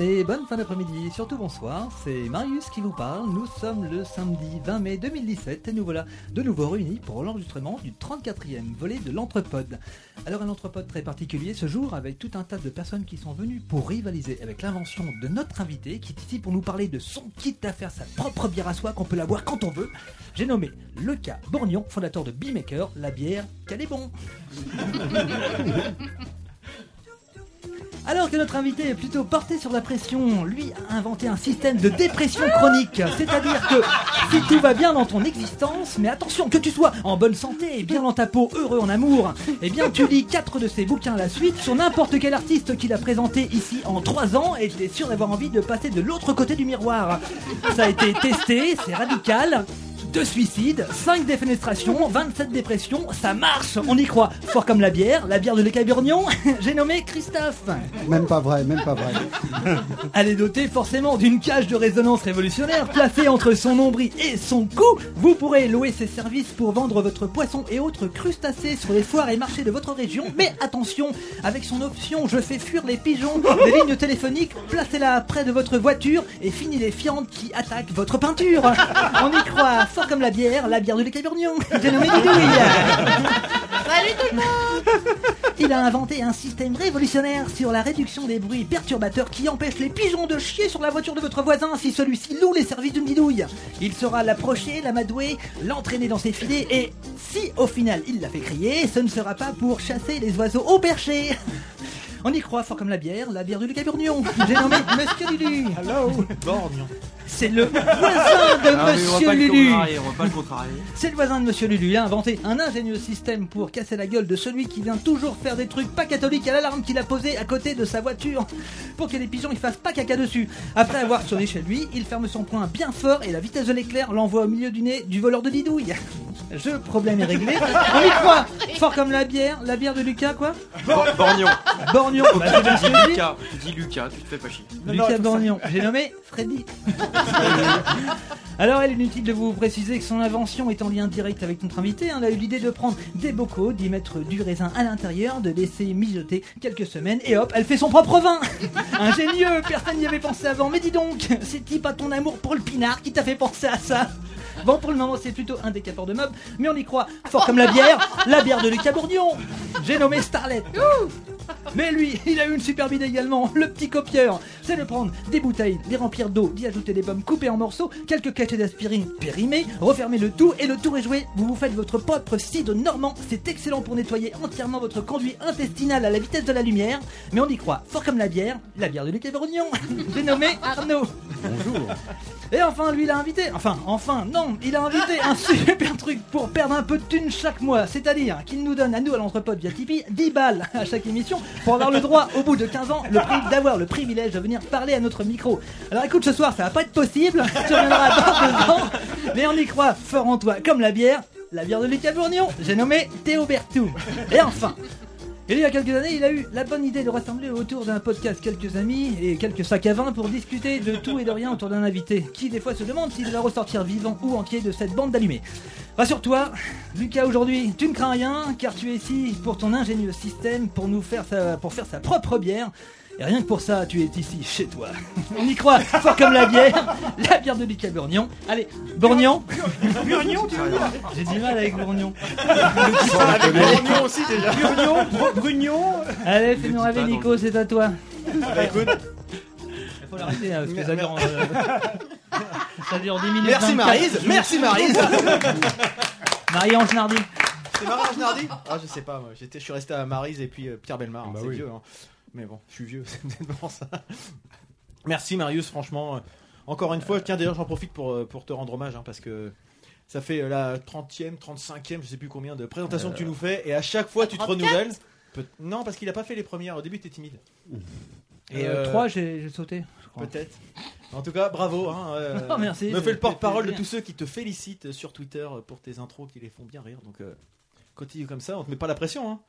journée, bonne fin d'après-midi, surtout bonsoir. C'est Marius qui vous parle. Nous sommes le samedi 20 mai 2017 et nous voilà de nouveau réunis pour l'enregistrement du 34e volet de l'Entrepode. Alors un Entrepode très particulier ce jour avec tout un tas de personnes qui sont venues pour rivaliser avec l'invention de notre invité qui est ici pour nous parler de son kit à faire sa propre bière à soi qu'on peut la boire quand on veut. J'ai nommé le cas Borgnon, fondateur de Beemaker, la bière qu'elle est bon. Alors que notre invité est plutôt porté sur la pression, lui a inventé un système de dépression chronique. C'est-à-dire que si tout va bien dans ton existence, mais attention, que tu sois en bonne santé et bien dans ta peau, heureux en amour, eh bien tu lis quatre de ses bouquins à la suite sur n'importe quel artiste qu'il a présenté ici en trois ans et t'es sûr d'avoir envie de passer de l'autre côté du miroir. Ça a été testé, c'est radical. Deux suicides, 5 défenestrations, 27 dépressions, ça marche, on y croit. Fort comme la bière, la bière de l'Écaburnion, j'ai nommé Christophe. Même pas vrai, même pas vrai. Elle est dotée forcément d'une cage de résonance révolutionnaire placée entre son nombril et son cou. Vous pourrez louer ses services pour vendre votre poisson et autres crustacés sur les foires et marchés de votre région. Mais attention, avec son option Je fais fuir les pigeons, les lignes téléphoniques, placez-la près de votre voiture et fini les fientes qui attaquent votre peinture. On y croit, fort comme la bière, la bière de l'Écaburnion. J'ai nommé Didouille. Salut tout le monde Il a inventé un système révolutionnaire sur la réduction des bruits perturbateurs qui empêchent les pigeons de chier sur la voiture de votre voisin si celui-ci loue les services d'une bidouille. Il saura l'approcher, l'amadouer, l'entraîner dans ses filets et si au final il l'a fait crier, ce ne sera pas pour chasser les oiseaux au perché. On y croit fort comme la bière, la bière de Lucas Burnion. J'ai nommé Monsieur Lulu. Borgnon. C'est le voisin de Ah, mais on va Monsieur pas le Lulu. contrarier, on va pas le contrarier. C'est le voisin de Monsieur Lulu, il a inventé un ingénieux système pour casser la gueule de celui qui vient toujours faire des trucs pas catholiques à l'alarme qu'il a posé à côté de sa voiture pour que les pigeons ils fassent pas caca dessus. Après avoir sonné chez lui, il ferme son poing bien fort et la vitesse de l'éclair l'envoie au milieu du nez du voleur de bidouille. Je problème est réglé. On y croit. Fort comme la bière, la bière de Lucas quoi Bor- Borgnon. Borgnon. Bah, ce Tu dis. Lucas, tu dis Lucas, tu te fais pas chier. Lucas Borgnon. J'ai nommé Freddy. Alors, il est inutile de vous préciser que son invention est en lien direct avec notre invité. hein. Elle a eu l'idée de prendre des bocaux, d'y mettre du raisin à l'intérieur, de laisser mijoter quelques semaines, et hop, elle fait son propre vin Ingénieux, personne n'y avait pensé avant. Mais dis donc, c'est-il pas ton amour pour le pinard qui t'a fait penser à ça Bon, pour le moment, c'est plutôt un décapeur de meubles, mais on y croit. Fort comme la bière, la bière de Lucas Bourgnon. J'ai nommé Starlet. Mais lui, il a eu une superbe idée également, le petit copieur. C'est de prendre des bouteilles, les remplir d'eau, d'y ajouter des pommes coupées en morceaux, quelques cachets d'aspirine périmés, refermer le tout et le tour est joué. Vous vous faites votre propre cidre normand. C'est excellent pour nettoyer entièrement votre conduit intestinal à la vitesse de la lumière. Mais on y croit, fort comme la bière, la bière de Bourgnon. J'ai nommé Arnaud. Bonjour. Et enfin, lui, il a invité, enfin, enfin, non, il a invité un super truc pour perdre un peu de thunes chaque mois. C'est-à-dire qu'il nous donne à nous, à l'entrepôt via Tipeee, 10 balles à chaque émission pour avoir le droit, au bout de 15 ans, le prix d'avoir le privilège de venir parler à notre micro. Alors écoute, ce soir, ça va pas être possible, tu reviendras dans deux ans, mais on y croit fort en toi, comme la bière, la bière de Lucas Bourgnon. J'ai nommé Théo Bertou. Et enfin, et il y a quelques années, il a eu la bonne idée de rassembler autour d'un podcast quelques amis et quelques sacs à vin pour discuter de tout et de rien autour d'un invité, qui des fois se demande s'il va ressortir vivant ou entier de cette bande d'allumés. Rassure-toi, Lucas, aujourd'hui, tu ne crains rien, car tu es ici pour ton ingénieux système, pour nous faire pour faire sa propre bière. Et rien que pour ça, tu es ici chez toi. On y croit, fort comme la bière, la bière de Lucas Bourgnon. Allez, Bourgnon Burgnon, tu veux dire J'ai du mal avec Bourgnon. Avec Burgnon aussi déjà. Burgnon, Brugnon. Allez, fais-nous rêver, Nico, c'est à toi. Bah écoute, Il faut l'arrêter, hein, parce que ça dure, euh, ça dure 10 minutes. merci 24. Maryse, merci Maryse. Marie-Ange Nardi. C'est Maryse Nardi? Ah je sais pas, moi. J'étais, je suis resté à Maryse et puis euh, Pierre Belmar. hein, Bah c'est oui. vieux. hein. Mais bon, je suis vieux, c'est peut-être pour ça. Merci Marius, franchement. euh, Encore une fois, tiens d'ailleurs j'en profite pour, euh, pour te rendre hommage hein, parce que ça fait euh, la 30e, 35e, je sais plus combien de présentations que tu nous fais et à chaque fois tu te 34? renouvelles. Peut- Non, parce qu'il a pas fait les premières. Au début, tu timide. Et euh, 3, j'ai j'ai sauté. je crois. Peut-être. En tout cas, bravo. Hein, euh, Oh, merci, Me ça fait le porte-parole de plaisir. tous ceux qui te félicitent sur Twitter pour tes intros qui les font bien rire. Donc, euh, continue comme ça. On te met pas la pression. Hein.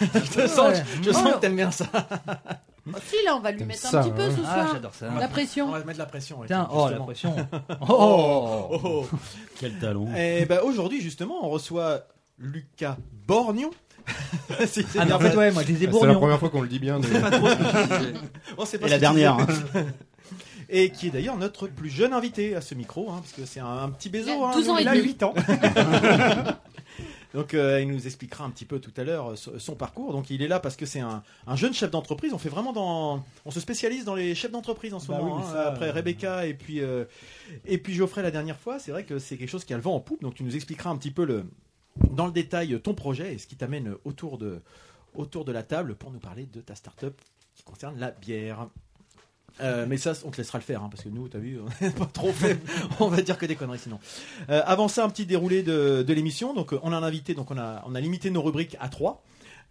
Je te sens, Ouais. je Non, sens que t'aimes bien ça. Oh, Si, là, on va lui mettre ça, un petit peu hein. ce Ah, soir. j'adore ça. La On pression. va te mettre la pression. ouais, Tiens, oh la pression. Oh, Oh, oh. Quel talon. Et bah, aujourd'hui, justement, on reçoit Lucas Borgnon. Si Ah, en fait, ouais, moi, je les ai C'est la première fois qu'on le dit bien. C'est mais- pas trop ce que tu disais. On sait pas Et ce la dernière. disais. Et qui est d'ailleurs notre plus jeune invité à ce micro, hein, parce que c'est un, un petit Il bézo. a hein, 12 ans et il a demi. 8 ans. Donc euh, il nous expliquera un petit peu tout à l'heure euh, son parcours. Donc il est là parce que c'est un, un jeune chef d'entreprise. On fait vraiment dans, on se spécialise dans les chefs d'entreprise en ce Bah moment. oui, hein. ça, Après euh, Rebecca et puis euh, et puis Geoffrey la dernière fois, c'est vrai que c'est quelque chose qui a le vent en poupe. Donc tu nous expliqueras un petit peu le dans le détail ton projet et ce qui t'amène autour de autour de la table pour nous parler de ta start-up qui concerne la bière. Euh, mais ça, on te laissera le faire, hein, parce que nous, t'as vu, on n'est pas trop fait. On va dire que des conneries sinon. Euh, avant ça, un petit déroulé de, de l'émission. Donc, euh, on a un invité, donc on a, on a limité nos rubriques à trois.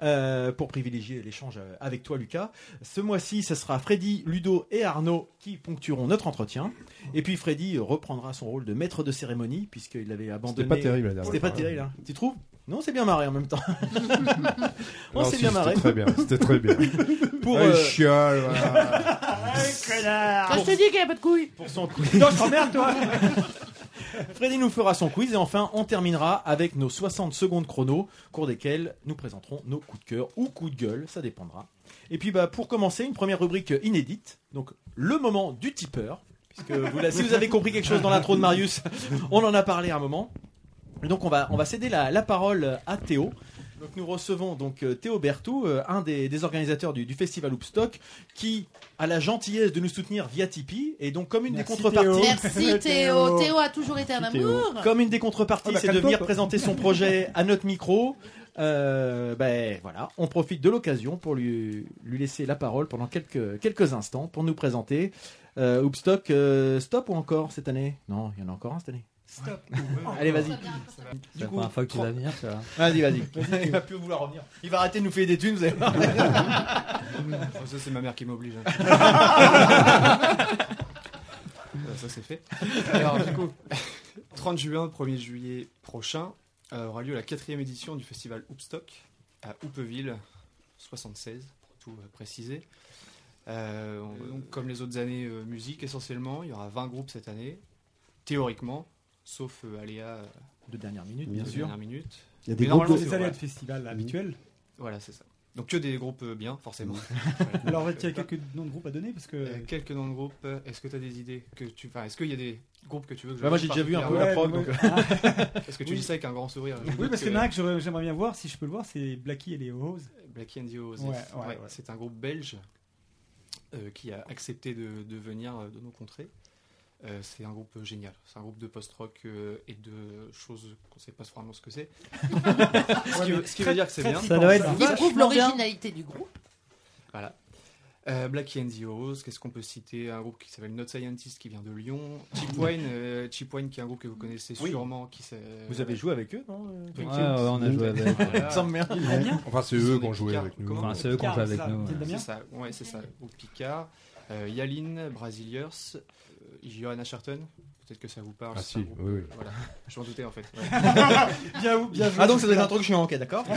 euh, pour privilégier l'échange avec toi, Lucas. Ce mois-ci, ce sera Freddy, Ludo et Arnaud qui ponctueront notre entretien. Et puis Freddy reprendra son rôle de maître de cérémonie, puisqu'il avait abandonné. C'était pas terrible la dernière C'était pas fois. terrible, hein. Tu trouves? Non, c'est bien marré en même temps. on s'est si, bien marré. C'était très bien. C'était très bien. Pour, Ah, euh, chiale, voilà. Quand je te dis qu'il n'y a pas de couilles. pour son quiz. Non, je t'emmerde, toi Freddy nous fera son quiz et enfin on terminera avec nos 60 secondes chrono, cours desquels nous présenterons nos coups de cœur ou coups de gueule, ça dépendra. Et puis bah, pour commencer, une première rubrique inédite, donc le moment du tipeur. Puisque vous, si vous avez compris quelque chose dans l'intro de Marius, on en a parlé à un moment. Et donc on va, on va céder la, la parole à Théo. Donc nous recevons donc euh, Théo Bertou, euh, un des, des organisateurs du, du festival Hoopstock, qui a la gentillesse de nous soutenir via Tipeee. Et donc comme une Merci, des contreparties, Théo. Merci Théo. Théo a toujours été un amour. comme une des contreparties, Ah bah, c'est de venir toi. présenter son projet à notre micro. Euh, ben voilà, on profite de l'occasion pour lui, lui laisser la parole pendant quelques, quelques instants pour nous présenter. Euh, Hoopstock, euh, stop ou encore cette année? Non, il y en a encore un cette année. Stop. Allez, vas-y. C'est la première fois que tu vas venir, tu vois. Vas-y, vas-y. il va plus vouloir revenir. Il va arrêter de nous faire des thunes, vous allez voir. Oh, ça, c'est ma mère qui m'oblige. hein. Euh, ça, c'est fait. Alors, du coup, 30 juin, 1er juillet prochain, euh, aura lieu la quatrième édition du festival Hoopstock à Houpeville, 76, pour tout euh, préciser. Euh, on- donc, comme les autres années, euh, musique essentiellement. Il y aura 20 groupes cette année, théoriquement, sauf euh, aléa euh, De dernière minute, de bien sûr. dernière minute. Il y a des groupes normalement, de- de festival habituels. Voilà, c'est ça. Donc que des groupes euh, bien, forcément. Alors, il y a quelques noms de groupes à donner parce que. Euh, quelques noms de groupes. Est-ce que tu as des idées que tu... enfin, Est-ce qu'il y a des groupes que tu veux que je Bah, moi, j'ai déjà vu un peu la prog, Ouais, donc, ouais. Est-ce que tu Oui. dis ça avec un grand sourire Oui, parce que- qu'il y en a un que j'aimerais bien voir, si je peux le voir, c'est Blackie et les Roses. Blackie and the Oasis. Ouais, ouais, ouais. C'est un groupe belge euh, qui a accepté de, de venir euh, de nos contrées. Euh, c'est un groupe génial. C'est un groupe de post-rock euh, et de choses qu'on ne sait pas vraiment ce que c'est. ce, qui veut, ce qui veut dire que c'est bien. Ça doit être Il prouve l'originalité du groupe. Voilà. Euh, Blackie and the Oasis, qu'est-ce qu'on peut citer? Un groupe qui s'appelle Not Scientist qui vient de Lyon. Cheap Wine, euh, Cheap Wine qui est un groupe que vous connaissez Oui. sûrement. Qui s'est- Vous avez joué avec eux, non Oui. Ouais, ouais, on a joué avec. Voilà. Semble bien. Enfin, c'est Ils eux sont qui ont joué avec nous. Enfin, c'est eux qui ont joué avec nous. C'est ça, ouais, c'est ça. Ou Picard, euh, Yaline, Brasiliers, euh, Johan Asherton. Peut-être que ça vous parle. Ah si, oui, oui. Voilà, je m'en doutais en fait. Ouais. Bien, bien joué. Ah donc ça doit être un truc chiant, ok d'accord.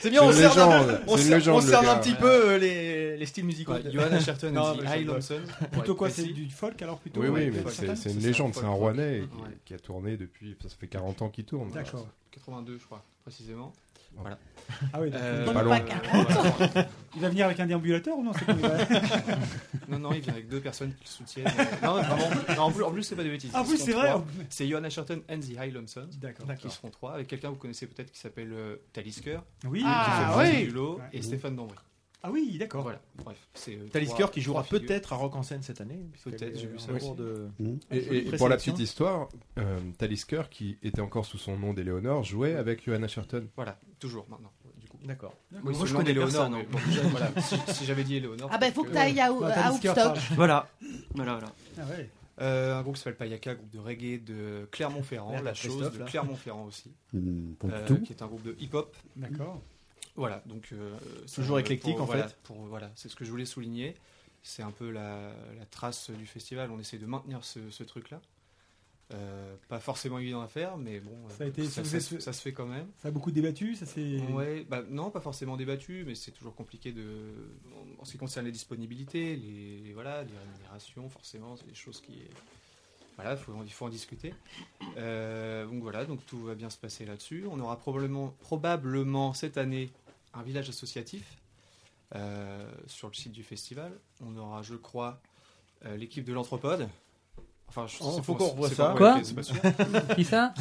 c'est bien, on une cerne un, légende. on légende, on un petit peu euh, les, les styles musicaux. Ouais, Johan Asherton Non, and the mais je High dois- Lomson. Plutôt quoi C'est du folk alors plutôt Oui, oui, mais c'est une légende, c'est un. Rouennais et qui a tourné depuis. Ça fait 40 ans qu'il tourne. D'accord. 82, je crois, précisément. Ah oui, Euh, Pas loin. voilà. il va venir avec un déambulateur ou non Non, non, il vient avec deux personnes qui le soutiennent. Euh, Non, vraiment. Non, en plus, en plus c'est pas des bêtises. Ah oui, seront c'est vrai. C'est Johan Asherton and the High Lomson. D'accord. Qui seront trois, avec quelqu'un que vous connaissez peut-être qui s'appelle euh, Talisker, Oui. Ah, qui fait oui. partie du lot, Ouais. et Stéphane Dambry. Ah oui, d'accord. Voilà, bref. c'est, euh, Talisker trois- qui jouera peut-être à Rock en scène cette année. Peut-être, j'ai vu ça de. Et, et Présélection. pour la petite histoire, euh, Talisker, qui était encore sous son nom d'Éléonore, jouait avec Johanna Sherton. Voilà, toujours maintenant. Du coup. D'accord. Oui, Moi, je connais personne, mais hein. bon, déjà, voilà, si, si j'avais dit Éléonore. Ah ben faut que peut-être tu ailles à, Bah, Woodstock. parle. Voilà. Voilà, voilà. Ah ouais. Euh, un groupe qui s'appelle Payaka, groupe de reggae de Clermont-Ferrand, la Christophe, chose de. Clermont-Ferrand aussi, Pour euh, tout. qui est un groupe de hip-hop. D'accord. Voilà, donc euh, c'est Toujours éclectique, pour- en voilà, fait. Pour voilà, c'est ce que je voulais souligner. C'est un peu la, la trace du festival. On essaie de maintenir ce, ce truc-là. Euh, pas forcément évident à faire, mais bon, Ça a été- ça, vous ça êtes- se- ça se fait quand même. Ça a beaucoup débattu, ça c'est. Ouais, bah, non, pas forcément débattu, mais c'est toujours compliqué de. En ce qui concerne les disponibilités, les, les- voilà, les rémunérations, forcément, c'est des choses qui. Voilà, faut, il faut en discuter. Euh, donc voilà, donc tout va bien se passer là-dessus. On aura probablement, probablement cette année un village associatif euh, sur le site du festival. On aura, je crois, euh, l'équipe de l'Anthropode. Enfin, je, Oh, faut qu'on revoie ça. Quoi ouais, c'est pas sûr. Qui ça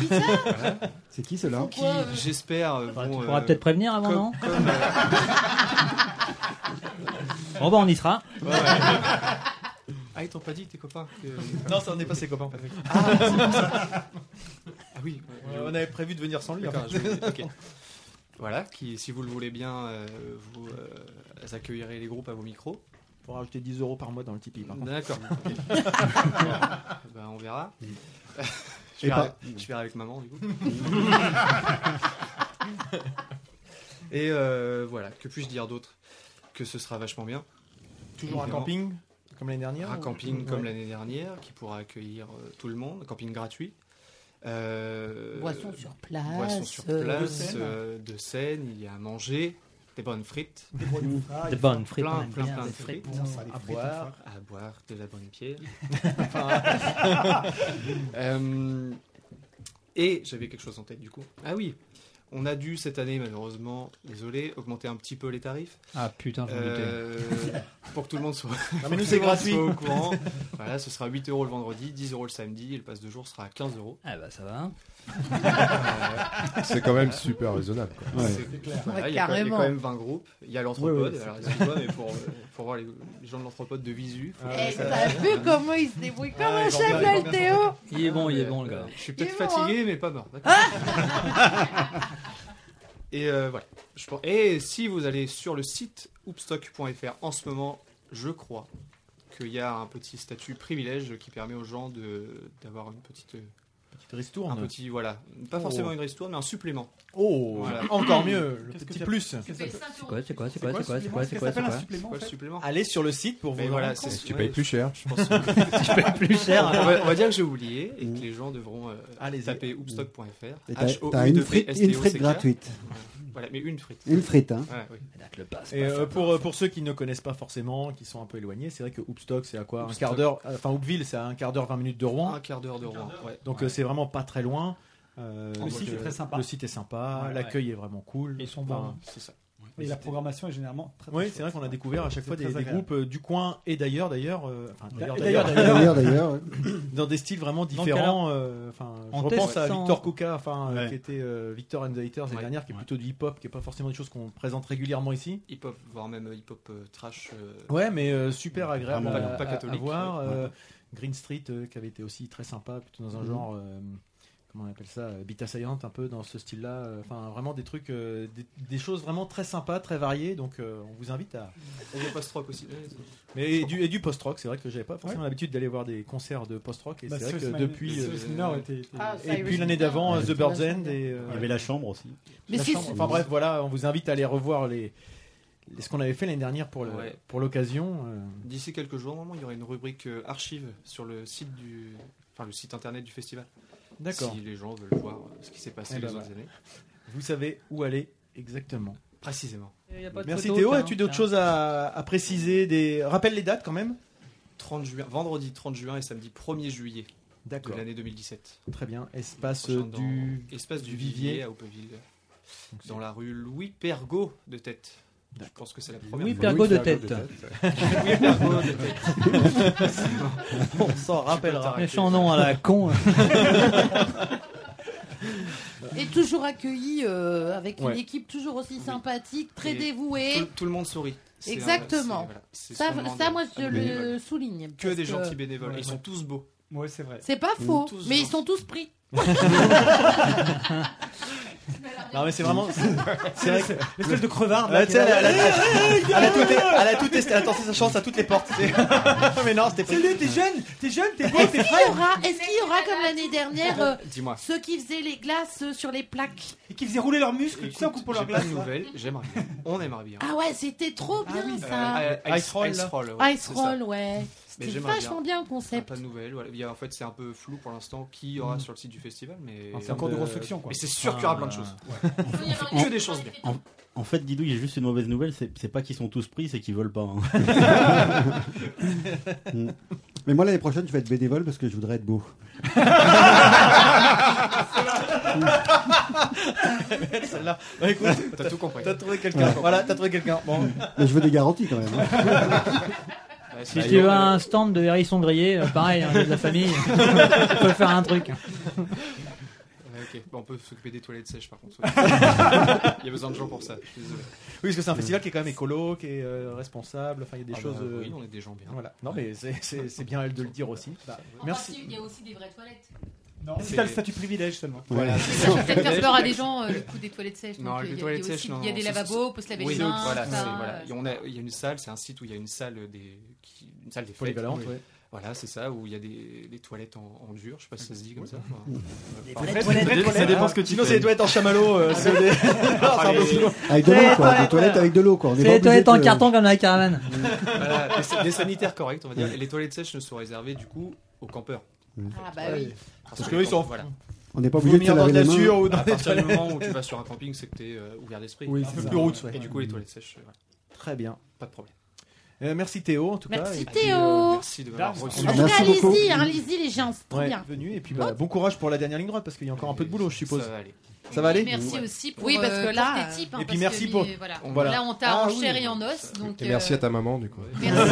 C'est qui cela Qui, euh, j'espère, euh, Faudra- Tu pourras euh, peut-être prévenir avant, comme- non comme, euh, Bon, bah, on y sera. Ah, ils t'ont pas dit, tes copains que- Non, ça on n'est pas ses copains, Patrick. Ah oui, ouais, On avait prévu de venir sans lui. en fait. je. Voilà, qui, si vous le voulez bien, euh, vous euh, accueillerez les groupes à vos micros. Pour rajouter 10 euros par mois dans le Tipeee. Par contre. D'accord. ok. Ben, on verra. je, Et verrai, pas- je verrai avec maman, du coup. Et euh, voilà, que puis-je dire d'autre Que ce sera vachement bien? Toujours un camping, comme l'année dernière. Un ou- camping comme Ouais. l'année dernière, qui pourra accueillir euh, tout le monde, un camping gratuit. Euh, Boisson sur place. sur euh, place, euh, de scène, il y a à manger, des bonnes frites, Des bonnes Des bonnes frites. plein, plein, plein de frites, Bon, ça, les À frites, boire. à boire, de la bonne pierre. Euh, et j'avais quelque chose en tête du coup. Ah oui, on a dû cette année malheureusement, désolé, augmenter un petit peu les tarifs Ah putain, je euh, pour que tout le monde soit, Non, mais nous c'est gratuit. soit au courant. Voilà, ce sera 8 euros le vendredi, 10 euros le samedi et le passe de jour sera à 15 euros. Ah bah ça va. C'est quand même super raisonnable. quoi. Ouais. C'est- clair. voilà, Ouais, il, y a quand, il y a carrément. quand même 20 groupes. Il y a l'anthropode. Ouais, alors excuse-moi, mais pour, euh, pour voir les, les gens de l'anthropode de visu. faut- Eh, t'as vu comment il se débrouille comme Ah, un chef là, le Théo Il est bon, il est bon le euh, gars. Je suis peut-être bon, fatigué, mais pas mort. d'accord et euh, voilà. Je pense- Et si vous allez sur le site oopstock.fr en ce moment, je crois qu'il y a un petit statut privilège qui permet aux gens de d'avoir une petite Petite ristourne. un petit voilà pas Oh. forcément une ristourne mais un supplément Oh, Voilà. encore mieux, le petit plus. Ça peut- C'est quoi, c'est quoi, c'est c'est quoi, quoi c'est quoi, c'est quoi, c'est quoi, ça c'est quoi quoi le supplément Allez sur le site pour vous voilà c'est compte. Tu payes plus cher. je pense que- Tu payes plus cher. on, va, dire que j'ai oublié et que les gens devront euh, Allez-y. taper oopstock.fr Et t'as- V-S-T-O-C-K. une frite gratuite. Voilà mais une frite Une frite, hein. Ouais, oui. Le passe. Et euh, pour, euh, pour ceux qui ne connaissent pas forcément, qui sont un peu éloignés, c'est vrai que Hoopstock c'est à quoi Un quart d'heure, euh, enfin Hoopville c'est à un quart d'heure, 20 minutes de Rouen. un quart d'heure de Rouen ouais. Donc euh, c'est vraiment pas très loin. Euh, Le site est très sympa. Le site est sympa, Ouais, l'accueil est vraiment cool. Ils sont Enfin, bons. c'est ça Et la programmation est généralement très Oui, c'est vrai qu'on a découvert à chaque fois des, groupes euh, du coin et d'ailleurs, d'ailleurs, euh, enfin, d'ailleurs, d'ailleurs, d'ailleurs, dans des styles vraiment Donc, différents. euh, Enfin, je en repense à Victor Kuka, enfin, Ouais. qui était euh, Victor and the Haters l'année Ouais. dernière, qui est Ouais. plutôt du hip-hop, qui est pas forcément des choses qu'on présente régulièrement ici. hip-hop voire même hip-hop euh, trash euh, Ouais, mais euh, super agréable à, pas à- catholique, à voir. ouais. euh, Green Street, euh, qui avait été aussi très sympa, plutôt dans un Mhm. genre, euh, comment on appelle ça, euh, Beat Assaillant, un peu dans ce style-là. euh, Enfin, vraiment des trucs, euh, des, des choses vraiment très sympas, très variées. Donc, euh, on vous invite à. et des post-rock aussi Mais et du, et du post-rock, c'est vrai que j'avais pas forcément l'habitude d'aller voir des concerts de post-rock. Et Bah, c'est vrai que depuis. Euh, était- Ah, et puis l'année d'avant, ouais, The Bird's End. Et, euh, Il y avait la chambre aussi. Mais la chambre. Enfin bref, voilà, on vous invite à aller revoir les, les- ce qu'on avait fait l'année dernière pour le- Ouais. pour l'occasion. euh. d'ici quelques jours normalement il y aura une rubrique euh, archive sur le site du enfin le site internet du festival D'accord. si les gens veulent voir euh, ce qui s'est passé Eh les ben autres voilà. années Vous savez où aller exactement. précisément Merci Théo. As-tu d'autres choses à, à préciser des... Rappelle les dates quand même 30 juin vendredi 30 juin et samedi 1er juillet de D'accord. l'année 2017 Très bien. Espace du. espace du du Vivier Vivier. à Aupeville dans la rue Louis Pergot de tête je pense que c'est la première Louis fois. Pergaud de Louis tête. Louis Pergot de tête On s'en rappellera. Méchant nom à la con. Et toujours accueilli euh, avec Ouais. une équipe toujours aussi sympathique, très Et dévouée. tout, tout le monde sourit un- Exactement. voilà, Ça, de- moi, je de le souligne. que des gentils que bénévoles Ouais, ils sont ouais. tous beaux Ouais, c'est vrai. C'est pas faux, mais ils sont tous pris. Non mais c'est vraiment. C'est vrai que. L'espèce de crevard. là, tu sais, elle, elle a- elle a tout, elle a tout testé, elle a tenté sa chance à toutes les portes. mais non, c'était pas. Salut, t'es jeune, t'es jeune, t'es beau, Est-ce t'es qu'il frais. y aura, est-ce qu'il y aura comme l'année dernière euh, dis-moi ceux qui faisaient les glaces euh, sur les plaques Et qui faisaient rouler leurs muscles, tu sais, en coupant j'ai leur pas glace. de là. nouvelles j'aimerais bien on aimerait bien Ah ouais, c'était trop Ah bien oui, ça. Euh, Ice Roll, là. Roll, ouais, Ice. Roll, ouais. C'était vachement bien le concept. pas de nouvelles voilà. Il y a- en fait c'est un peu flou pour l'instant qui y aura sur le site du festival mais C'est encore de construction, quoi. mais c'est sûr qu'il y aura plein de choses En- que des choses bien En fait, Didou, il y a juste une mauvaise nouvelle, c'est pas qu'ils sont tous pris, c'est qu'ils veulent pas. hein. Mais moi, l'année prochaine, je vais être bénévole parce que je voudrais être beau. Celle-là. Bah, écoute, T'as tout compris. t'as trouvé quelqu'un. Voilà, t'as trouvé quelqu'un. Bon. Mais je veux des garanties quand même. hein. Si tu veux un stand de hérisson grillé, euh, pareil, hein, de la famille, tu peux faire un truc. Ouais, ok. Bon, on peut s'occuper des toilettes sèches par contre. Il y a besoin de gens pour ça. Je suis désolé. Oui, parce que c'est un festival qui est quand même écolo, qui est euh, responsable. Enfin, il y a des Ah choses. bah, euh, Oui, on est des gens bien. Voilà. Non, mais c'est bien elle de le dire aussi. Bah, merci. Il y a aussi des vraies toilettes. Non, si t'as le statut privilège seulement. Voilà, peut-être faire peur à des gens, euh, le coup des toilettes sèches. Non, les il y a- toilettes il y sèches, Il y a des lavabos, on peut se laver Oui, les mains. voilà, voilà. euh, Et on a- il y a une salle, c'est un site où il y a une salle des, qui- une salle des fêtes. Polyvalente, Oui. Voilà, c'est ça, où il y a des, des toilettes en, en dur, je sais pas si ça se dit comme ça. Enfin, Ça dépend ce que tu Sinon, c'est les toilettes en chamallow. euh, c'est des- enfin, les- Avec de l'eau, quoi. toilettes, Des toilettes avec de l'eau, quoi. C'est obligé toilettes en de- carton comme dans la caravane. voilà, des, des sanitaires corrects, on va dire. Et les toilettes sèches ne sont réservées du coup aux campeurs. Ah bah oui. Parce qu'eux, ils sont- voilà. On n'est pas obligé de se laver les mains. nature ou dans À partir du moment où tu vas sur un camping, c'est que tu es ouvert d'esprit. Oui, un peu plus roots, ouais. Et du coup, les toilettes sèches, euh, Très bien. pas de problème. Euh, merci Théo, en tout cas. Merci puis, Théo. euh, Merci de m'avoir reçu. En tout Merci cas, allez-y, hein, allez-y les gens, c'est trop ouais, bien. venu. Et puis, bah, bon courage pour la dernière ligne droite parce qu'il y a encore un peu de boulot, je suppose. Ça va aller. Ça va aller Merci Ouais. aussi pour Oui, parce que euh, là, pour tes types, hein, et puis merci que, pour- Voilà. Voilà. Là, on t'a Ah en oui. chair et en os. Donc, Et merci euh, à ta maman, du coup. Merci,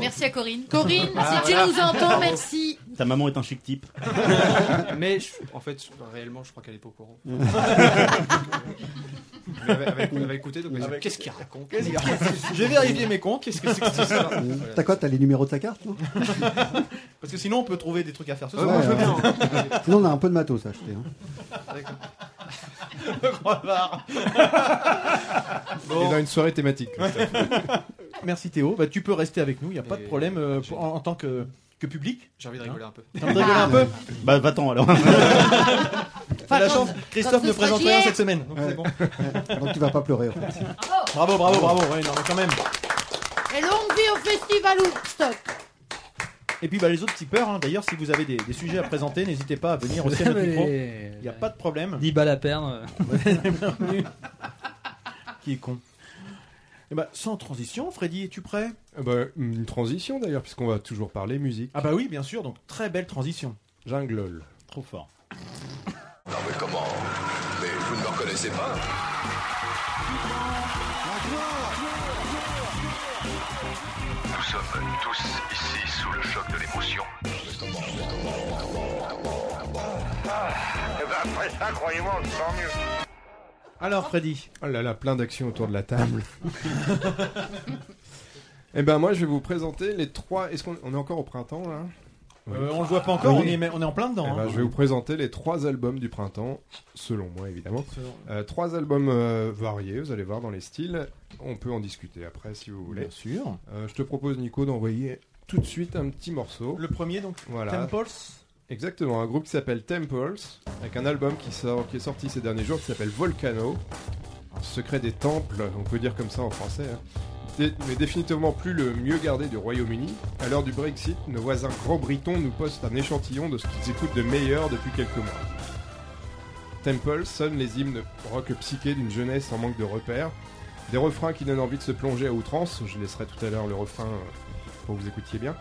merci à Corinne. Corinne, Ah, si tu nous entends, merci. Ta maman est un chic type. Mais je- en fait, je- réellement, je crois qu'elle est pas au courant. Mais elle va- elle va écouter- elle va écouter, donc elle va dire, qu'est-ce qu'il raconte Je vais vérifier mes comptes. Qu'est-ce que c'est que ça Voilà. T'as quoi T'as les numéros de sa carte non Parce que sinon, on peut trouver des trucs à faire ce soir. Sinon, on a un peu de matos à acheter. hein. Et dans une soirée thématique. Merci Théo. Bah, tu peux rester avec nous, il n'y a pas de problème euh, pour- en, en tant que, que public. J'ai envie de rigoler un peu. T'as envie de rigoler un peu Bah, va-t'en alors. T'as la chance, Christophe ne présente rien cette semaine. Donc c'est bon. Donc tu vas pas pleurer en fait. Bravo, bravo, bravo. Ouais, non, mais quand même. Et longue vie au festival Woodstock. Et puis bah, les autres tipeurs, hein, d'ailleurs, si vous avez des, des sujets à présenter, n'hésitez pas à venir aussi à notre micro. Il n'y a pas de problème. 10 balles à perdre. Bienvenue. Qui est con. Et bah, sans transition, Freddy, es-tu prêt? Bah, une transition d'ailleurs, puisqu'on va toujours parler musique. Ah bah oui, bien sûr, donc très belle transition. Jungle. Trop fort. Non mais comment? Mais vous ne me reconnaissez pas? Nous sommes tous ici sous le choc de l'émotion. après ça, croyez-moi, on se sent mieux. Alors, Freddy Oh là là, plein d'actions autour de la table. Eh ben moi je vais vous présenter les trois. Est-ce qu'on on est encore au printemps là? Euh, on le voit pas encore, Oui. on, est, on est en plein dedans. Eh ben, hein. je vais vous présenter les trois albums du printemps, selon moi évidemment. Euh, trois albums euh, variés, vous allez voir dans les styles. On peut en discuter après si vous voulez. Bien sûr. Euh, je te propose Nico d'envoyer tout de suite un petit morceau. Le premier, donc, Voilà. Temples. Exactement, un groupe qui s'appelle Temples, avec un album qui, sort, qui est sorti ces derniers jours qui s'appelle Volcano. Secret des temples, on peut dire comme ça en français. hein. Mais définitivement plus le mieux gardé du Royaume-Uni. À l'heure du Brexit, nos voisins grands-britons nous postent un échantillon de ce qu'ils écoutent de meilleur depuis quelques mois. Temple sonne les hymnes rock psyché d'une jeunesse en manque de repères. Des refrains qui donnent envie de se plonger à outrance. Je laisserai tout à l'heure le refrain pour que vous écoutiez bien.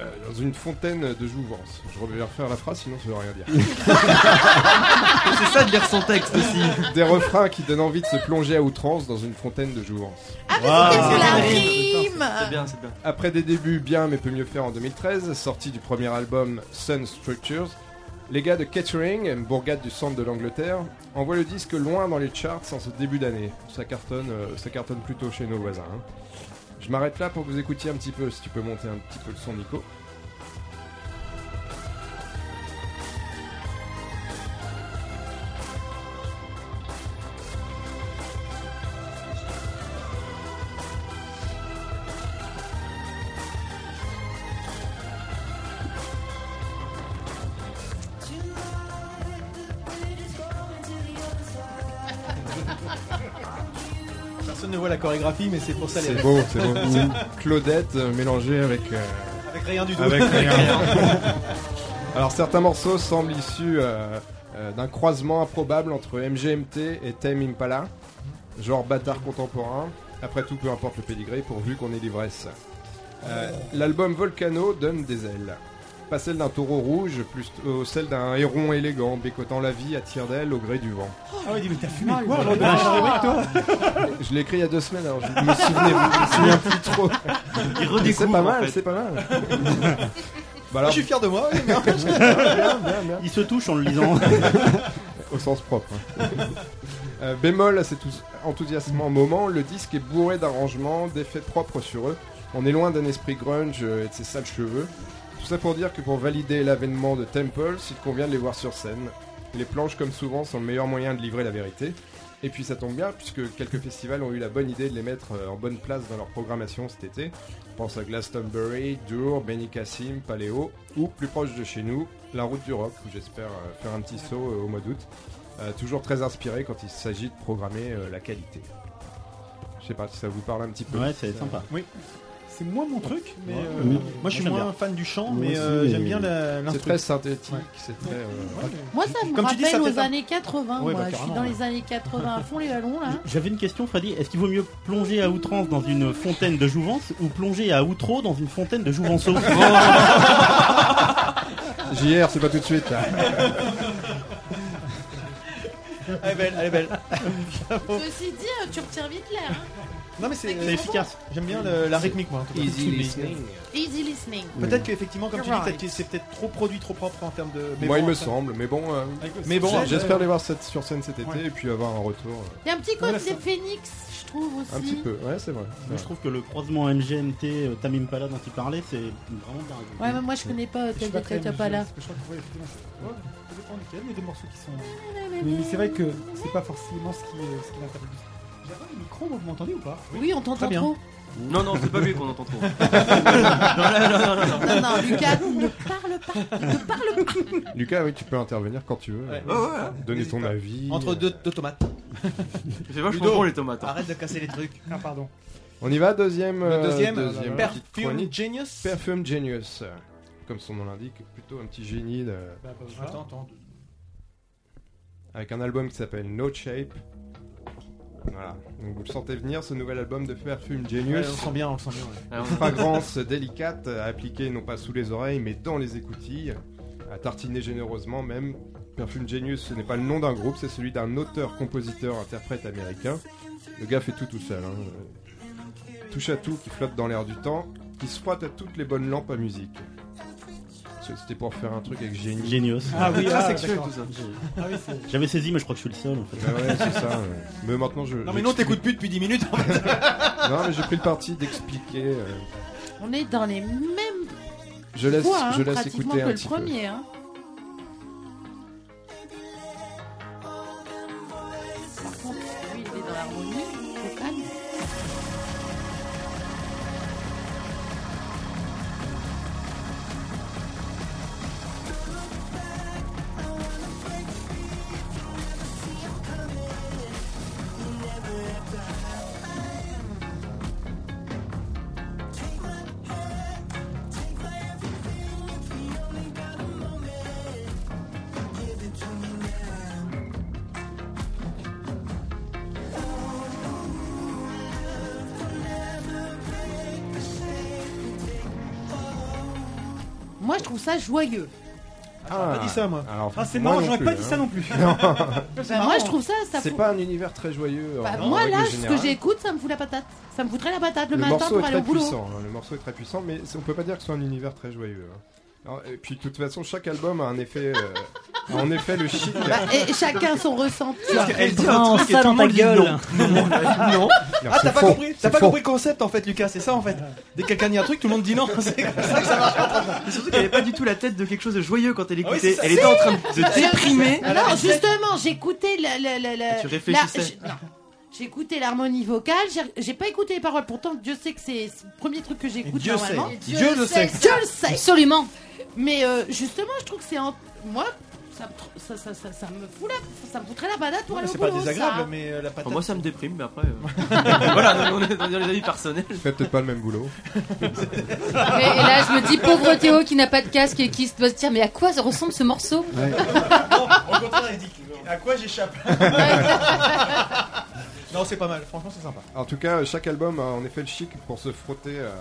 Euh, dans une fontaine de jouvence. Je vais refaire la phrase, sinon ça veut rien dire. C'est ça de lire son texte aussi. Des refrains qui donnent envie de se plonger à outrance dans une fontaine de jouvence. Ah, mais pour la C'est rime. C'est bien, c'est bien. Après des débuts bien mais peut mieux faire en 2013, sortie du premier album Sun Structures, les gars de Kettering, bourgade du centre de l'Angleterre, envoient le disque loin dans les charts en ce début d'année. Ça cartonne, euh, ça cartonne plutôt chez nos voisins. hein. Je m'arrête là pour que vous écoutiez un petit peu, si tu peux monter un petit peu le son Nico. Mais c'est pour ça les C'est beau, c'est beau. Claudette euh, mélangée avec... euh, Avec rien du tout. Avec rien. Alors certains morceaux semblent issus euh, euh, d'un croisement improbable entre MGMT et Tame Impala, genre bâtard contemporain. Après tout, peu importe le pédigré, pourvu qu'on ait l'ivresse. Euh, L'album Volcano donne des ailes. Pas celle d'un taureau rouge, plus euh, celle d'un héron élégant, bécotant la vie à tire d'aile au gré du vent. Ah ouais, mais t'as fumé Oh quoi de toi Je l'ai écrit il y a deux semaines, alors je me souvenais, je me souviens plus trop. Il. C'est pas en mal, fait. c'est pas mal. Bah Je suis fier de moi. oui, mais- bien, bien, bien. Il se touche en le lisant. Au sens propre. hein. Euh, bémol à cet ous- enthousiasmant moment, le disque est bourré d'arrangements, d'effets propres sur eux. On est loin d'un esprit grunge euh, et de ses sales cheveux. Tout ça pour dire que pour valider l'avènement de Temples, il convient de les voir sur scène. Les planches, comme souvent, sont le meilleur moyen de livrer la vérité. Et puis ça tombe bien, puisque quelques festivals ont eu la bonne idée de les mettre euh, en bonne place dans leur programmation cet été. On pense à Glastonbury, Dour, Benicassim, Paléo, ou plus proche de chez nous, La Route du Rock, où j'espère euh, faire un petit saut euh, au mois d'août. Euh, toujours très inspiré quand il s'agit de programmer euh, la qualité. Je sais pas si ça vous parle un petit peu. Ouais, c'est sympa. C'est moins mon truc, mais. Ouais. euh, Oui. Moi, je suis moins bien. fan du chant, Moi mais euh, j'aime bien la- C'est très synthétique, Ouais. c'est très. euh, Moi, ça me Comme tu dis, ça rappelle aux années 80. Ouais, moi, bah, je suis dans ouais. les années 80 à fond les ballons là. J'avais une question, Freddy. Est-ce qu'il vaut mieux plonger à outrance dans une fontaine de jouvence ou plonger à outro dans une fontaine de jouvenceau JR, c'est pas tout de suite. là. Elle est belle, elle est belle. Ceci dit, euh, tu retires vite l'air. hein. Non, mais c'est C'est efficace. J'aime bien le- la rythmique, moi. en tout cas. Easy listening. Easy listening. Peut-être qu'effectivement, comme tu dis, Right. peut-être que c'est peut-être trop produit, trop propre en termes de. Moi, il me ça- semble, mais bon. euh, Mais bon, J'espère les voir cette- sur scène cet été Ouais. et puis avoir un retour. euh, Il y a un petit Voilà, côté ça. phénix, je trouve aussi. Un petit peu, ouais, c'est vrai. c'est Moi, vrai. je trouve que le croisement MGMT euh, Tamim Pala dont il parlait, c'est vraiment bien. Ouais, mais moi je connais pas Je suis tel pas de très tel pas là. parce que je crois que, ouais, effectivement, c'est- ouais, ça dépend duquel, il y a des morceaux qui sont. Mais, mais c'est vrai que c'est pas forcément ce qui, ce qui m'intéresse. J'avais un micro, vous m'entendez ou pas Oui, on t'entend bien. trop. Non, non, c'est pas lui qu'on entend trop. non, non, non, non, non. Non, non, Lucas, ne parle pas. Ne parle pas. Lucas, oui, tu peux intervenir quand tu veux. Ouais. euh, Ouais, ouais. Donner ton pas. avis. Entre deux, deux tomates. C'est vachement Ludo. bon les tomates. hein. Arrête de casser les trucs. Ah, pardon. On y va, deuxième. Le euh, deuxième, deuxième petite Perfume chronique. Genius. Perfume Genius. Comme son nom l'indique, plutôt un petit génie de- Bah, bah, voilà. Attends, attends. avec un album qui s'appelle No Shape. Voilà. Donc vous le sentez venir, ce nouvel album de Perfume Ouais, Genius. on le sent bien, on le sent bien. ouais. Alors, Fragrance délicate à appliquer non pas sous les oreilles mais dans les écoutilles, à tartiner généreusement même. Perfume Genius, ce n'est pas le nom d'un groupe, c'est celui d'un auteur, compositeur, interprète américain. Le gars fait tout tout seul. hein. Touche à tout, qui flotte dans l'air du temps, qui se frotte à toutes les bonnes lampes à musique. C'était pour faire un truc avec génie. Génios. Ah oui, Très ah, sexuel tout ça. Ah oui, c'est. J'avais saisi, mais je crois que je suis le seul en fait. Bah ouais, c'est ça. ouais. Mais maintenant je. Non, mais non, t'écoutes plus depuis 10 minutes. en fait. Non, mais j'ai pris le parti d'expliquer. euh, On est dans les mêmes je laisse, poids, hein, je laisse pratiquement écouter que un le petit peu. premier. Hein. Ça joyeux. Ah, pas dit ça, moi. Alors, Ah, c'est moi marrant, non j'aurais plus, pas dit hein. ça non plus. Bah, moi, je trouve ça, ça C'est fout- pas un univers très joyeux. Bah, moi, là, ce que j'écoute, ça me fout la patate. Ça me foutrait la patate le, Le matin morceau pour est aller au très boulot. puissant. hein, Le morceau est très puissant, mais c'est- on peut pas dire que ce soit un univers très joyeux. hein. Alors, et puis de toute façon, chaque album a un effet, euh, en effet le chic. Bah, et chacun son ressenti. Elle dit un truc et ça tout le gueule. non. Non. Non, Ah, c'est t'as pas faux, compris T'as pas faux. compris le concept en fait, Lucas, c'est ça en fait. Dès que quelqu'un dit un truc, tout le monde dit non. C'est comme ça que ça marche. Et surtout qu'elle avait pas du tout la tête de quelque chose de joyeux quand elle Ah oui, écoutait. elle était en train de se déprimer. Non, justement, j'écoutais la, la, la, la- Et tu réfléchissais. la-. J'ai écouté l'harmonie vocale, j'ai- pas écouté les paroles. Pourtant, Dieu sait que c'est le premier truc que j'écoute Dieu sait. normalement. Dieu le sait. Dieu le sait. Absolument. Mais euh, justement, je trouve que c'est en... moi, ça, me tr- ça, ça, ça, ça me fout la, ça me foutrait la patate pour aller au C'est pas boulot. désagréable, ça. mais euh, la patate. Enfin, moi ça me déprime, mais après. euh, voilà, on est dans les avis personnels. Je fais peut-être pas le même boulot. Et, et là, je me dis, pauvre Théo qui n'a pas de casque et qui doit se dire, mais à quoi ça ressemble ce morceau? Ouais. Au contraire, il dit à quoi j'échappe? Non, c'est pas mal, franchement, c'est sympa. En tout cas, chaque album a en effet le chic pour se frotter à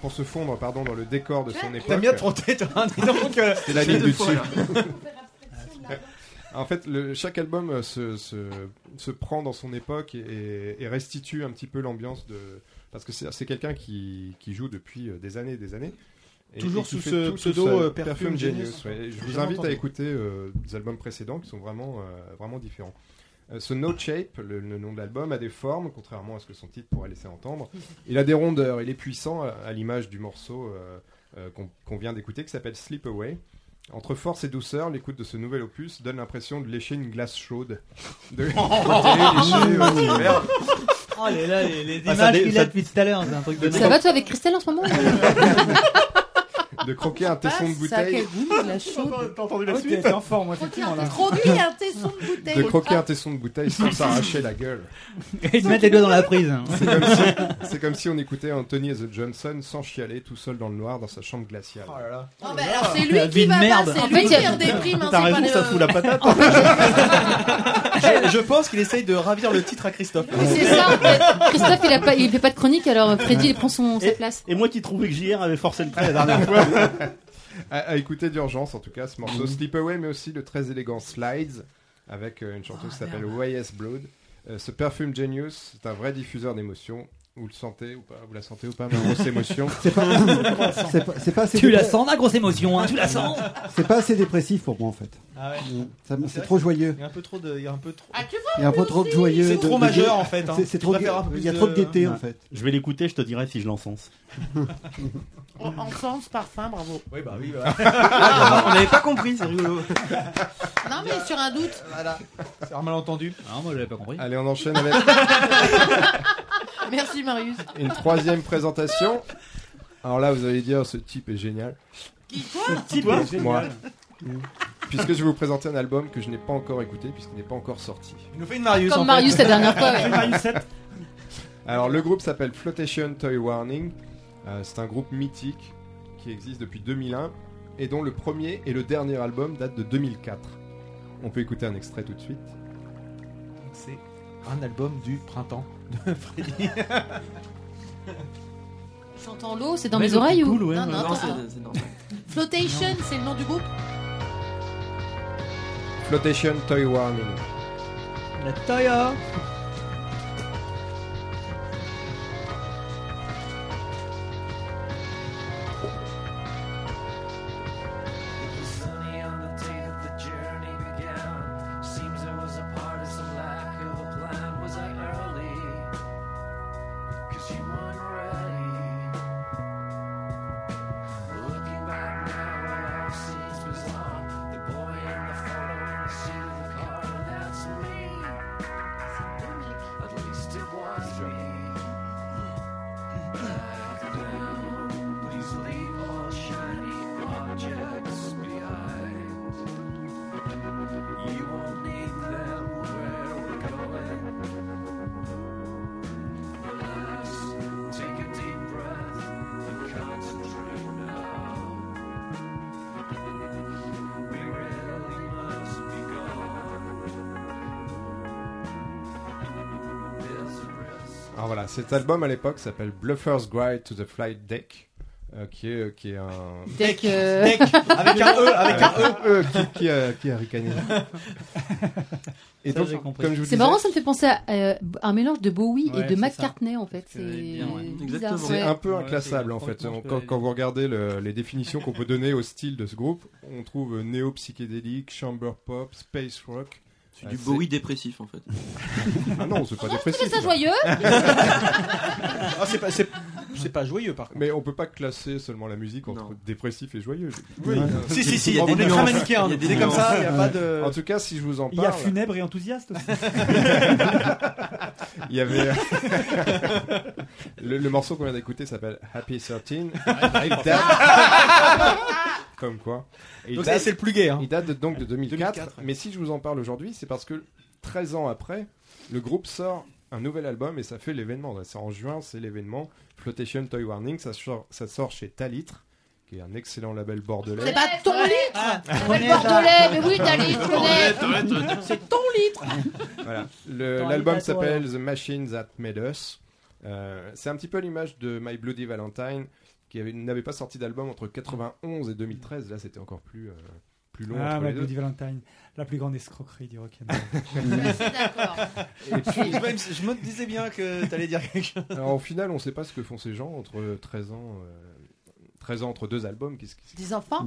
pour se fondre pardon, dans le décor de son époque. T'as bien trotter, toi. hein, dis donc, euh, C'était la ligne du fois, dessus. En fait, le- chaque album euh, se, se, se prend dans son époque et, et restitue un petit peu l'ambiance de. Parce que c'est quelqu'un qui, qui joue depuis euh, des années et des années. Et- Toujours et sous ce tout pseudo, euh, Perfume Genius. ouais. Je vous invite à écouter euh, des albums précédents qui sont vraiment, euh, vraiment différents. Euh, ce No Shape, le, le nom de l'album, a des formes, contrairement à ce que son titre pourrait laisser entendre. Il a des rondeurs, il est puissant, à, à l'image du morceau qu'on qu'on vient d'écouter, qui s'appelle Sleep Away. Entre force et douceur, l'écoute de ce nouvel opus donne l'impression de lécher une glace chaude. De frotter, lécher, ouais, c'est merde. Oh là là, les, les Ah, images dé- qu'il ça- a depuis tout à l'heure, c'est un truc de Ça va toi avec Christelle en ce moment de croquer un tesson de bouteille. T'as entendu la suite T'es en forme, moi, effectivement. Croquer un tesson de bouteille. De croquer un tesson de bouteille sans s'arracher la gueule. Et de mettre les doigts dans la prise. C'est comme, si, c'est comme si on écoutait Anthony et The Johnson sans chialer tout seul dans le noir dans sa chambre glaciale. Oh là là. Oh, bah, alors c'est lui qui va merde. pas, c'est En lui fait, qui redéprime. hein, T'as raison, ça fout la patate. je, pense qu'il essaye de ravir le titre à Christophe. Oui, c'est ça en fait. Christophe il a pas, il fait pas de chronique alors Freddy il prend son sa place. et moi qui trouvais que JR avait forcé le trait la dernière fois. À, à écouter d'urgence en tout cas ce morceau Sleep Away mais aussi le très élégant Slides avec euh, une chanteuse qui s'appelle YS Blood. Euh, ce Perfume Genius c'est un vrai diffuseur d'émotions. Vous le sentez ou pas? Vous la sentez ou pas ma grosse émotion? C'est pas, c'est pas, c'est pas assez Tu la dépre- sens, la grosse émotion, hein, tu la sens C'est pas assez dépressif pour moi en fait. Ah ouais. Mm. Ça me- C'est C'est vrai trop joyeux. Il y a un peu trop de. Il y a un peu trop. Ah, Il y a un peu trop de joyeux. C'est de- trop de- majeur, en fait, hein. C'est- C'est Je trop. préfère un peu Il y a plus trop de de- gaieté en Ouais. fait. Je vais l'écouter, je te dirai si je l'encense. En- Ensemble, parfum, bravo. Oui, bah oui. bah. Ah, on n'avait pas compris, c'est rigolo. Non, mais sur un doute. voilà. C'est un malentendu. Ah, moi j'avais pas compris. Allez on enchaîne avec Merci, Marius. une troisième présentation. Alors là vous allez dire ce type est génial. Qui, toi Type, toi Moi. Puisque je vais vous présenter un album que je n'ai pas encore écouté puisqu'il n'est pas encore sorti. Il nous fait une Marius. en Comme fait. Marius la dernière fois. ouais. Marius 7. Alors le groupe s'appelle Flotation Toy Warning. Euh, c'est un groupe mythique qui existe depuis 2001 et dont le premier et le dernier album datent de 2004. On peut écouter un extrait tout de suite. C'est un album du printemps de Freddy. J'entends l'eau, c'est dans mes le oreilles ou ouais, Non, c'est normal. Flotation, c'est le nom du groupe Flotation Toy Warning. La Toya cet album à l'époque s'appelle Bluffer's Guide to the Flight Deck. euh, qui, est, qui est un. Deck, euh, Deck, avec un E, avec un E. Euh, qui, qui a, qui a ricané Et Ça, donc, j'ai compris. comme je vous C'est disais, marrant, ça me fait penser à euh, un mélange de Bowie Ouais, et de. McCartney en fait. C'est ouais. un peu inclassable en fait. Quand, vous regardez le- les définitions qu'on peut donner au style de ce groupe, on trouve néo-psychédélique, chamber pop, space rock. C'est du c'est- Bowie dépressif en fait. Ah non, c'est pas dépressif. ça ça. joyeux Ah, c'est pas, c'est, c'est pas joyeux par contre. Mais on peut pas classer seulement la musique entre Non. dépressif et joyeux. Oui. Si, si, si, il y a On des est très manichéens. Il y a des C'est comme ça, il n'y a pas En de. tout cas, si je vous en Il y a parle, funèbre et enthousiaste aussi. il y avait le, le morceau qu'on vient d'écouter s'appelle Happy 13. Il date- Comme quoi. Et Donc c'est, c'est le plus gay. Hein. Il date de- donc de 2004, 2004, ouais. mais si je vous en parle aujourd'hui, c'est parce que 13 ans après, le groupe sort un nouvel album et ça fait l'événement. C'est en juin, c'est l'événement Flotation Toy Warning. Ça sort, ça sort chez Talitre, qui est un excellent label bordelais. C'est pas ton litre s'appelle Bordelais, mais oui, connais. C'est ton litre Voilà. L'album s'appelle The Machine That Made Us. Euh, c'est un petit peu l'image de My Bloody Valentine, qui avait- n'avaient pas sorti d'album entre 91 et 2013. Là, c'était encore plus, euh, plus long. Ah, entre ma les. Bloody Valentine, la plus grande escroquerie du rock'n'roll. Je, je me disais bien que t'allais dire quelque chose. Alors, au final, on ne sait pas ce que font ces gens entre 13 ans, euh, 13 ans entre deux albums. Qu'est-ce qu'ils- Des enfants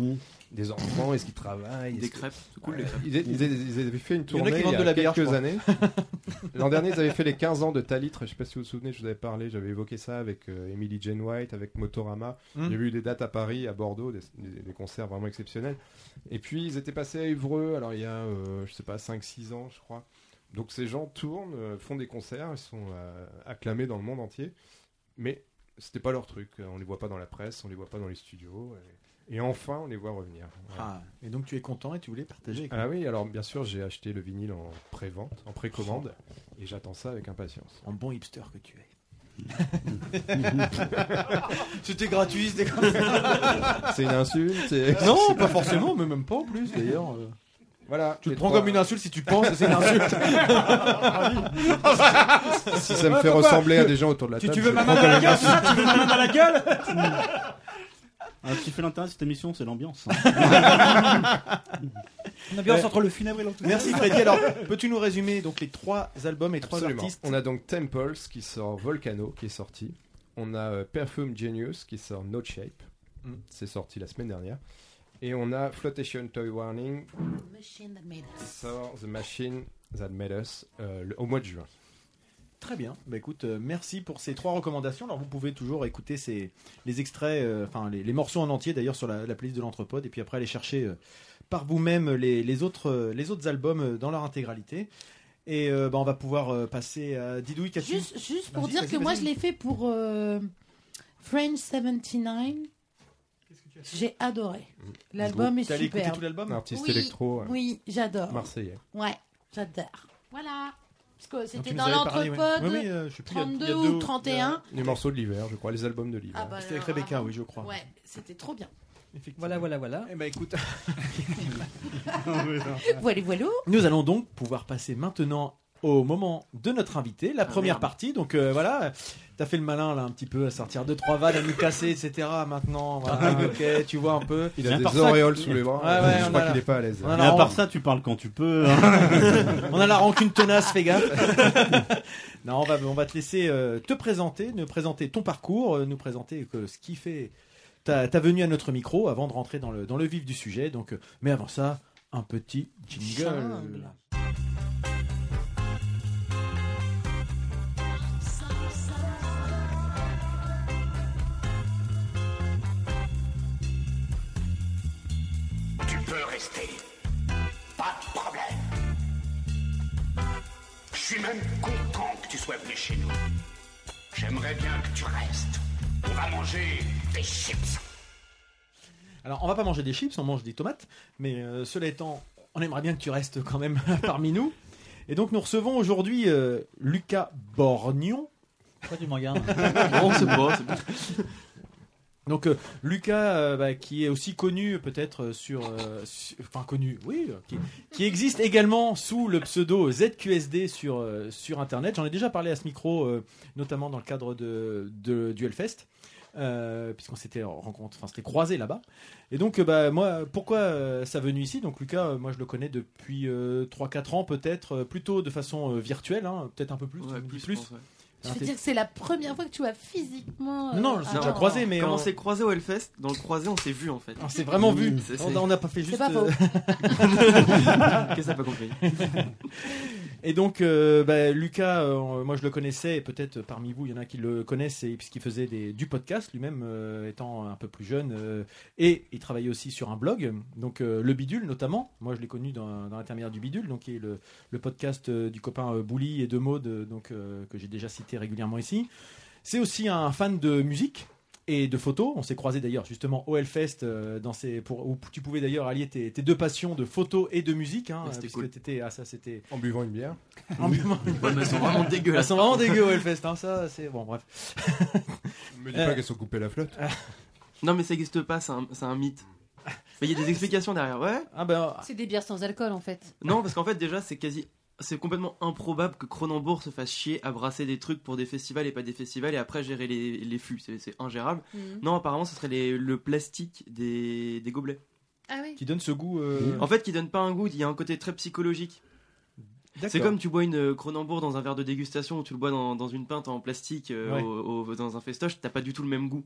Des enfants, est-ce qu'ils travaillent Des crêpes, c'est cool, les crêpes. Ils, ils- ils avaient fait une Il y en a tournée qui il y vendent a de la bière, je quelques crois. années. L'an dernier, ils avaient fait les 15 ans de Talitre. Je sais pas si vous vous souvenez, je vous avais parlé, j'avais évoqué ça avec euh, Emily Jane White, avec Motorama. Mm. J'ai vu des dates à Paris, à Bordeaux, des, des- des concerts vraiment exceptionnels. Et puis, ils étaient passés à Évreux, alors il y a, euh, je sais pas, 5-6 ans, je crois. Donc ces gens tournent, euh, font des concerts, ils sont euh, acclamés dans le monde entier. Mais c'était pas leur truc. On les voit pas dans la presse, on les voit pas dans les studios. Et, et enfin, on les voit revenir. Ah, et donc tu es content et tu voulais partager Ah oui, alors bien sûr, j'ai acheté le vinyle en pré-vente, en précommande, et j'attends ça avec impatience. En bon hipster que tu es. C'était gratuit, c'était comme ça. C'est une insulte Non, pas forcément, mais même pas en plus d'ailleurs. Voilà. Tu le prends comme une insulte si tu penses que c'est une insulte. si ça me fait ressembler à des gens autour de la table. tu veux ma main comme la gueule, c'est ça insulte. Tu veux ma main à la gueule Ah, ce qui fait l'intérêt de cette émission, c'est l'ambiance. L'ambiance Ouais. entre le funèbre et l'enthousiasme. Merci Freddy. Alors, peux-tu nous résumer donc les trois albums et trois Absolument. artistes On a donc Temples qui sort Volcano qui est sorti. On a euh, Perfume Genius qui sort No Shape. Mm. C'est sorti la semaine dernière. Et on a Flotation Toy Warning Machine that made qui us. sort The Machine That Made Us euh, le- au mois de juin. Très bien. Bah écoute, euh, merci pour ces trois recommandations. Alors vous pouvez toujours écouter ces, les extraits, euh, enfin les, les morceaux en entier d'ailleurs sur la, la playlist de l'Entrepode, et puis après aller chercher euh, par vous-même les, les autres, les autres albums euh, dans leur intégralité. Et euh, bah, on va pouvoir euh, passer à Didouille Cathy. Juste, juste pour dire que moi je l'ai fait pour euh, French 79. J'ai adoré. L'album est super. tout l'album Artiste Oui, électro euh, Oui, j'adore. marseillais. Ouais, j'adore. Voilà. Parce que c'était dans l'entrepode ouais. Oui, euh, je sais plus, il y a- il y a 32 deux- ou 31. Les morceaux de l'hiver, je crois, les albums de l'hiver. Ah bah, C'était avec Rebecca, oui, je crois. Ouais, c'était trop bien. Voilà, voilà, voilà. Eh ben écoute, Voilà, voilà. nous allons donc pouvoir passer maintenant au moment de notre invité, la première merde. partie. Donc euh, voilà, t'as fait le malin là un petit peu à sortir deux trois vannes, à nous casser, etc. Maintenant, voilà, ok, tu vois un peu. Il a des ça, auréoles sous les bras. Ouais, ouais, je crois qu'il est pas à l'aise. Mais la à part ça, tu parles quand tu peux. hein. On a la rancune tenace, fais gaffe. non, on va, on va te laisser euh, te présenter, nous présenter ton parcours, euh, nous présenter que ce qui fait ta, ta venue à notre micro avant de rentrer dans le, dans le vif du sujet. Donc, euh, mais avant ça, un petit jingle. Rester. Pas de problème. Je suis même content que tu sois venu chez nous. J'aimerais bien que tu restes. On va manger des chips. Alors, on va pas manger des chips, on mange des tomates, mais euh, cela étant, on aimerait bien que tu restes quand même parmi nous. Et donc, nous recevons aujourd'hui euh, Lucas Borgnon. Pourquoi tu me regardes? Non, c'est pas, c'est pas. Donc euh, Lucas, euh, bah, qui est aussi connu peut-être euh, sur, euh, su- enfin connu, oui, qui, qui existe également sous le pseudo ZQSD sur sur Internet. J'en ai déjà parlé à ce micro, notamment dans le cadre de, de du Hellfest. euh, puisqu'on s'était rencontré, enfin s'était croisé là-bas. Et donc, euh, bah, moi, pourquoi euh, sa venue ici? Donc, Lucas, moi, je le connais depuis 3-4 ans, peut-être, plutôt de façon virtuelle, hein, peut-être un peu plus. tu Ouais, me dis plus, je plus. pense, ouais. Je veux dire que c'est la première fois que tu vois physiquement. euh, Non, je ah, déjà croisé, mais Quand on- on s'est croisé au Hellfest, dans le croisé, on s'est vu en fait. on s'est vraiment vu. C'est- On c'est- n'a pas fait C'est juste. pas faux. euh, Qu'est-ce que t'as pas compris? Et donc, euh, bah, Lucas, euh, moi je le connaissais, et peut-être parmi vous, il y en a qui le connaissent, puisqu'il faisait des, du podcast lui-même, euh, étant un peu plus jeune, euh, et il travaillait aussi sur un blog, donc euh, Le Bidule notamment. Moi je l'ai connu dans, dans l'intermédiaire du Bidule, donc qui est le, le podcast euh, du copain euh, Bouli et de Maud, euh, donc, euh, que j'ai déjà cité régulièrement ici. C'est aussi un fan de musique. Et de photos, on s'est croisé d'ailleurs justement au Hellfest euh, dans ces pour où tu pouvais d'ailleurs allier tes, tes deux passions de photos et de musique. Hein, c'était cool. t'étais- ah ça c'était En buvant une bière. en buvant- Ouais, mais elles sont vraiment elles dégueulasses. sont vraiment dégueu au Hellfest, hein, ça c'est bon bref. Me dis Euh. pas qu'elles sont coupées la flotte. Non, mais ça n'existe pas, c'est un, c'est un mythe. Mais Il y a des explications derrière, ouais. Ah ben C'est des bières sans alcool en fait. Non, parce qu'en fait, déjà, c'est quasi c'est complètement improbable que Cronenbourg se fasse chier à brasser des trucs pour des festivals et pas des festivals et après gérer les, les flux. C'est, ingérable. Mhm. Non, apparemment, ce serait les- le plastique des, des gobelets. Ah oui. Qui donne ce goût. euh, En fait, qui donne pas un goût, il y a un côté très psychologique. D'accord. C'est comme tu bois une euh, Cronenbourg dans un verre de dégustation ou tu le bois dans, dans une pinte en plastique euh, Ouais. au- au- dans un festoche, t'as pas du tout le même goût.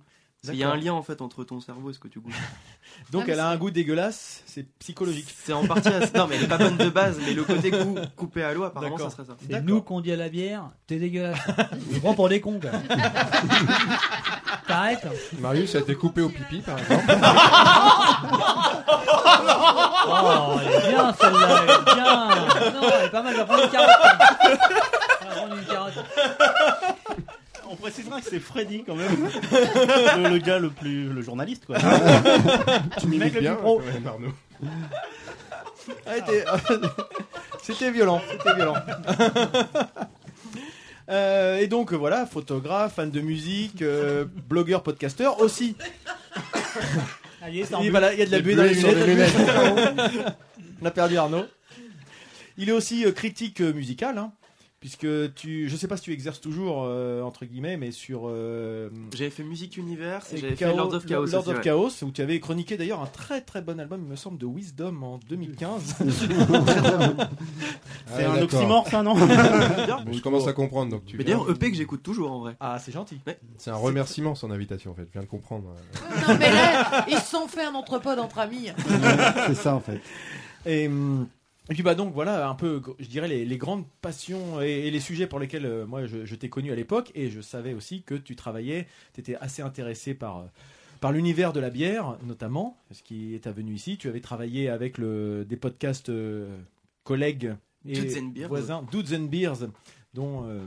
Il y a un lien en fait entre ton cerveau et ce que tu goûtes. Donc Ah, elle a un goût dégueulasse, c'est psychologique. C'est en partie. à- Non, mais elle est pas bonne de base, mais le côté goût coupé à l'eau, apparemment, ça serait ça. C'est nous qu'on dit à la bière, t'es dégueulasse. Je prends pour des cons. T'arrêtes Marius a été coupé au pipi, par exemple. Oh, elle est bien celle-là, elle est bien. Non, elle est pas mal, je vais prendre une carotte. Je vais prendre une carotte. On précisera que c'est Freddy quand même, le, le gars le plus, le journaliste quoi. tu le bien, plus pro. quand même, Arnaud. Ah, était- C'était violent, c'était violent. Euh, et donc voilà, photographe, fan de musique, euh, blogueur, podcasteur aussi. Ah, il voilà, y a de la buée dans les lunettes. On a perdu Arnaud. Il est aussi euh, critique euh, musical, hein, puisque tu, je sais pas si tu exerces toujours euh, entre guillemets, mais sur euh, J'avais fait Musique Univers et et j'avais fait Lord of Chaos. Lord aussi, of ouais. Chaos, où tu avais chroniqué d'ailleurs un très très bon album, il me semble, de Wisdom en 2015. C'est Ah, un oxymore ça non Je commence à comprendre. Donc tu Mais d'ailleurs, EP que j'écoute toujours en vrai. Ah, c'est gentil. C'est un remerciement son invitation en fait. Je viens de comprendre. Non, mais là, ils se sont fait un entrepôt entre amis. C'est ça en fait. Et, hum, et puis bah donc voilà un peu, je dirais les, les grandes passions et, et les sujets pour lesquels euh, moi je, je t'ai connu à l'époque et je savais aussi que tu travaillais, tu étais assez intéressé par euh, par l'univers de la bière notamment, ce qui est venu ici. Tu avais travaillé avec le, des podcasts euh, collègues et Dudes and Beers. voisins, Dudes and Beers, dont euh,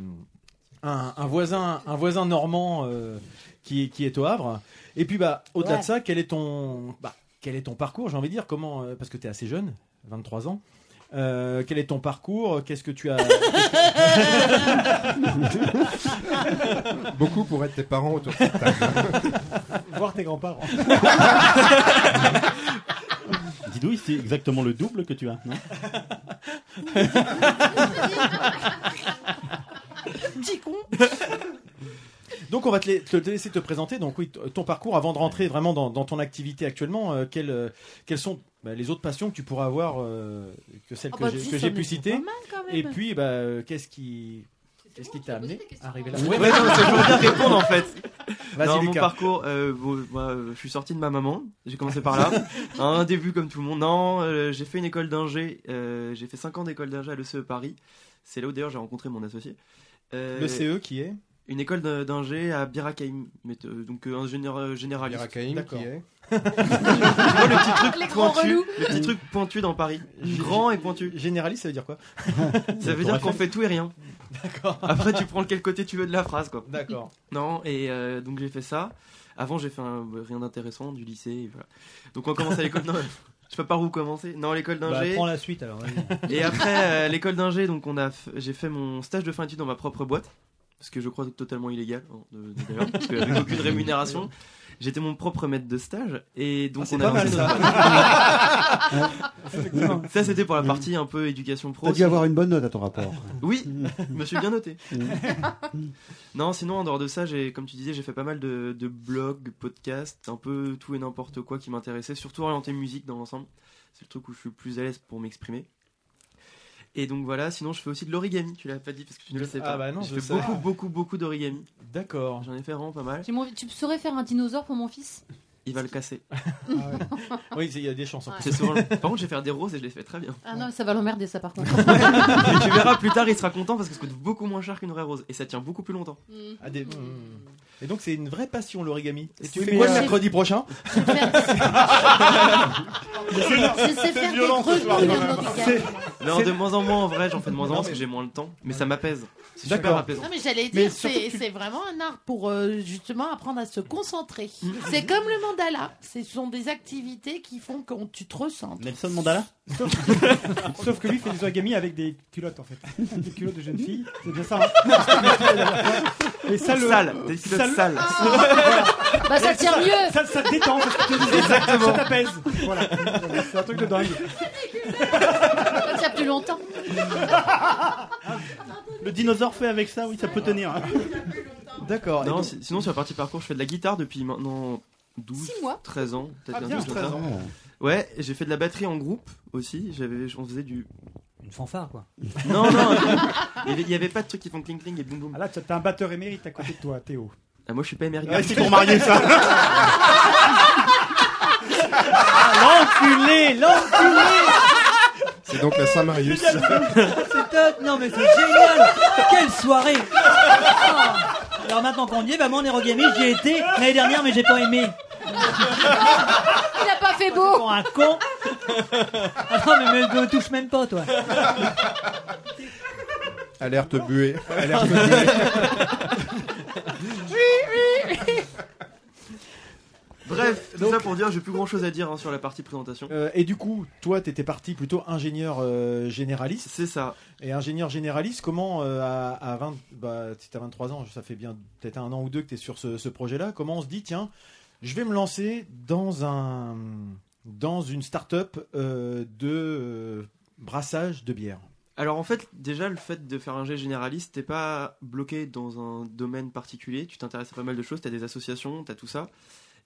un, un voisin un voisin normand euh, qui, qui est au Havre. Et puis bah au-delà Ouais. de ça, quel est ton bah, quel est ton parcours J'ai envie de dire? Comment euh, parce que tu es assez jeune, 23 ans. Euh, quel est ton parcours? Qu'est-ce que tu as Beaucoup pour être tes parents autour de cette table. Voir tes grands-parents. Didouille, c'est exactement le double que tu as, non? Petit con. Donc on va te, la- te- te laisser te présenter. Donc oui, ton parcours avant de rentrer vraiment dans, dans ton activité actuellement. euh, euh, quelles sont bah, les autres passions que tu pourras avoir euh, que celles Ah que bah, j'ai pu citer pas mal, quand même. Et puis bah, qu'est-ce qui qu'est-ce qui t'a amené à arriver là Ouais, non, mais c'est pour bien répondre en fait. Vas-y, Non, mon parcours, euh, bon, je suis sorti de ma maman, j'ai commencé par là. un début comme tout le monde. Non, euh, j'ai fait une école d'ingé, euh, j'ai fait 5 ans d'école d'ingé à l'ECE Paris. C'est là où d'ailleurs j'ai rencontré mon associé. Euh, Le CE qui est? Une école d'in- d'ingé à Birakaim, euh, donc euh, ingénieur euh, généraliste. Birakaim, D'accord. qui est Tu vois le petit truc pointu, relous. le petit truc pointu dans Paris, grand et pointu. généraliste, ça veut dire quoi? Ça veut dire qu'on fait tout et rien. D'accord. Après, tu prends lequel côté tu veux de la phrase, quoi. D'accord. Non, et euh, donc j'ai fait ça. Avant, j'ai fait un- rien d'intéressant, du lycée. et voilà. Donc on commence à l'école. Non, je sais pas par où commencer? Non, l'école Bah, d'ingé. prends la suite alors. et après, euh, l'école d'ingé, donc on a, f- j'ai fait mon stage de fin d'études dans ma propre boîte, ce que je crois totalement illégal, hein, d'ailleurs, parce qu'avec aucune rémunération. J'étais mon propre maître de stage et donc Ah, c'est on pas a mal, lancé ça. ça c'était pour la partie un peu éducation pro. T'as dû avoir une bonne note à ton rapport. Oui, je me suis bien noté. non, sinon, en dehors de ça, j'ai, comme tu disais, j'ai fait pas mal de, de blogs, podcasts, un peu tout et n'importe quoi qui m'intéressait, surtout orienté musique dans l'ensemble. C'est le truc où je suis le plus à l'aise pour m'exprimer. Et donc voilà, sinon je fais aussi de l'origami, tu l'as pas dit parce que tu ne le sais Ah pas. bah non, je je fais sais. beaucoup, beaucoup, beaucoup d'origami. D'accord. J'en ai fait vraiment pas mal. Tu, saurais faire un dinosaure pour mon fils? Il va le casser. Oui, il y a des chances. en Ouais. plus. C'est souvent Par contre, je vais faire des roses et je les fais très bien. Ah non, ça va l'emmerder ça par contre. Tu verras plus tard, il sera content parce que ça coûte beaucoup moins cher qu'une vraie rose et ça tient beaucoup plus longtemps. Ah, des- Et donc c'est une vraie passion l'origami. Et tu Oui, fais quoi le euh, mercredi prochain Je sais faire des. Non, de moins en moins en vrai, j'en fais de moins en moins parce que j'ai moins le temps, mais ça m'apaise. C'est super apaisant. Non mais j'allais dire, c'est vraiment un art pour euh, justement apprendre à se concentrer. C'est comme le mandala, ce sont des activités qui font que tu te ressens. Nelson Mandala Sauf que lui fait des origami avec des culottes en fait. Des culottes de jeune fille. C'est bien ça. Hein Et ça le. Sale, des culottes ça le- sales. bah ça tient mieux Ça, ça te détend, c'est ce que tu disais. Exactement. Ça t'apaise. Voilà. C'est un truc de dingue. Ça tient plus longtemps. Le dinosaure fait avec ça, oui, ça peut tenir. D'accord. Non, si- sinon sur la partie parcours, je fais de la guitare depuis maintenant 12, Six mois. 13 ans, peut-être Ah, bien bien, 12, 13 comme ça. ans. Ouais, j'ai fait de la batterie en groupe aussi. J'avais, on faisait du. Une fanfare, quoi. Non, non, il y avait, il y avait pas de trucs qui font cling cling et boum boum. Ah là, tu as un batteur émérite à côté de toi, Théo. Ah, moi je suis pas émérite. Ouais, c'est pour Marius, ça. l'enculé, l'enculé. C'est donc la Saint-Marius. C'est top Non mais c'est génial Quelle soirée Ah. Alors maintenant qu'on y est, bah moi en Eurogaming j'y ai été l'année dernière mais j'ai pas aimé. Il a pas fait beau. Pour un con Ah non mais me, me touche même pas toi Alerte buée. Alerte buée. Bref, tout ça pour dire, j'ai plus grand chose à dire hein, sur la partie présentation. Euh, et du coup, toi, t'étais parti plutôt ingénieur euh, généraliste. C'est ça. Et ingénieur généraliste, comment euh, à, à 20, bah, t'as 23 ans, ça fait bien peut-être un an ou deux que t'es sur ce, ce projet-là. Comment on se dit, tiens, je vais me lancer dans un dans une start-up euh, de euh, brassage de bière. Alors en fait, déjà le fait de faire un jet généraliste, t'es pas bloqué dans un domaine particulier, tu t'intéresses à pas mal de choses, t'as des associations, t'as tout ça.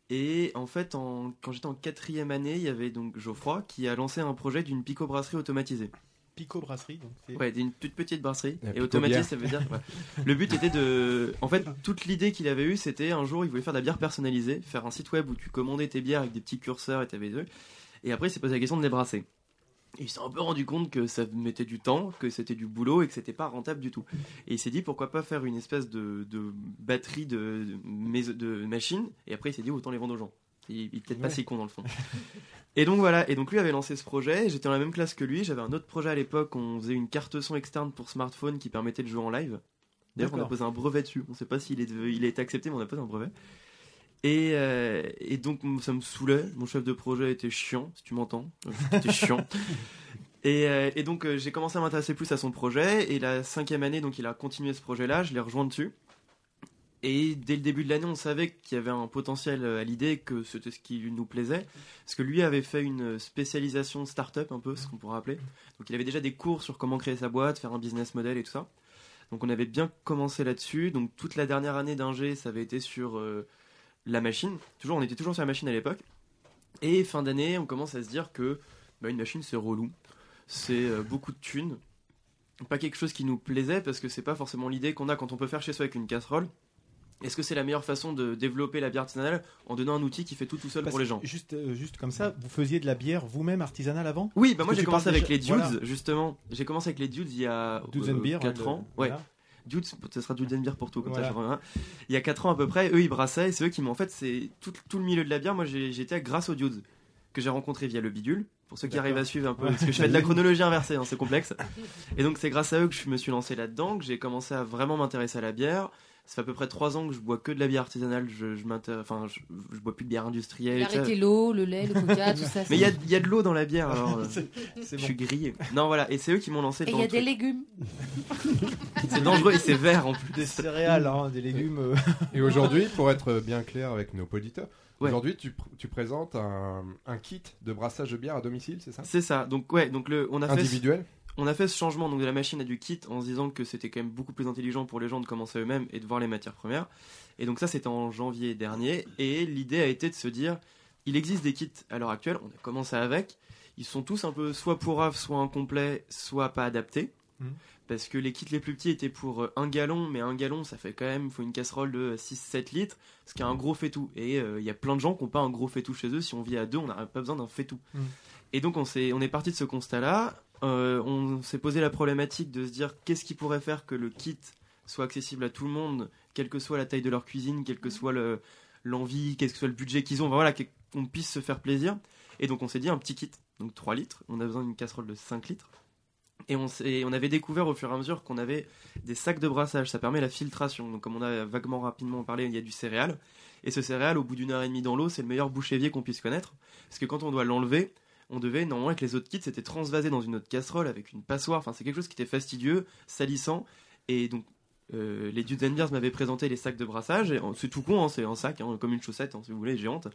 Et en fait, en- quand j'étais en quatrième année, il y avait donc Geoffroy qui a lancé un projet d'une pico-brasserie automatisée. Pico brasserie, donc c'est- Ouais, d'une toute petite brasserie. La Et automatisée, ça veut dire. ouais. Le but était de. En fait, toute l'idée qu'il avait eue, c'était un jour, il voulait faire de la bière personnalisée, faire un site web où tu commandais tes bières avec des petits curseurs et t'avais deux. Et après, il s'est posé la question de les brasser. Et il s'est un peu rendu compte que ça mettait du temps, que c'était du boulot et que c'était pas rentable du tout. Et il s'est dit pourquoi pas faire une espèce de, de batterie de, de, machines. Et après, il s'est dit autant les vendre aux gens. Il, il est peut-être pas si con dans le fond. Et donc voilà, et donc lui avait lancé ce projet, j'étais dans la même classe que lui, j'avais un autre projet à l'époque, on faisait une carte son externe pour smartphone qui permettait de jouer en live. D'ailleurs, on a posé un brevet dessus, on sait pas s'il est, il a été accepté, mais on a posé un brevet. Et, euh, et donc ça me saoulait, mon chef de projet était chiant, si tu m'entends, c'était chiant. Et, euh, et donc euh, j'ai commencé à m'intéresser plus à son projet, et la cinquième année, donc il a continué ce projet-là, je l'ai rejoint dessus. Et dès le début de l'année, on savait qu'il y avait un potentiel à l'idée, que c'était ce qui nous plaisait. Parce que lui avait fait une spécialisation start-up, un peu, ce qu'on pourrait appeler. Donc il avait déjà des cours sur comment créer sa boîte, faire un business model et tout ça. Donc on avait bien commencé là-dessus. Donc toute la dernière année d'ingé, ça avait été sur la machine. Toujours, on était toujours sur la machine à l'époque. Et fin d'année, on commence à se dire que bah, une machine, c'est relou. C'est euh, beaucoup de thunes. Pas quelque chose qui nous plaisait, parce que c'est pas forcément l'idée qu'on a quand on peut faire chez soi avec une casserole. Est-ce que c'est la meilleure façon de développer la bière artisanale en donnant un outil qui fait tout tout seul Parce pour les gens Juste, euh, juste comme ça, vous faisiez de la bière vous-même artisanale avant? Oui, bah Parce moi j'ai commencé avec déjà- les Dudes, voilà. justement. J'ai commencé avec les Dudes il y a Beer, 4 ouais, ans. Ouais. Dudes, ce sera Dudes and Beer pour tout, comme Voilà. ça je reviens. Il y a 4 ans à peu près, eux ils brassaient, et c'est eux qui m'ont en fait, c'est tout, tout le milieu de la bière. Moi j'étais grâce aux Dudes que j'ai rencontré via le bidule. Pour ceux qui arrivent à suivre un peu, Ouais. parce que je fais de la chronologie inversée, hein, c'est complexe. Et donc c'est grâce à eux que je me suis lancé là-dedans, que j'ai commencé à vraiment m'intéresser à la bière. Ça fait à peu près 3 ans que je bois que de la bière artisanale, je, je enfin, je, je bois plus de bière industrielle. Il a tu sais. arrêté l'eau, le lait, le coca, tout ça. Mais il y a, il y a de l'eau dans la bière, alors euh, C'est- c'est je bon. suis grillé. Non, voilà, et c'est eux qui m'ont lancé Et il y a des truc. légumes. C'est dangereux et c'est vert en plus. Des céréales, hein, des légumes. euh. Et aujourd'hui, pour être bien clair avec nos auditeurs, Ouais. aujourd'hui tu, pr- tu présentes un, un kit de brassage de bière à domicile, c'est ça? C'est ça. Donc ouais, donc le, on a fait Individuel? On a fait ce changement donc de la machine à du kit en se disant que c'était quand même beaucoup plus intelligent pour les gens de commencer eux-mêmes et de voir les matières premières. Et donc ça c'était en janvier dernier et l'idée a été de se dire il existe des kits à l'heure actuelle, on a commencé avec, ils sont tous un peu soit pourraves, soit incomplets, soit pas adaptés. Mhm. Parce que les kits les plus petits étaient pour euh, un gallon, mais un gallon ça fait quand même, faut une casserole de 6-7 litres, ce qui est un gros fait-tout. Et euh, il y a plein de gens qui n'ont pas un gros fait-tout chez eux, si on vit à deux, on n'a pas besoin d'un fait-tout. Mhm. Et donc on, s'est, on est parti de ce constat-là, euh, on s'est posé la problématique de se dire qu'est-ce qui pourrait faire que le kit soit accessible à tout le monde, quelle que soit la taille de leur cuisine, quel que soit le, l'envie, quel que soit le budget qu'ils ont, enfin, voilà, qu'on puisse se faire plaisir. Et donc on s'est dit un petit kit, donc 3 litres, on a besoin d'une casserole de 5 litres. Et on, s'est- on avait découvert au fur et à mesure qu'on avait des sacs de brassage, ça permet la filtration. Donc comme on a vaguement rapidement parlé, il y a du céréal. Et ce céréal, au bout d'une heure et demie dans l'eau, c'est le meilleur bouche-évier qu'on puisse connaître. Parce que quand on doit l'enlever, on devait, normalement avec les autres kits, c'était transvasé dans une autre casserole avec une passoire. Enfin, c'est quelque chose qui était fastidieux, salissant. Et donc, euh, les Dudes and m'avaient présenté les sacs de brassage. C'est tout con, hein, c'est un sac, hein, comme une chaussette, hein, si vous voulez, géante.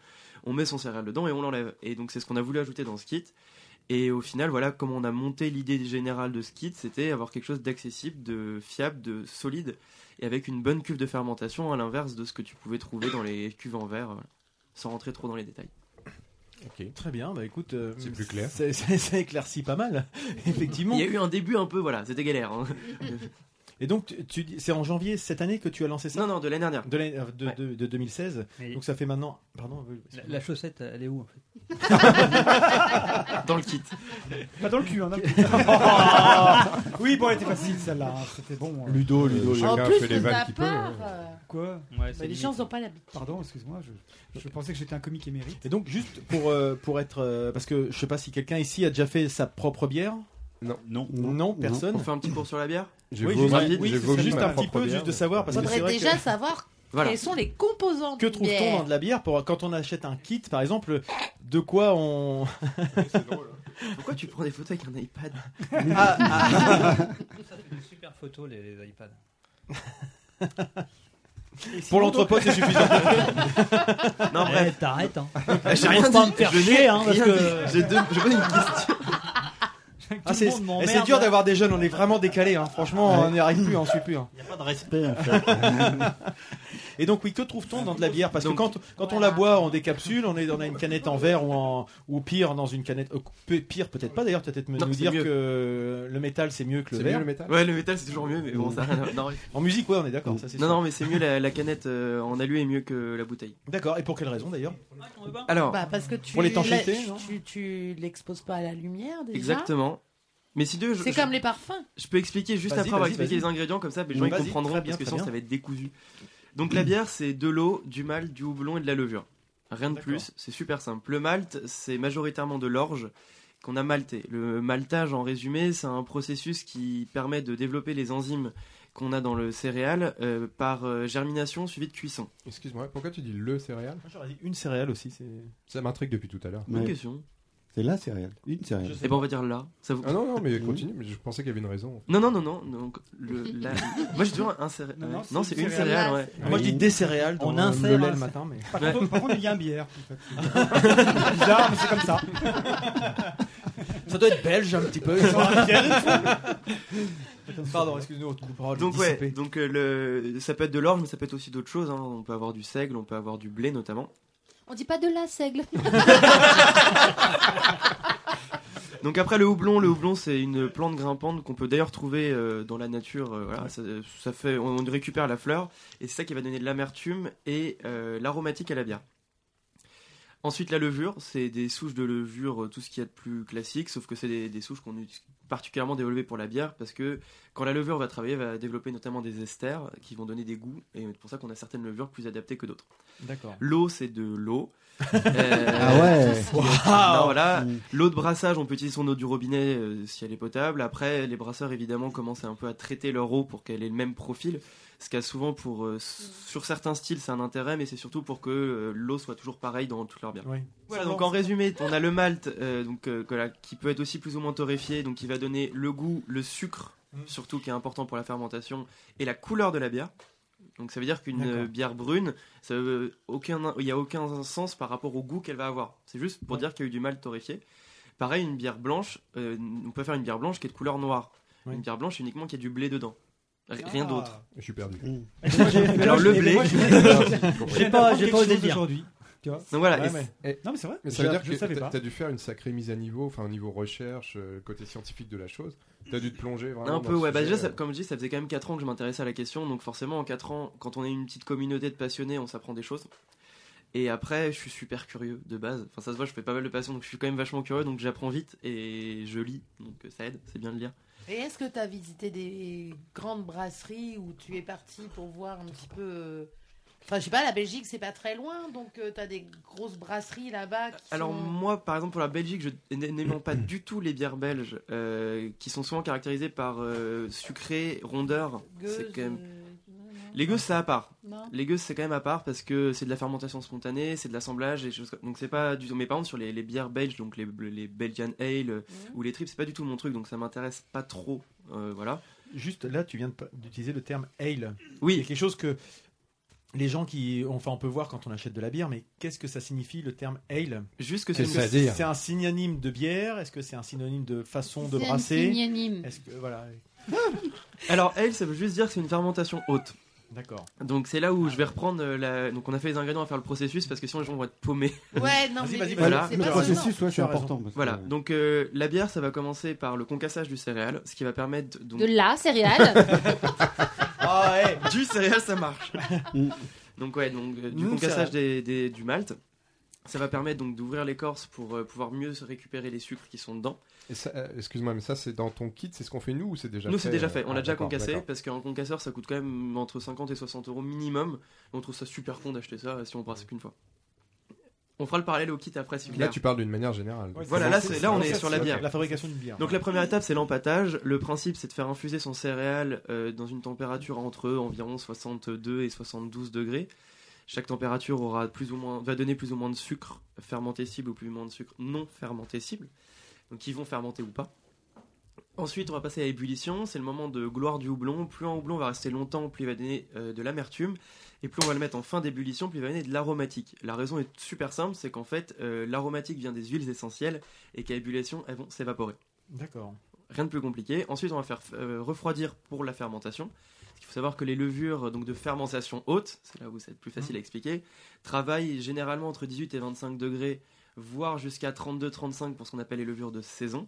On met son céréal dedans et on l'enlève. Et donc, c'est ce qu'on a voulu ajouter dans ce kit. Et au final, voilà comment on a monté l'idée générale de ce kit, c'était avoir quelque chose d'accessible, de fiable, de solide, et avec une bonne cuve de fermentation, à l'inverse de ce que tu pouvais trouver dans les cuves en verre, sans rentrer trop dans les détails. Ok, très bien. Bah écoute, euh, C'est plus clair. Ça, ça- ça éclaircit pas mal, effectivement. Il y a eu un début un peu, voilà, c'était galère. hein. Et donc, tu, tu dis- c'est en janvier cette année que tu as lancé ça Non, non, de l'année dernière. De, l'année- euh, de, Ouais. de- de 2016. Mais- Donc ça fait maintenant. Pardon. La, la chaussette, elle est où en fait Dans le kit. Pas dans le cul, hein. oui, bon, elle était facile celle-là. hein, C'était bon. hein. Ludo, Ludo. Chacun En plus, fait les vannes qu'il peut. hein. euh, Quoi Ouais, bah, les gens n'ont pas l'habitude. Pardon, excuse-moi, je, je pensais que j'étais un comique émérite. Et donc, juste pour, euh, pour être. euh, parce que je sais pas si quelqu'un ici a déjà fait sa propre bière. Non. Non, personne. On fait un petit cours sur la bière J'ai Oui, juste, j'ai oui, juste un petit peu, bière, juste de savoir. Parce que Faudrait vrai déjà que savoir Voilà. quels sont les composants que trouve-t-on bière. dans de la bière pour quand on achète un kit, par exemple, de quoi on. Pourquoi tu prends des photos avec un iPad Ah, ah. Ça fait des super photos les, les iPads. Pour l'entrepôt, c'est suffisant. Non, bref. Eh, t'arrêtes hein. J'ai rien pas me faire Je n'ai chier hein, parce que. J'ai deux- je une question. Ah, Tout c'est le monde et m'emmerde, c'est dur d'avoir des jeunes, on est vraiment décalés. Hein. Franchement, on n'y arrive plus, on suit plus. hein. Il n'y a pas de respect en fait. Et donc, oui, que trouve-t-on dans de la bière Parce Donc- que quand, quand on la boit en décapsule, on, est, on a une canette en verre ou, en, ou pire dans une canette. euh, pire, peut-être pas d'ailleurs, peut-être me- Non, nous dire mieux. que le métal c'est mieux que le C'est verre. mieux le métal Ouais, le métal c'est toujours mieux, mais bon, ça non, En musique, ouais, on est d'accord. non, sûr. non, mais c'est mieux la, la canette euh, en alu est mieux que la bouteille. D'accord. Et pour quelle raison d'ailleurs Alors, Bah, parce que tu Pour l'étanchéité, tu, tu l'exposes pas à la lumière déjà. exactement. Mais si deux, je, C'est comme les parfums. je peux expliquer juste après avoir expliqué les ingrédients, comme ça les gens ils comprendront, bien, parce que sinon ça va être décousu. Donc la bière c'est de l'eau, du malt, du houblon et de la levure. Rien de plus, c'est super simple. Le malt c'est majoritairement de l'orge qu'on a malté. Le maltage en résumé c'est un processus qui permet de développer les enzymes qu'on a dans le céréal euh, par euh, germination suivie de cuisson. Excuse-moi, pourquoi tu dis le céréal Moi, J'aurais dit une céréale aussi. C'est. Ça m'intrigue depuis tout à l'heure. Bonne Ouais. question. C'est la céréale. Une céréale. Et ben on va dire là. Ça vous... Ah non, non, mais continue, mais je pensais qu'il y avait une raison. Non, non, non, non. Donc, le, la- Moi, j'ai toujours un céréal. Non, c'est Non, une c'est une céréale. céréale, ouais. Moi, je dis des céréales. On le insère lait un- le matin, mais. Par contre, par contre, il y a un bière. En fait. C'est bizarre, mais c'est comme ça. Ça doit être belge un petit peu. Pardon, excuse-nous, on te coupera. Donc, ouais, donc euh, le... ça peut être de l'orge, mais ça peut être aussi d'autres choses. hein. On peut avoir du seigle, on peut avoir du blé notamment. On dit pas de la seigle. Donc, après, le houblon, le houblon, c'est une plante grimpante qu'on peut d'ailleurs trouver euh, dans la nature. euh, on récupère la fleur et c'est ça qui va donner de l'amertume et euh, l'aromatique à la bière. Ensuite, la levure, c'est des souches de levure, tout ce qu'il y a de plus classique, sauf que c'est des souches qu'on utilise particulièrement développées pour la bière, parce que quand la levure va travailler, elle va développer notamment des esters qui vont donner des goûts, et c'est pour ça qu'on a certaines levures plus adaptées que d'autres. D'accord. L'eau, c'est de l'eau. Euh, Ah ouais. non, voilà. L'eau de brassage, on peut utiliser son eau du robinet euh, si elle est potable. Après, les brasseurs, évidemment, commencent un peu à traiter leur eau pour qu'elle ait le même profil. Ce qui a souvent pour. euh, s- sur certains styles, c'est un intérêt, mais c'est surtout pour que euh, l'eau soit toujours pareille dans toute leur bière. Oui. Voilà, donc en résumé, on a le malt euh, donc, euh, qui peut être aussi plus ou moins torréfié, donc qui va donner le goût, le sucre, Mm. surtout qui est important pour la fermentation, et la couleur de la bière. Donc ça veut dire qu'une euh, bière brune, ça veut aucun, il n'y a aucun sens par rapport au goût qu'elle va avoir. C'est juste pour Ouais. dire qu'il y a eu du malt torréfié. Pareil, une bière blanche, euh, on peut faire une bière blanche qui est de couleur noire. Oui. Une bière blanche uniquement qui a du blé dedans. Rien Ah. d'autre. Je suis perdu. Mm. J'ai- Alors, le blé. j'ai- pas, j'ai pas osé dire. aujourd'hui. Tu vois Donc voilà, Ouais, et mais- Non, mais c'est vrai. Mais ça veut dire que t'as dû faire une sacrée mise à niveau, enfin au niveau recherche, euh, côté scientifique de la chose. T'as dû te plonger vraiment. Un peu, ouais. Bah sujet, déjà, ça- euh. comme je dis, ça faisait quand même 4 ans que je m'intéressais à la question. Donc forcément, en 4 ans, quand on est une petite communauté de passionnés, on s'apprend des choses. Et après, je suis super curieux de base. Enfin, ça se voit, je fais pas mal de passion, donc je suis quand même vachement curieux. Donc j'apprends vite et je lis. Donc ça aide, c'est bien de lire. Et est-ce que tu as visité des grandes brasseries où tu es parti pour voir un petit peu. euh, Enfin, je sais pas, la Belgique, c'est pas très loin, donc tu as des grosses brasseries là-bas Alors sont... moi, par exemple, pour la Belgique, je n'aimant pas du tout les bières belges, euh, qui sont souvent caractérisées par euh, sucré, rondeur. C'est quand même... Les gueuses, c'est à part. Non. Les gueuses, c'est quand même à part parce que c'est de la fermentation spontanée, c'est de l'assemblage et choses Donc c'est pas du tout. Mais par contre, sur les, les bières belges, donc les, les Belgian Ale ou les trips, c'est pas du tout mon truc, donc ça m'intéresse pas trop. euh, voilà. Juste là, tu viens d'utiliser le terme ale. Oui, a quelque chose que. les gens qui, enfin, on peut voir quand on achète de la bière, mais qu'est-ce que ça signifie le terme ale? Juste que c'est- c'est un synonyme de bière Est-ce que c'est un synonyme de façon de C'est un brasser? synonyme. Est-ce que voilà, Alors, ale, ça veut juste dire que c'est une fermentation haute. D'accord. Donc c'est là où je vais reprendre euh, la. Donc on a fait les ingrédients à faire le processus parce que sinon les gens vont être paumés. Ouais, non, Vas-y, mais vas-y, Voilà. Le processus, ouais, c'est important. parce que- Voilà. Donc euh, la bière, ça va commencer par le concassage du céréal, ce qui va permettre donc, De la céréale. Ah ouais. du céréal, ça marche. Mm. donc ouais, donc euh, du concassage des, des- du malt. Ça va permettre donc d'ouvrir l'écorce pour euh, pouvoir mieux se récupérer les sucres qui sont dedans. Euh, Excuse-moi, mais ça c'est dans ton kit, c'est ce qu'on fait nous ou c'est déjà Nous fait c'est déjà euh, fait, on ah, l'a déjà d'accord, concassé parce qu'un concasseur ça coûte quand même entre 50 et 60 euros minimum. Et on trouve ça super con d'acheter ça si on brasse qu'une fois. On fera le parallèle au kit après si vous Là tu parles d'une manière générale. Ouais, Voilà, là, c'est- c'est- là, on est sur la bière. La fabrication d'une bière. Donc la première étape c'est l'empâtage. Le principe c'est de faire infuser son céréale euh, dans une température entre environ 62 et 72 degrés. Chaque température aura plus ou moins, va donner plus ou moins de sucre fermentescible ou plus ou moins de sucre non fermentescible. Donc ils vont fermenter ou pas. Ensuite on va passer à ébullition. C'est le moment de gloire du houblon. Plus un houblon va rester longtemps, plus il va donner euh, de l'amertume. Et plus on va le mettre en fin d'ébullition, plus il va donner de l'aromatique. La raison est super simple, c'est qu'en fait euh, l'aromatique vient des huiles essentielles et qu'à ébullition elles vont s'évaporer. D'accord. Rien de plus compliqué. Ensuite, on va faire euh, refroidir pour la fermentation. Il faut savoir que les levures donc de fermentation haute, c'est là où c'est plus facile à expliquer, travaillent généralement entre 18 et 25 degrés, voire jusqu'à 32-35 pour ce qu'on appelle les levures de saison.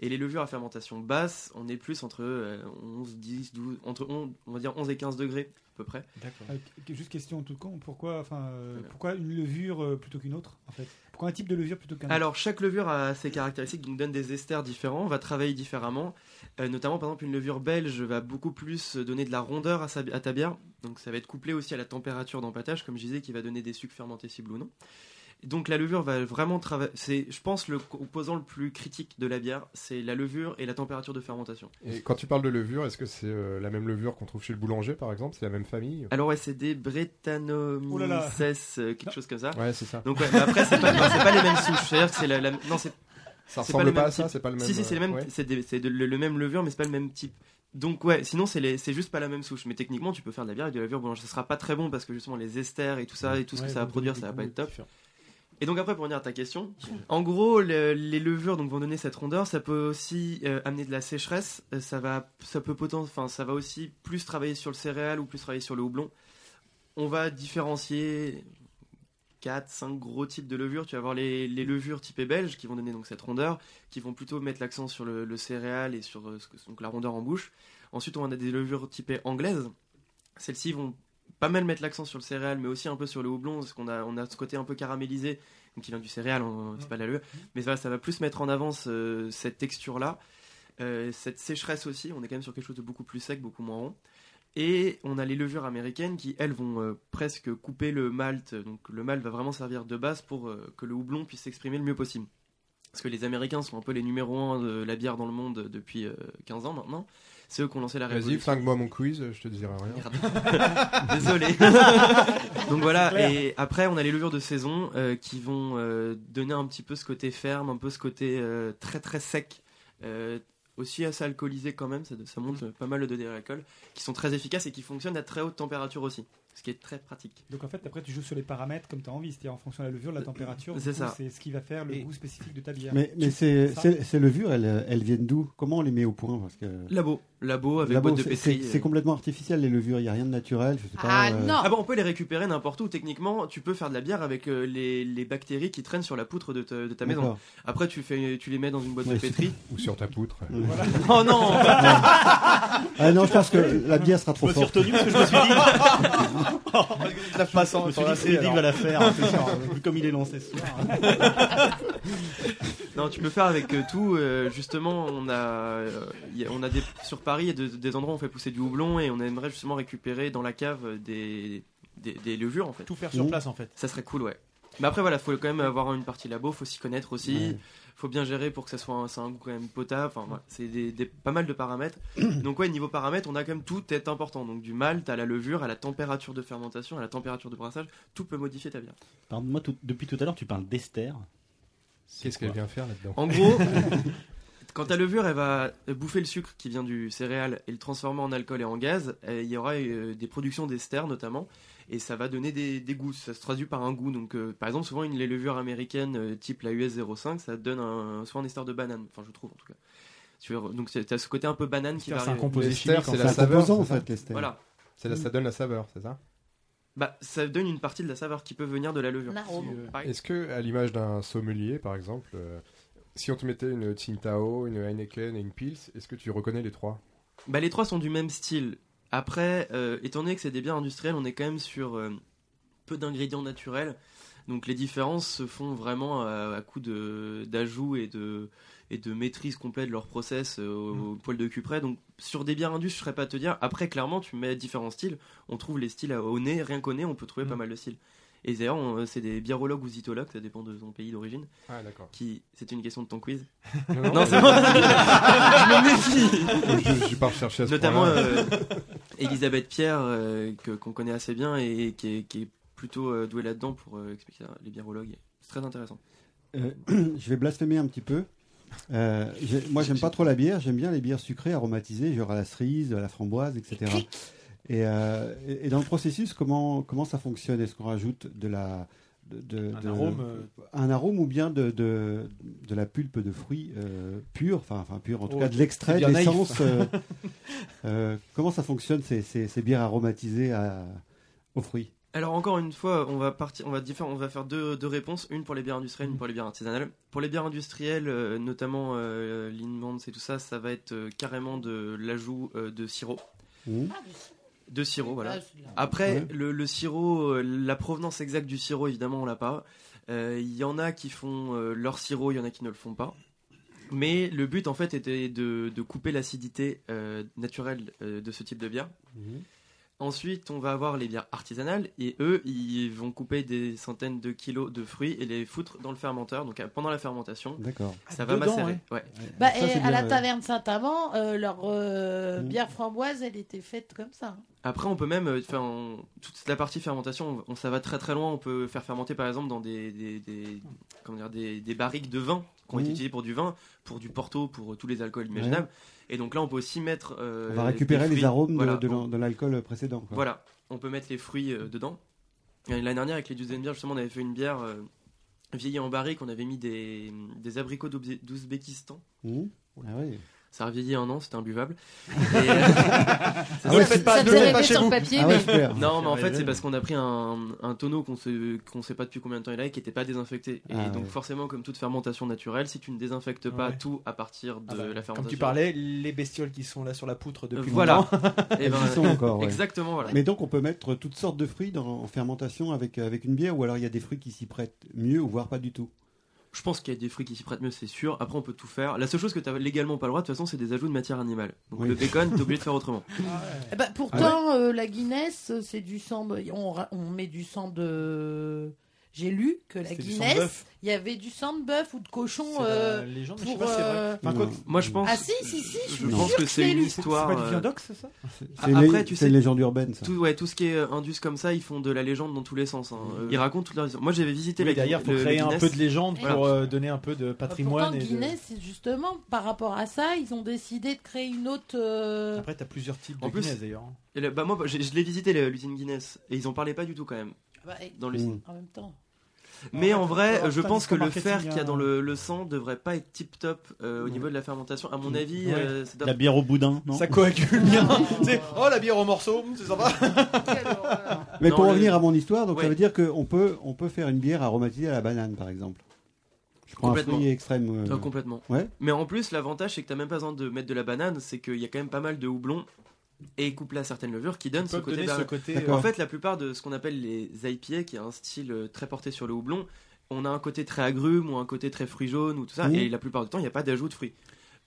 Et les levures à fermentation basse, on est plus entre euh, 11, 10, 12, entre 11, on va dire 11 et 15 degrés à peu près. D'accord. Euh, juste question tout con, pourquoi, enfin, euh, Voilà. pourquoi une levure euh, plutôt qu'une autre en fait? Pourquoi un type de levure plutôt qu'un autre? Alors, chaque levure a ses caractéristiques, donc donne des esters différents, va travailler différemment. Euh, notamment, par exemple, une levure belge va beaucoup plus donner de la rondeur à, sa- à ta bière. Donc, ça va être couplé aussi à la température d'empâtage, comme je disais, qui va donner des sucres fermentescibles ou non. Donc, la levure va vraiment travailler. C'est, je pense, le composant le plus critique de la bière, c'est la levure et la température de fermentation. Et quand tu parles de levure, est-ce que c'est euh, la même levure qu'on trouve chez le boulanger par exemple? C'est la même famille? Alors, ouais, c'est des Oh. Brettanomyces, euh, quelque chose comme ça. Ouais, c'est ça. Donc, ouais, mais après, c'est pas, non, c'est pas les mêmes souches. C'est-à-dire que c'est la, la- non, c'est Ça c'est ressemble pas, à ça. C'est pas le même. Si, si, c'est le même, ouais. c'est des- c'est de- le, le même levure, mais c'est pas le même type. Donc ouais, sinon c'est les- c'est juste pas la même souche. Mais techniquement, tu peux faire de la bière avec de la levure blanche. Ça sera pas très bon parce que justement les esters et tout ça et tout ce que ça va produire, ça va pas être top. différents. Et donc après pour revenir à ta question, en gros le- les levures donc vont donner cette rondeur. Ça peut aussi euh, amener de la sécheresse. Euh, Ça va, ça peut enfin ça va aussi plus travailler sur le céréal ou plus travailler sur le houblon. On va différencier 4, 5 gros types de levures. Tu vas avoir les, les levures typées belges qui vont donner donc cette rondeur, qui vont plutôt mettre l'accent sur le, céréal et sur euh, donc la rondeur en bouche. Ensuite, on a des levures typées anglaises. Celles-ci vont pas mal mettre l'accent sur le céréal, mais aussi un peu sur le houblon, parce qu'on a, on a ce côté un peu caramélisé, donc qui vient du céréal, on- c'est pas la levure. Mais ça, ça va plus mettre en avant ce- cette texture-là. Euh, cette sécheresse aussi, on est quand même sur quelque chose de beaucoup plus sec, beaucoup moins rond. Et on a les levures américaines qui, elles, vont euh, presque couper le malt. Donc le malt va vraiment servir de base pour euh, que le houblon puisse s'exprimer le mieux possible. Parce que les Américains sont un peu les numéros 1 de la bière dans le monde depuis euh, 15 ans maintenant. C'est eux qui ont lancé la Vas-y, révolution. flingue-moi mon quiz, je te dirai rien. Merde. Désolé. Donc voilà, et après on a les levures de saison euh, qui vont euh, donner un petit peu ce côté ferme, un peu ce côté euh, très très sec, euh, aussi assez alcoolisé quand même, ça, ça monte pas mal le degré d'alcool, qui sont très efficaces et qui fonctionnent à très haute température aussi, ce qui est très pratique. Donc en fait, après, tu joues sur les paramètres comme tu as envie, c'est-à-dire en fonction de la levure, de la température. du c'est coup, ça. C'est ce qui va faire le goût spécifique de ta bière. Mais, mais ces, levures, elles, elles viennent d'où? Comment on les met au point? Parce que... Labo, labo avec Labo, boîte de c'est- pétri. c'est- C'est complètement artificiel les levures, il n'y a rien de naturel. Je sais pas, euh, Ah bon, on peut les récupérer n'importe où. Techniquement, tu peux faire de la bière avec euh, les, les bactéries qui traînent sur la poutre de, ta- de ta maison. Après, tu, fais, tu les mets dans une boîte Ouais, de pétri. Ou sur ta poutre. Voilà. Oh non Ah non, je pense que la bière sera trop Je me suis forte. retenu parce que je me suis dit. La façon je me suis de dit, passer, Freddy alors. va la faire. c'est sûr, vu comme il est lancé ce soir. Non, tu peux faire avec euh, tout. euh, justement, on a, euh, y a- on a des, sur Paris, il y a de- des endroits où on fait pousser du houblon et on aimerait justement récupérer dans la cave des, des, des levures en fait. Tout faire sur place en fait. Ça serait cool, ouais. Mais après, voilà, faut quand même avoir une partie labo, faut s'y connaître aussi. Faut bien gérer pour que ça soit un, goût quand même potable. Enfin, voilà, c'est des, des- pas mal de paramètres. Donc, ouais, niveau paramètres, on a quand même tout est important. Donc, du malt à la levure, à la température de fermentation, à la température de brassage, tout peut modifier ta bière. Tout- depuis tout à l'heure, tu parles d'ester. Qu'est-ce qu'elle vient faire là-dedans? En gros, quand ta levure elle va bouffer le sucre qui vient du céréal et le transformer en alcool et en gaz, euh, il y aura euh, des productions d'ester notamment. et ça va donner des, des goûts. Ça se traduit par un goût. Donc, euh, par exemple, souvent une, les levures américaines euh, type la US 05, ça donne un, souvent un ester de banane. Enfin, je trouve en tout cas. Tu Donc, tu as ce côté un peu banane qui C'est va un arriver. composé chimique, c'est la saveur. en c'est ça fait, l'ester. Voilà. C'est là, ça donne la saveur, c'est ça Bah, ça donne une partie de la saveur qui peut venir de la levure. Un. Est-ce que, à l'image d'un sommelier, par exemple, euh, si on te mettait une Tsingtao, une Heineken et une Pils, est-ce que tu reconnais les trois? Bah, les trois sont du même style. Après, euh, étant donné que c'est des bières industrielles, on est quand même sur euh, peu d'ingrédients naturels. Donc les différences se font vraiment à, à coup de- d'ajout et de, et de maîtrise complète de leur process euh, au, au poil de cul près. Donc sur des bières indus, je ne saurais pas te dire. Après, clairement, tu mets différents styles. On trouve les styles à- au nez, rien qu'au nez, on peut trouver pas mal de styles. Et d'ailleurs, on- c'est des biérologues ou zytologues, ça dépend de son pays d'origine. Ah, d'accord. Qui... C'était une question de ton quiz Non, non. Non, c'est bon. je me méfie. Je- je suis pas recherché à ce Notamment euh, Elisabeth Pierre, euh, que- qu'on connaît assez bien et qui est, qui est plutôt euh, douée là-dedans pour euh, expliquer les biérologues. C'est très intéressant. Euh, je vais blasphémer un petit peu. Euh, moi, j'aime pas trop la bière. J'aime bien les bières sucrées, aromatisées, genre à la cerise, à la framboise, etc. Et, euh, et- et dans le processus, comment, comment ça fonctionne? Est-ce qu'on rajoute de la. De, de- Un de- arôme, euh, un arôme ou bien de, de, de la pulpe de fruits euh, pure, enfin, enfin pure, en tout Oh, cas de l'extrait, de l'essence. euh, euh, comment ça fonctionne ces, ces, ces bières aromatisées à- aux fruits? Alors encore une fois, on va partir, on va diffé- on va faire deux, deux réponses, une pour les bières industrielles, une pour les bières artisanales. Pour les bières industrielles, notamment euh, Linmans et tout ça, ça va être euh, carrément de l'ajout euh, de sirop. Mmh. De sirop, voilà. Ah. Après, Ouais. le, le sirop, euh, la provenance exacte du sirop, évidemment, on l'a pas. Euh, Il y en a qui font euh, leur sirop, il y en a qui ne le font pas. Mais le but, en fait, était de, de couper l'acidité euh, naturelle euh, de ce type de bière. Ensuite, on va avoir les bières artisanales et eux, ils vont couper des centaines de kilos de fruits et les foutre dans le fermenteur. Donc euh, pendant la fermentation, D'accord. ça va dedans, macérer. Ouais. Bah, Ça, et c'est à la taverne Saint-Amand, euh, leur euh, Mm. bière framboise, elle était faite comme ça. Après, on peut même, euh, enfin, on- toute la partie fermentation, on, on- ça va très très loin. On peut faire fermenter, par exemple, dans des, des, des- comment dire, des, des barriques de vin qui ont été utilisées pour du vin, pour du porto, pour euh, tous les alcools imaginables. Et donc là, on peut aussi mettre. euh, On va récupérer les arômes de- Voilà. de, l'an- de l'alcool précédent. quoi. Voilà, on peut mettre les fruits euh, dedans. L'année dernière, avec les bières, justement, on avait fait une bière euh, vieillie en barrique. On avait mis des, des abricots d'Ouzbé- d'Ouzbékistan. Mmh. Ah oui. Ça a vieilli un an, c'était imbuvable. Et, euh, Ah Ne le faites pas, Ça ne le faisait faites pas chez sur vous. le papier, Ah ouais, mais. Non, mais en fait, c'est parce qu'on a pris un, un tonneau qu'on se, qu'on sait pas depuis combien de temps il a et qui n'était pas désinfecté. Et Ah donc, ouais. forcément, comme toute fermentation naturelle, si tu ne désinfectes pas Ouais. tout à partir de Ah bah, la fermentation. Comme tu parlais, les bestioles qui sont là sur la poutre depuis voilà. longtemps. Et Elles ben, sont encore, ouais. Exactement, voilà. Mais donc on peut mettre toutes sortes de fruits dans, en fermentation avec, avec une bière ou alors il y a des fruits qui s'y prêtent mieux ou voire pas du tout. Je pense qu'il y a des fruits qui s'y prêtent mieux, c'est sûr. Après, on peut tout faire. La seule chose que tu légalement pas le droit, de toute façon, c'est des ajouts de matière animale. Donc, Oui. le bacon, t'es obligé de faire autrement. Eh ben, pourtant, euh, la Guinness, c'est du sang. de- On, ra- on met du sang de. J'ai lu que la Guinness, il y avait du sang de bœuf ou de cochon. Euh, la légende, mais je sais pour, pas si c'est vrai. euh, Enfin, Moi, je pense. Ah si, si, si, je pense que c'est une lu. C'est histoire. pas du euh, viandox, c'est ça C'est Ah, une, après, lé- tu c'est sais- une légende urbaine ça. Tout, ouais, tout ce qui est euh, indus comme ça, ils font de la légende dans tous les sens. hein. Euh, Ils racontent toute leur histoire. Moi, j'avais visité Oui, la D'ailleurs, il faut créer un peu de légende Voilà. pour euh, donner un peu de Pourtant, patrimoine. et de- Guinness, c'est justement par rapport à ça, ils ont décidé de créer une autre. euh, Après, t'as plusieurs types de Guinness d'ailleurs. Et le- bah, moi, je l'ai visité l'usine Guinness et ils en parlaient pas du tout quand même bah, et- dans l'usine. Mmh. en même temps. Mais en vrai, je pense que le fer qu'il y a dans le, le sang devrait pas être tip top au niveau de la fermentation. À mon avis, Ouais. euh, c'est La bière au boudin, non Ça coagule bien. Oh, la bière au morceau, hum, c'est sympa. Mais Non, pour le- revenir à mon histoire, donc Ouais. ça veut dire qu'on peut, on peut faire une bière aromatisée à la banane par exemple. Je prends un Complètement. fruit extrême. euh, Euh, complètement. Ouais. Mais en plus, l'avantage, c'est que t'as même pas besoin de mettre de la banane, c'est qu'il y a quand même pas mal de houblon et couplé à certaines levures qui donnent ce côté ce côté. En fait, la plupart de ce qu'on appelle les IPA, qui est un style euh, très porté sur le houblon, on a un côté très agrume ou un côté très fruit jaune ou tout ça, et la plupart du temps, il n'y a pas d'ajout de fruits.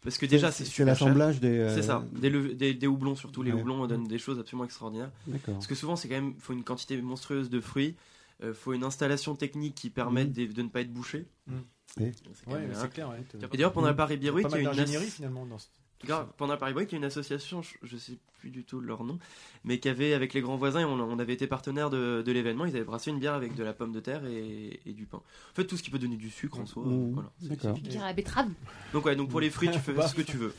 Parce que déjà, c'est c'est super l'assemblage des. euh, C'est ça, des, des, des houblons surtout. Les Ouais. houblons donnent des choses absolument extraordinaires. Parce que souvent, c'est quand même faut une quantité monstrueuse de fruits. Il faut une installation technique qui permette Mhm. de, de ne pas être bouché. Mhm. Et- C'est Ouais, clair. ouais. Et d'ailleurs, pendant la Beer Week, pas il y a une finalement dans ce- Grave, pendant la Paris Week, il y a une association, je, je sais plus du tout leur nom, mais qui avait avec les grands voisins, on, on avait été partenaire de, de l'événement, ils avaient brassé une bière avec de la pomme de terre et, et du pain. En fait, tout ce qui peut donner du sucre en soi. Mmh, voilà, c'est d'accord. spécifique. Bière à la betterave. Donc ouais, donc pour les fruits, tu fais ce que tu veux.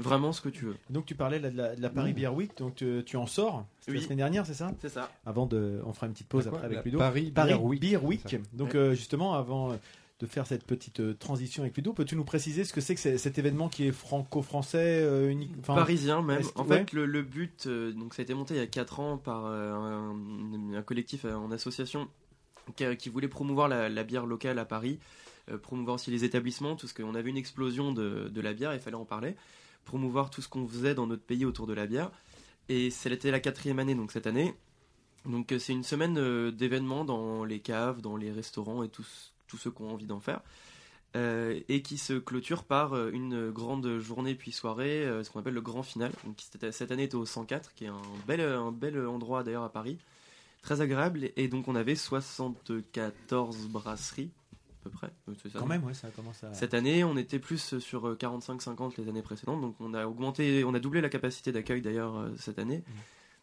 Vraiment ce que tu veux. Donc tu parlais de, la, de la Paris Beer Week, donc tu, tu en sors Oui. la semaine dernière, c'est ça? C'est ça. Avant de, on fera une petite pause après avec La Ludo. Paris Beer Week, Beer Week. Donc Ouais. euh, justement, avant euh, de faire cette petite euh, transition avec Ludo, peux-tu nous préciser ce que c'est que cet événement qui est franco-français, euh, unique, Parisien même. En ouais. fait, le, le but, euh, donc ça a été monté il y a 4 ans par euh, un, un collectif en association qui, voulait promouvoir la, la bière locale à Paris, promouvoir aussi les établissements, tout ce qu'on avait une explosion de, de la bière, il fallait en parler, promouvoir tout ce qu'on faisait dans notre pays autour de la bière. Et c'était la quatrième année, donc cette année. Donc c'est une semaine d'événements dans les caves, dans les restaurants et tous, tous ceux qui ont envie d'en faire. Euh, et qui se clôture par euh, une grande journée puis soirée, euh, ce qu'on appelle le grand final. Donc, qui c'était- cette année était au 104, qui est un bel, un bel endroit d'ailleurs à Paris, très agréable. Et donc on avait 74 brasseries à peu près. Quand même, ouais, ça commence à. Cette année, on était plus sur 45-50 les années précédentes, donc on a augmenté, on a doublé la capacité d'accueil d'ailleurs euh, cette année.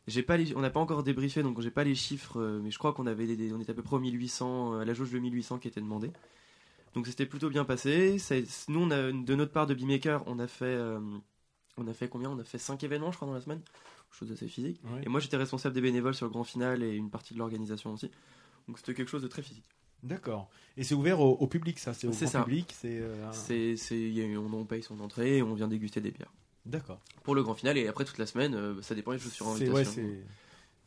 J'ai pas les- on n'a pas encore débriefé, donc j'ai pas les chiffres, euh, mais je crois qu'on avait, des- on était à peu près au 1800, euh, à la jauge de 1800 qui était demandée. Donc c'était plutôt bien passé. Ça- nous, on a, de notre part de Beemaker, on a fait, euh, on a fait combien? On a fait 5 événements, je crois, dans la semaine, chose assez physique. Ouais. Et moi, j'étais responsable des bénévoles sur le grand final et une partie de l'organisation aussi. Donc c'était quelque chose de très physique. D'accord. Et c'est ouvert au, au public, ça, c'est au C'est grand ça. public, c'est. euh, on, on paye son entrée et on vient déguster des bières. D'accord. Pour le grand final et après toute la semaine, euh, ça dépend des choses sur invitation. ouais, c'est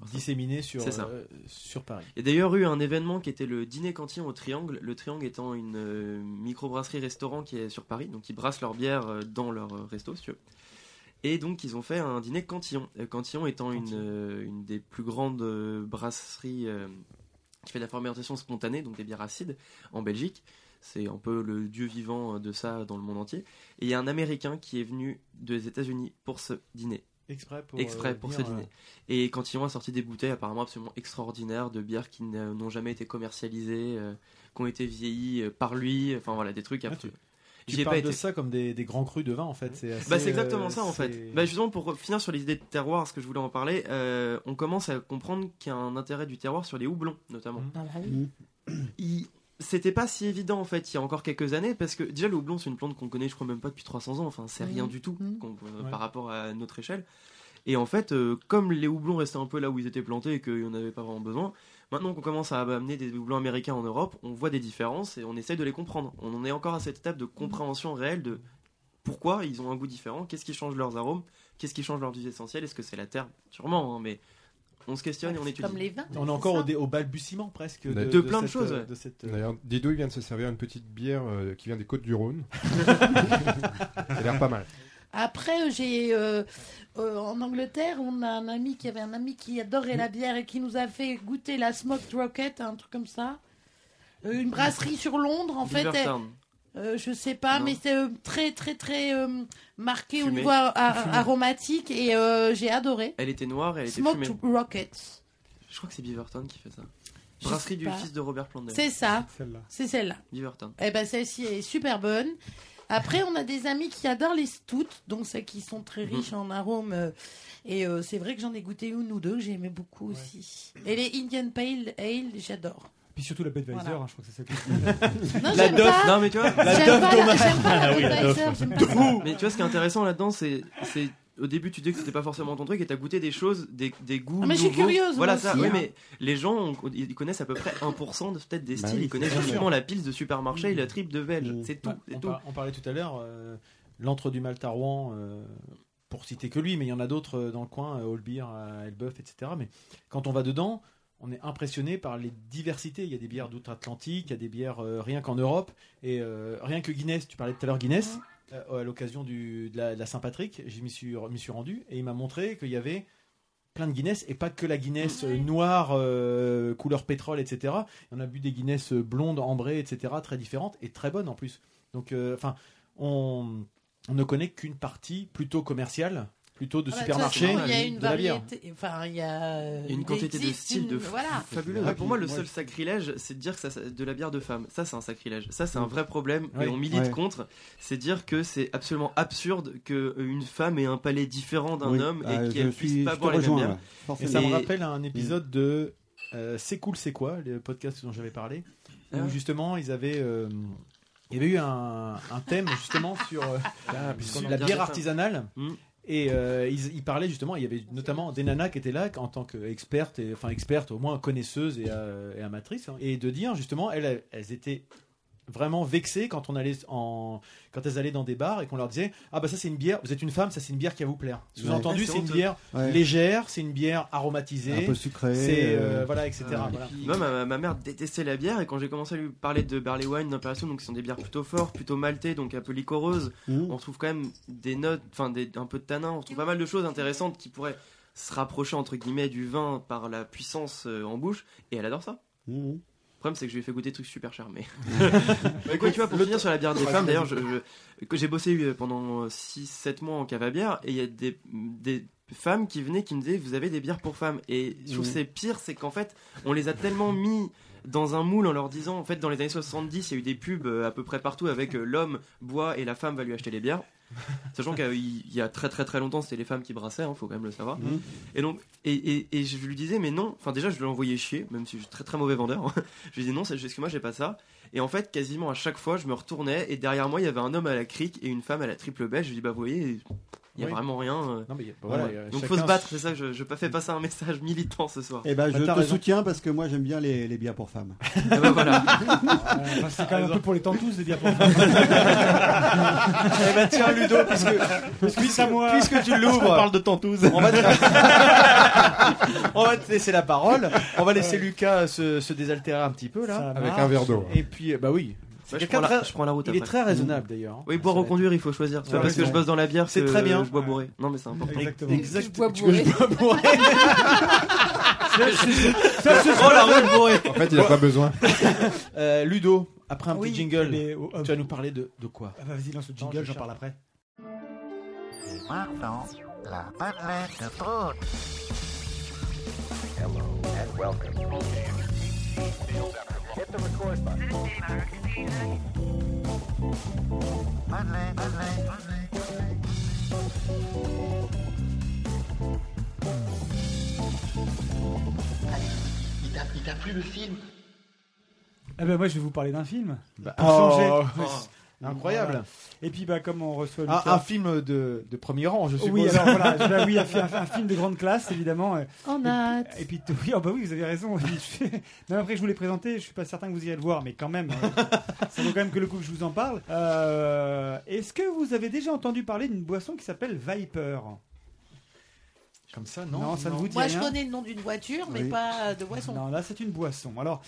disséminé sur euh, sur Paris. Il y a d'ailleurs eu un événement qui était le dîner cantine au Triangle. Le Triangle étant une euh, microbrasserie-restaurant qui est sur Paris, donc ils brassent leur bière euh, dans leur euh, resto, si tu veux. Et donc ils ont fait un dîner Cantillon. Cantillon étant une, une des plus grandes brasseries qui fait de la fermentation spontanée, donc des bières acides, en Belgique. C'est un peu le dieu vivant euh, de ça dans le monde entier. Et il y a un Américain qui est venu des États-Unis pour ce dîner. Exprès pour, Exprès euh, pour venir, ce dîner. euh, Et Cantillon a sorti des bouteilles apparemment absolument extraordinaires de bières qui n'ont jamais été commercialisées, euh, qui ont été vieillies euh, par lui, enfin voilà, des trucs Ah. Tu parles pas de ça comme des, des grands crus de vin en fait. C'est Bah, c'est exactement euh, ça en fait. Bah, justement pour finir sur les idées de terroir, ce que je voulais en parler, euh, on commence à comprendre qu'il y a un intérêt du terroir sur les houblons notamment. Ah bah Mm. Il- C'était pas si évident en fait il y a encore quelques années parce que déjà le houblon c'est une plante qu'on connaît je crois même pas depuis 300 ans, enfin c'est rien du tout qu'on- euh, Ouais. par rapport à notre échelle. Et en fait, euh, comme les houblons restaient un peu là où ils étaient plantés et qu'il n'y en avait pas vraiment besoin, maintenant qu'on commence à amener des houblons américains en Europe, on voit des différences et on essaye de les comprendre. On en est encore à cette étape de compréhension réelle de pourquoi ils ont un goût différent, qu'est-ce qui change leurs arômes, qu'est-ce qui change leurs huiles essentielles, est-ce que c'est la terre? Sûrement, hein, mais on se questionne et on étudie. comme les vins. On est encore au, dé- au balbutiement presque de, De plein de cette, choses, euh, ouais. de cette, D'ailleurs, Didou il vient de se servir une petite bière euh, qui vient des côtes du Rhône. Elle a l'air pas mal. Après, j'ai euh, euh, en Angleterre, on a un ami qui avait un ami qui adorait la bière et qui nous a fait goûter la Smoked Rocket, un truc comme ça. Euh, une brasserie sur Londres, en fait. Beavertown. Euh, je sais pas, Non. mais c'est euh, très très très euh, marqué au niveau a- a- aromatique et euh, j'ai adoré. Elle était noire et elle était Smoked fumée. Rockets. Je crois que c'est Beaverton qui fait ça. Je Brasserie du pas. fils de Robert Plant. C'est ça, Celle-là. c'est celle-là. Beaverton. Eh ben celle-ci est super bonne. Après, on a des amis qui adorent les stouts, donc celles qui sont très Mhm. riches en arômes. Et euh, c'est vrai que j'en ai goûté une ou deux que j'aimais beaucoup aussi. Et les Indian Pale Ale, j'adore. Puis surtout la Budweiser, Voilà. hein, je crois que c'est ça. Non, La j'aime Duff, pas. Non mais tu vois, La J'aime Duff pas, Thomas. j'aime pas la Ah oui, la Budweiser, Duff. j'aime pas. mais tu vois ce qui est intéressant là-dedans, c'est, c'est au début tu dis que c'était pas forcément ton truc et t'as goûté des choses, des, des goûts Ah, mais je suis nouveaux. curieuse, Voilà moi ça. aussi, oui, hein. mais les gens, ont- ils connaissent à peu près 1% de peut-être des Bah styles. oui, ils connaissent sûr. justement la pile de supermarché et la triple de belge. Mm. C'est tout. Bah, c'est on, tout. par- on parlait tout à l'heure, euh, l'antre du Malta Rouen, euh, pour citer que lui, mais il y en a d'autres euh, dans le coin, euh, All Beer, euh, Elbeuf, etc. Mais quand on va dedans, on est impressionné par les diversités. Il y a des bières d'outre-Atlantique, il y a des bières euh, rien qu'en Europe, et euh, rien que Guinness, tu parlais tout à l'heure Guinness, euh, à l'occasion de la, Saint-Patrick, j'y m'y suis, rendu, et il m'a montré qu'il y avait plein de Guinness et pas que la Guinness noire couleur pétrole etc on a bu des Guinness blondes ambrées etc très différentes et très bonnes en plus. Donc enfin on, on ne connaît qu'une partie plutôt commerciale plutôt de Ah bah, supermarché Il y a une de la bière variété. Enfin, il y a. Il y a une quantité de styles de Voilà. fabuleux. Ouais, pour moi, le seul sacrilège, c'est de dire que ça, c'est de la bière de femme. Ça, c'est un sacrilège. Ça, c'est un vrai problème Ouais. et on milite Ouais. contre. C'est dire que c'est absolument absurde qu'une femme ait un palais différent d'un Oui. homme Ah, et je qu'elle suis- puisse pas boire les mêmes bières. et ça me rappelle un épisode de euh, C'est cool c'est quoi le podcast dont j'avais parlé Ah où ouais. justement ils avaient euh, il y avait eu un, un thème justement sur euh, Ah, la bière artisanale. Mm. Et euh, ils, parlaient justement, il y avait notamment des nanas qui étaient là en tant qu'expertes, enfin expertes, au moins connaisseuses et, euh, amatrices, hein, et de dire justement, elles étaient vraiment vexées quand on allait en, quand elles allaient dans des bars et qu'on leur disait, ah bah ça c'est une bière, vous êtes une femme, ça c'est une bière qui va vous plaire. Sous-entendu, Ouais, c'est c'est une bière Ouais. légère, c'est une bière aromatisée, Un peu sucré, c'est euh, euh, voilà, etc. Ah, voilà. et puis, moi, ma, ma mère détestait la bière et quand j'ai commencé à lui parler de barley wine, d'impériation, donc ce sont des bières plutôt fortes, plutôt maltées, donc un peu liquoreuses, Mhm. on retrouve quand même des notes, enfin des- un peu de tanin, on retrouve pas mal de choses intéressantes qui pourraient se rapprocher entre guillemets du vin par la puissance euh, en bouche et elle adore ça. Mhm. Le problème, c'est que je lui ai fait goûter des trucs super chers, mais. mais quoi, tu vois, pour finir sur la bière des femmes, d'ailleurs, je, je- que j'ai bossé euh, pendant 6-7 mois en cave à bière, et il y a des, des femmes qui venaient qui me disaient Vous avez des bières pour femmes. Et je trouve que c'est pire, c'est qu'en fait, on les a tellement mis dans un moule en leur disant En fait, dans les années 70, il y a eu des pubs euh, à peu près partout avec euh, l'homme boit et la femme va lui acheter les bières. Sachant qu'il y a- très très très longtemps, c'était les femmes qui brassaient, il faut quand même le savoir. Mhm. Et donc, et, et, et je lui disais, mais non, enfin déjà, je lui envoyais chier, même si je suis très très mauvais vendeur. je lui disais, non, c'est juste que moi, j'ai pas ça. Et en fait, quasiment à chaque fois, je me retournais, et derrière moi, il y avait un homme à la crique et une femme à la triple beige. Je lui dis, bah, vous voyez, il y a Oui. vraiment rien. euh. Non, mais a- voilà, a donc, chacun faut se battre, c'est ça, je, je fais passer un message militant ce soir. Eh ben, je Bah, t'as te raison. soutiens parce que moi j'aime bien les, les bières pour femmes. Ah bah, voilà. Euh, enfin, c'est quand même un peu pour les tantous de dire pour femmes. Eh ben tiens Ludo, puisque, puisque, à moi. puisque tu On l'ouvres, parle de tantouze. on va, te... on va te laisser la parole. On va laisser Lucas se, se désaltérer un petit peu Ça là. Avec marche. un verre d'eau. Et puis, euh, bah oui. C'est Bah, je, prends la, très- je prends la route Il est après. très raisonnable d'ailleurs. hein. Oui, boire Ça va conduire, il faut choisir. C'est Ouais, pas parce que je bosse dans la bière C'est très bien. je bois bourré. Non, mais c'est important. Exactement. Exact. Tu bois bourré. tu bois bourré. Oh la route bourrée En fait, il a pas besoin. Euh, Ludo, après un Oui, petit jingle, mais, oh, oh, tu vas nous parler de, de quoi? Ah bah, Vas-y, lance le jingle, je j'en parle après. Maintenant, la madeleine de Il t'a- il t'a plu le film? Ah bah, moi, je vais vous parler d'un film. Bah, Pour changer. oh, Incroyable. Voilà. Et puis, bah, comme on reçoit Un, Lucas- un film de, de premier rang, je suppose. Oui, alors voilà, bah oui, un, un- un film de grande classe, évidemment. euh, On a hâte. Et puis, oui, oh bah oui, vous avez raison. Même après que je vous l'ai présenté, je suis pas certain que vous irez le voir, mais quand même, euh, ça vaut quand même que le coup que je vous en parle. Euh, Est-ce que vous avez déjà entendu parler d'une boisson qui s'appelle Viper? Comme ça, non. ça ne vous dit Moi, rien je connais le nom d'une voiture, mais Oui. pas de boisson. Non, là, c'est une boisson. Alors,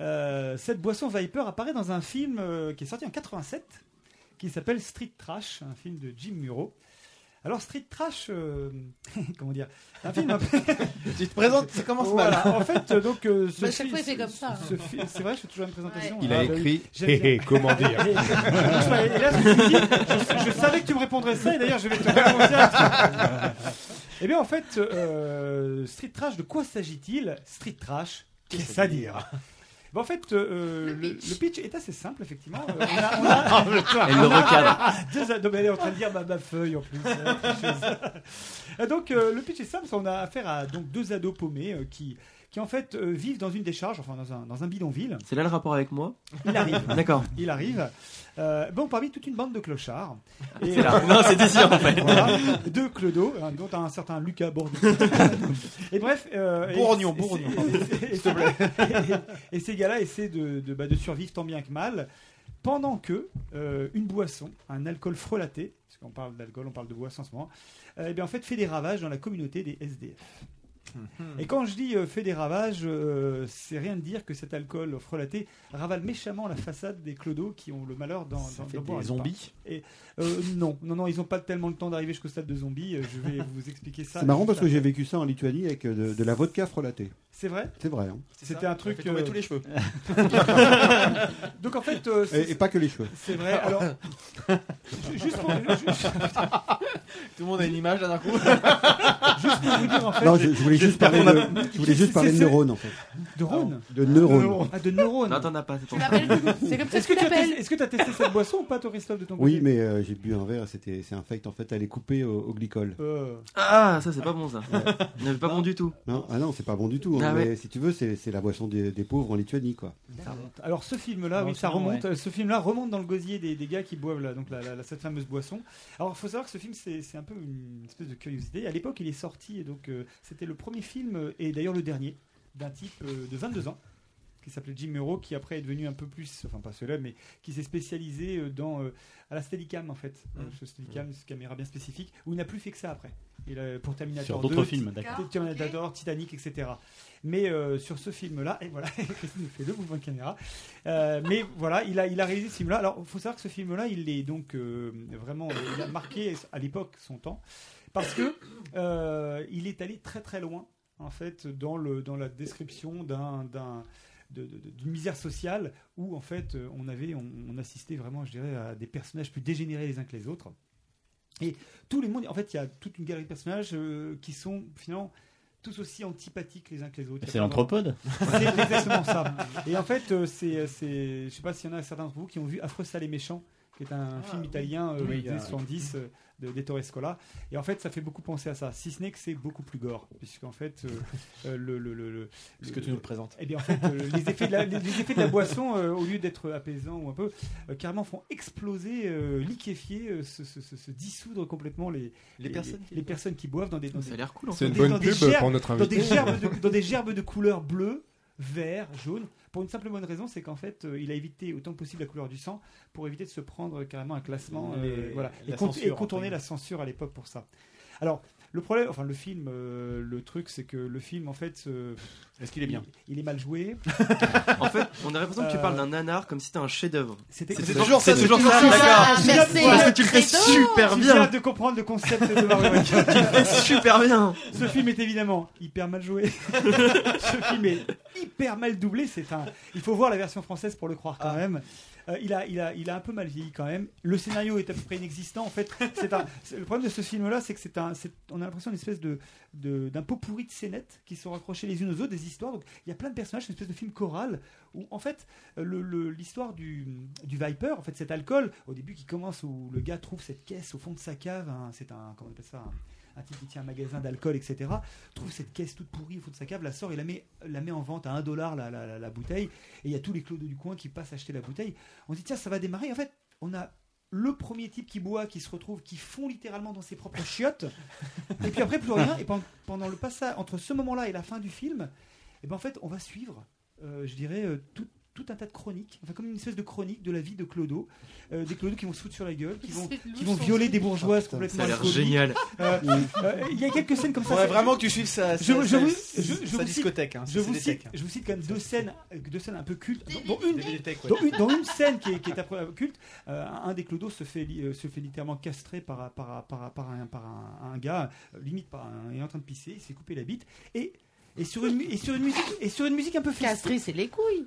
euh, cette boisson Viper apparaît dans un film euh, qui est sorti en 87, qui s'appelle Street Trash, un film de Jim Muro. Alors, Street Trash, euh, comment dire Un film un peu. Tu te présentes, ça commence Voilà, mal. en fait, euh, donc. euh, ce Bah, chaque fois, il fait comme ça. ce fi- C'est vrai, je fais toujours une présentation. Il Ah, a oui. écrit Hé hé, comment dire Et, là, je, je savais que tu me répondrais ça, et d'ailleurs, je vais te répondre. Eh bien, en fait, euh, Street Trash, de quoi s'agit-il Street Trash, qu'est-ce à dire Ben, en fait, euh, le, le pitch est assez simple, effectivement. Euh, on a- on a- Elle le recadre. deux ados, mais elle est en train de dire ma, ma feuille en plus. euh, donc euh, le pitch est simple, on a affaire à donc deux ados paumés euh, qui qui en fait euh, vivent dans une décharge, enfin dans un, dans un bidonville. C'est là le rapport avec moi Il arrive. D'accord. Il arrive. Euh, bon, parmi toute une bande de clochards. Et, C'est là. Non, c'est ici, en fait. Voilà. Deux clodos, hein, dont un certain Lucas Bourdieu. et bref. euh, et- Bourgnon, et- Bourgnon. et- et- S'il te plaît. Et, et ces gars-là essaient de, de, bah, de survivre tant bien que mal. Pendant que euh, une boisson, un alcool frelaté, parce qu'on parle d'alcool, on parle de boisson en ce moment, euh, eh bien, en fait fait des ravages dans la communauté des SDF. Et quand je dis euh, fait des ravages, euh, c'est rien de dire que cet alcool frelaté ravale méchamment la façade des clodos qui ont le malheur d'en Ça d'en- fait d'en boire des zombies Et euh, non, non, non, ils n'ont pas tellement le temps d'arriver jusqu'au stade de zombies. euh, Je vais vous expliquer ça. C'est marrant parce que j'ai vécu ça en Lituanie avec euh, de, de la vodka frelatée. C'est vrai? C'est vrai. hein. C'était un truc. Fait tomber euh, tous les cheveux. Donc en fait, euh, Et, et pas que les cheveux. c'est vrai. Alors, ju- juste pour, ju- ju- Tout le monde a une image là d'un coup. juste pour vous dire en fait. Non, je, je voulais juste parler de, je voulais juste C'est- parler de neurones en fait. De Rhône De neurones. Ah, de neurones. Non, t'en as pas. c'est comme ça Est-ce que tu as testé- est-ce que tu as testé cette boisson ou pas, toi, Christophe, de ton côté Oui, mais euh, j'ai bu un verre, c'était, c'est infect. En fait, elle est coupée au, au glycol. Euh, Ah, ça c'est pas bon ça. Mais pas bon du tout. Non, ah non, c'est pas bon du tout. hein, Ah mais ouais. si tu veux, c'est, la boisson des, des pauvres en Lituanie, quoi. Alors ce film-là, oui, ça remonte. ouais. Ce film-là remonte dans le gosier des, des gars qui boivent là, donc la, la- la- cette fameuse boisson. Alors il faut savoir que ce film, c'est un peu une espèce de curiosité. À l'époque, il est sorti, et donc euh, c'était le premier film et d'ailleurs le dernier d'un type euh, de 22 ans qui s'appelait Jim Muro, qui après est devenu un peu plus, enfin pas célèbre, mais qui s'est spécialisé euh, dans euh, à la Steadicam en fait, Euh, ce Steadicam, cette caméra bien spécifique, où il n'a plus fait que ça après. Il a, pour Terminator Sur 2, d'autres films, d'accord. Terminator, Titanic, etc. Mais euh, sur ce film-là, et voilà, Christine nous fait deux mouvements de caméra. Euh, mais voilà, il a, il a réalisé ce film-là. Alors, il faut savoir que ce film-là, il est donc euh, vraiment, euh, il a marqué à l'époque son temps parce que euh, il est allé très très loin en fait dans le dans la description d'un d'une misère sociale où en fait euh, on avait on, on assistait vraiment je dirais à des personnages plus dégénérés les uns que les autres et tous les mondes en fait il y a toute une galerie de personnages euh, qui sont finalement tous aussi antipathiques les uns que les autres. C'est l'anthropode C'est exactement ça. Et en fait, euh, c'est, c'est, je sais pas s'il y en a certains d'entre vous qui ont vu Affreux sale et méchant, qui est un film italien euh, Oui, des années ah, 70 euh, de d'Ettore Scola. Et en fait, ça fait beaucoup penser à ça. Si ce n'est que c'est beaucoup plus gore, puisqu'en fait, euh, euh, le, le, le, le- Puisque tu nous le présentes. Eh bien, en fait, euh, les effets de la, les, les effets de la boisson, euh, au lieu d'être apaisants ou un peu, euh, carrément font exploser, euh, liquéfier, euh, se, se- se- se dissoudre complètement les, Les personnes qui les personnes qui boivent dans des, dans Ça des- a l'air cool, en C'est dans une des- bonne pub gerbes- pour notre dans des invité. gerbes de, dans des gerbes de couleur bleue, vert, jaune, pour une simple bonne raison, c'est qu'en fait, euh, il a évité autant que possible la couleur du sang pour éviter de se prendre carrément un classement, euh, Les- voilà, et, censure, contourner la censure à l'époque pour ça. Alors, le problème, enfin le film, euh, le truc, c'est que le film, en fait, euh, Est-ce qu'il est bien il, il est mal joué. En fait, on a l'impression que tu Euh, parles d'un nanar comme si c'était un chef-d'œuvre. C'était C'est toujours ça, c'est toujours ça, d'accord. Merci. Parce que tu le fais super Tu bien. viens de comprendre le concept de Mario. Tu le fais super bien. Ce film est évidemment hyper mal joué. Ce film est hyper mal doublé. C'est un. Il faut voir la version française pour le croire quand même. Euh, il, a, il, a, il a un peu mal vieilli quand même. Le scénario est à peu près inexistant. En fait, le problème de ce film-là, c'est que c'est un, on a l'impression espèce de, d'un pot pourri de scénettes qui sont raccrochées les unes aux autres, des histoires. Donc, il y a plein de personnages, c'est une espèce de film choral où, en fait, l'histoire du, du Viper, en fait, cet alcool, au début, qui commence où le gars trouve cette caisse au fond de sa cave. c'est un, comment on appelle ça un- un type qui tient un magasin d'alcool, etc., trouve cette caisse toute pourrie au fond de sa cave, la sort et la met, la met en vente à 1 dollar la, bouteille. Et il y a tous les clodos du coin qui passent acheter la bouteille. On se dit, tiens, ça va démarrer. En fait, on a le premier type qui boit, qui se retrouve, qui fond littéralement dans ses propres chiottes. et puis après, plus rien. Et pen- pendant le passage, entre ce moment-là et la fin du film, et ben en fait, on va suivre, euh, je dirais, euh, tout un tas de chroniques, enfin comme une espèce de chronique de la vie de Clodo, Euh, des Clodos qui vont se foutre sur la gueule, qui vont, qui vont violer des bourgeoises complètement Ça a l'air génial. Euh, euh, Il y a quelques scènes comme ça. Faudrait ça- vraiment que tu suives sa, je, je vous, je, je sa vous cite, discothèque. hein, je vous cite, techs. je vous cite quand même deux scènes, deux scènes un peu cultes, dont, une, ouais. dont une, scène qui est, qui est après culte. euh, un des clodos se fait, euh, se fait littéralement castrer par, par, par, par, un, par un, un gars, limite par un, il est en train de pisser, il s'est coupé la bite et et sur une, et sur une musique et sur une musique un peu festive. Castrer, c'est les couilles.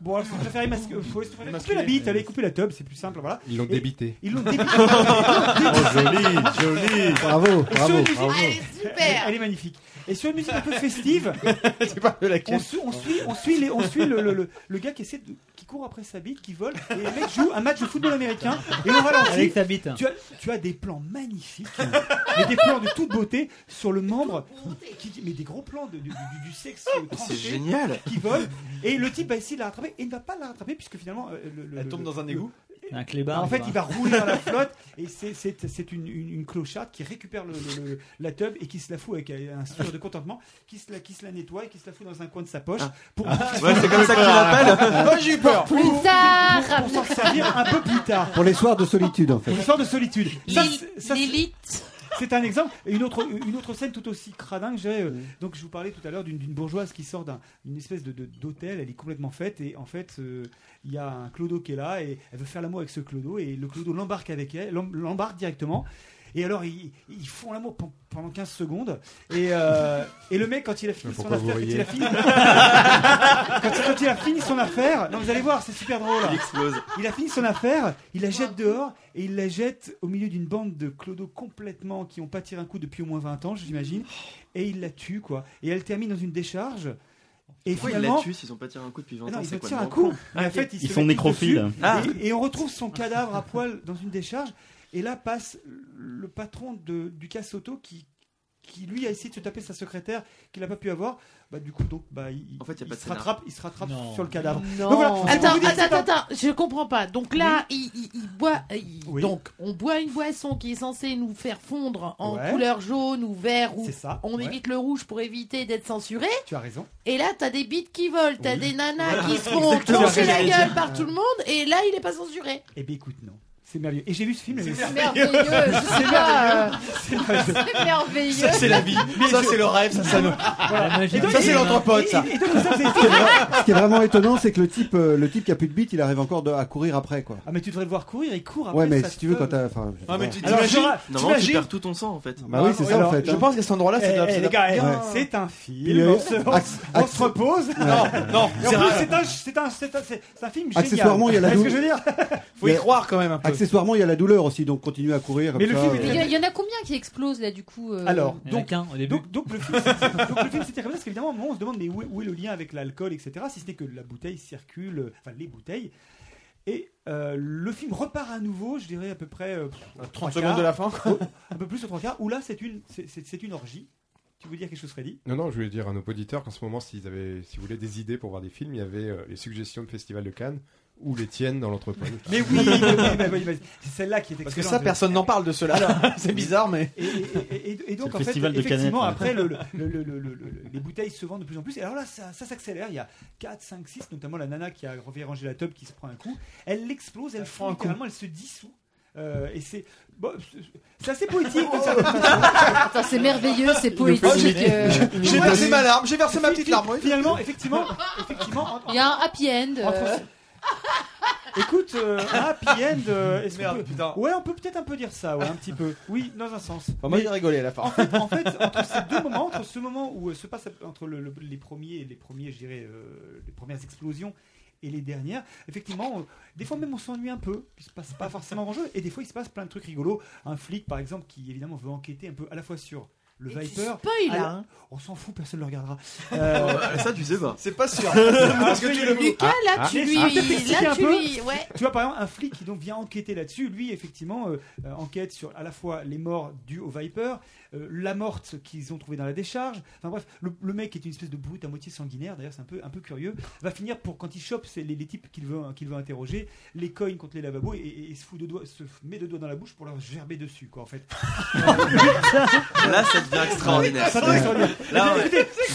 Bon, alors, si vous préférez masquer, euh, faut- couper Masquer. la bite, allez couper la tub, c'est plus simple, voilà. Ils l'ont Et- débité. Ils l'ont débité. Oh, joli, joli. Bravo, Et sur bravo, musique- bravo. Elle, super. elle est magnifique. Et sur une musique un peu festive, C'est pas de on, suit, on suit, on suit, les- on suit le, le- le- le gars qui essaie de, qui court après sa bite, qui vole, et le mec joue un match de football américain, et on ralentit. Avec sa bite. Tu as, tu as des plans magnifiques, mais des plans de toute beauté sur le membre, qui, mais des gros plans de, du, du- du sexe C'est tranché génial. qui vole, et le type va essayer de la rattraper, et il ne va pas la rattraper puisque finalement euh, le, le- Elle le- tombe dans un le- égout. Un clébard. en fait, il va rouler dans la flotte et c'est- une, une, une clocharde qui récupère le, le- le- la tub et qui se la fout avec un sourire de contentement, qui se, la, qui se la nettoie et qui se la fout dans un coin de sa poche pour, Ouais, c'est comme ça que tu l'appelles. Oh, j'ai eu peur. Plus tard pour s'en servir un peu plus tard. Pour les soirs de solitude, en fait. Pour une sorte de solitude. Ça, Lil- c'est- un exemple. Et une autre, scène tout aussi cradingue, je dirais, euh, donc je vous parlais tout à l'heure d'une bourgeoise qui sort d'un- d'une espèce d'hôtel, elle est complètement faite et en fait euh, il y a un clodo qui est là et elle veut faire l'amour avec ce clodo et le clodo l'embarque avec elle, l'em- l'embarque directement. Et alors ils, ils font l'amour pen- pendant 15 secondes et, euh, et le mec quand il a fini son Pourquoi vous affaire, quand il riez a fini, quand, quand il a fini son affaire, non vous allez voir c'est super drôle. Il explose. Il a fini son affaire, il la jette dehors et il la jette au milieu d'une bande de clodos complètement qui ont pas tiré un coup depuis au moins 20 ans, j'imagine. Et il la tue, quoi. Et elle termine dans une décharge. Et Pourquoi ils finalement, la tuent s'ils ont pas tiré un coup depuis 20 Ah non, ans ils se quoi tirent le un coup. Mais en fait, Ils se sont mettent nécrophiles. dessus, Ah. Et, et on retrouve son cadavre à poil dans une décharge. Et là passe le patron de, du casse auto qui, qui lui a essayé de se taper sa secrétaire qu'il n'a pas pu avoir. Bah, du coup, donc, bah, il, En fait, y a il pas de se rattrape, il se rattrape Non. sur le cadavre. Non. Donc voilà, c'est pour attends, attends, attends, attends, je comprends pas. Donc là, il, il- il boit. il- Oui. Donc, on boit une boisson qui est censée nous faire fondre en Ouais. couleur jaune ou vert. Ou C'est ça. on ouais. évite le rouge pour éviter d'être censuré. Tu as raison. Et là, t'as des bites qui volent, t'as Oui. des nanas Voilà. qui se font trancher la gueule par tout le monde. Et là, il est pas censuré. Eh bien, écoute, non. C'est merveilleux. Et j'ai vu ce film. C'est merveilleux. C'est merveilleux. C'est merveilleux. Ça, c'est la vie. Ça, c'est le rêve. Ça, c'est l'anthropote, ça. Ce qui est vraiment étonnant, c'est que le type, euh, le type qui a plus de bite, il arrive encore à courir après, quoi. Ah, mais tu devrais le voir courir. Il court après. Ouais, mais si tu veux, quand t'as. Ah, mais tu t'imagines tu perds tout ton sang en fait. Bah oui, c'est ça, en fait. Je hein. pense qu'à cet endroit-là, c'est Eh, eh, les gars, eh, c'est un film. On se, repose. Non, non, c'est un, c'est un, c'est un, c'est- c'est un film génial. Accessoirement, il y a la Vous voyez dou- ce que je veux dire Faut y croire quand même un peu. Accessoirement, il y a la douleur aussi, donc continue à courir. Comme Mais le ça, film est euh, Il y, a- il y en a combien qui explosent là du coup euh, Alors, Il y en a donc, qu'un au début. donc, donc le film, c'est- donc le film c'était comme ça, parce qu'évidemment, à un moment, on se demande mais où est, où est le lien avec l'alcool, etc. Si ce n'est que la bouteille circule, euh, enfin les bouteilles. Et euh, le film repart à nouveau, je dirais à peu près euh, aux 30 trois secondes quarts, de la fin. au- un peu plus aux trois quarts, où là c'est une, c'est- c'est c'est une orgie. Tu veux dire quelque chose, Freddy? Non, non, je voulais dire à nos auditeurs qu'en ce moment, s'ils avaient, si vous voulez des idées pour voir des films, il y avait euh, les suggestions de Festival de Cannes ou les tiennes dans l'entrepôt. Mais oui, mais oui, mais oui, mais c'est celle-là qui est Parce que excellente. ça, personne n'en parle de cela. C'est bizarre, mais. Et, et- et- et- donc, en fait, effectivement, canettes, après, le, le- le- le- le- le- les bouteilles se vendent de plus en plus. Et alors là, ça, ça s'accélère. Il y a 4, 5, 6, notamment la nana qui a refait ranger la tub qui se prend un coup. Elle l'explose, elle fond, littéralement, elle se dissout. Euh, et c'est bon, c'est assez poétique. Attends, c'est merveilleux, c'est poétique. euh, J'ai versé ma larme, j'ai versé ma petite larme. oui. Finalement, effectivement, effectivement, en- Il y a un happy end. euh, entre- Écoute, euh, un happy end. euh, est-ce qu'on Merde, peut- putain. Ouais, on peut peut-être un peu dire ça, ouais, un petit peu. Oui, dans un sens. Enfin, moi, Mais- j'ai rigolé à la fin. en fait, en fait, entre ces deux moments, entre ce moment où euh, se passe entre le- le- les premiers, les premiers, je dirais, euh, les premières explosions et les dernières, effectivement, des fois même on s'ennuie un peu, il se passe pas forcément grand chose, et des fois il se passe plein de trucs rigolos. Un flic, par exemple, qui évidemment veut enquêter un peu à la fois sur le Et tu Viper. spoil, à la- hein. On s'en fout, personne ne le regardera. Euh, Ah, ça, tu sais pas. C'est pas sûr. Parce que tu le Lucas, là, tu ah, lui. ah, peut-être t'expliquer Là, tu lui. Ouais. tu vois, par exemple, un flic qui donc vient enquêter là-dessus, lui, effectivement, euh, euh, enquête sur à la fois les morts dues au Viper, euh, la morte qu'ils ont trouvée dans la décharge. Enfin bref, le, le mec est une espèce de brute à moitié sanguinaire, d'ailleurs, c'est un peu, un peu curieux. Va finir pour, quand il chope c'est les, les types qu'il veut, qu'il veut interroger, les cogne contre les lavabos et, et- et se, fout de doigts, se met deux doigts dans la bouche pour leur gerber dessus, quoi, en fait. Là, ça devient extraordinaire. Ça devient extraordinaire. Là, ouais. Écoutez, ce-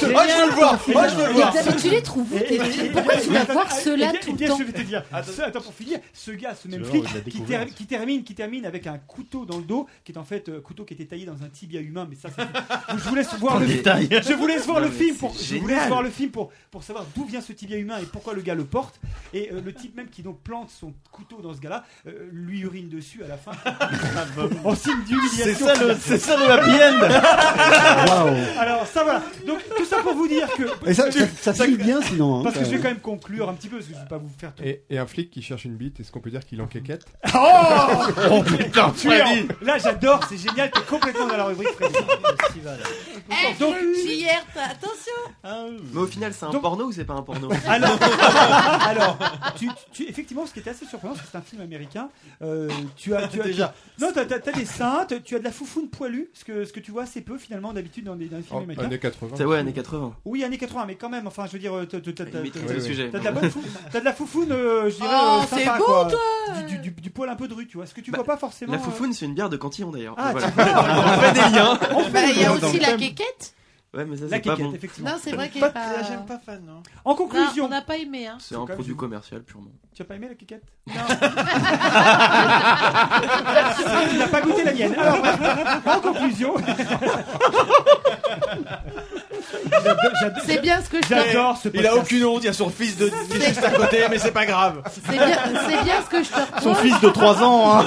ce- Moi, je veux le voir. Moi, je veux le Mais voir. Xavier, tu les trouves où tes- Pourquoi tu vas voir ceux-là tout le temps Je vais te dire, ce- attends pour finir, ce gars, ce même flic, qui, découvert. ter- qui termine, qui termine avec un couteau dans le dos, qui est en fait un couteau qui était taillé dans un tibia humain, mais ça, c'est- je vous laisse voir le détail. Je vous laisse voir Non, le mais film c'est pour, je vous génial. laisse voir le film pour pour savoir d'où vient ce tibia humain et pourquoi le gars le porte. Et euh, le type même qui donc plante son couteau dans ce gars-là, euh, lui urine dessus à la fin, en signe C'est d'humiliation. ça le, c'est ça le happy end. Waouh. Alors ça voilà. Donc tout ça pour vous dire que Et ça, ça, bien sinon. hein, parce que ça- je vais quand même conclure un petit peu parce que je vais pas vous faire tout. Et, et un flic qui cherche une bite, est-ce qu'on peut dire qu'il en quéquette Oh, putain, tu es en- Là, j'adore, c'est génial, t'es complètement dans la rubrique Freddy. Eh, Donc- JR, attention. Mais au final, c'est un Donc- porno ou c'est pas un porno Alors, alors tu, tu- effectivement, ce qui était assez surprenant, c'est que c'est un film américain. Euh, tu as, tu as Déjà. non, t'as, t'as- t'as des saintes, tu as de la foufoune poilue, ce que, ce que tu vois assez peu finalement d'habitude dans des, dans les films Oh, américains. Années 80. C'est ouais, années 80. Oui, années 80, mais quand même, enfin, je veux dire, t'as, t'as- de la bonne fou- t'as de la foufoune, euh, je dirais, Oh, euh, c'est sympa, beau, quoi. toi Du, du, du, du poil un peu dru, tu vois. Ce que tu Bah, vois pas forcément. La euh, foufoune, c'est une bière de Cantillon d'ailleurs. Ah, Voilà. On fait des liens. on fait Bah, il y a aussi la quéquette. Ouais, mais ça, La c'est pas bon. effectivement. Non, c'est vrai qu'elle Pas- est pas. J'aime pas fan, non. En Non, conclusion, on n'a pas aimé, hein. C'est un produit du- commercial purement. tu as pas aimé la quéquette? Non. Tu n'as pas goûté la mienne. Alors, bref, en conclusion. J'adore- j'adore- C'est bien ce que je te J'adore ce Il a podcast. aucune honte, il y a son fils de qui est juste à côté, mais c'est pas grave. C'est bien, c'est bien ce que je te Son fils de 3 ans. hein.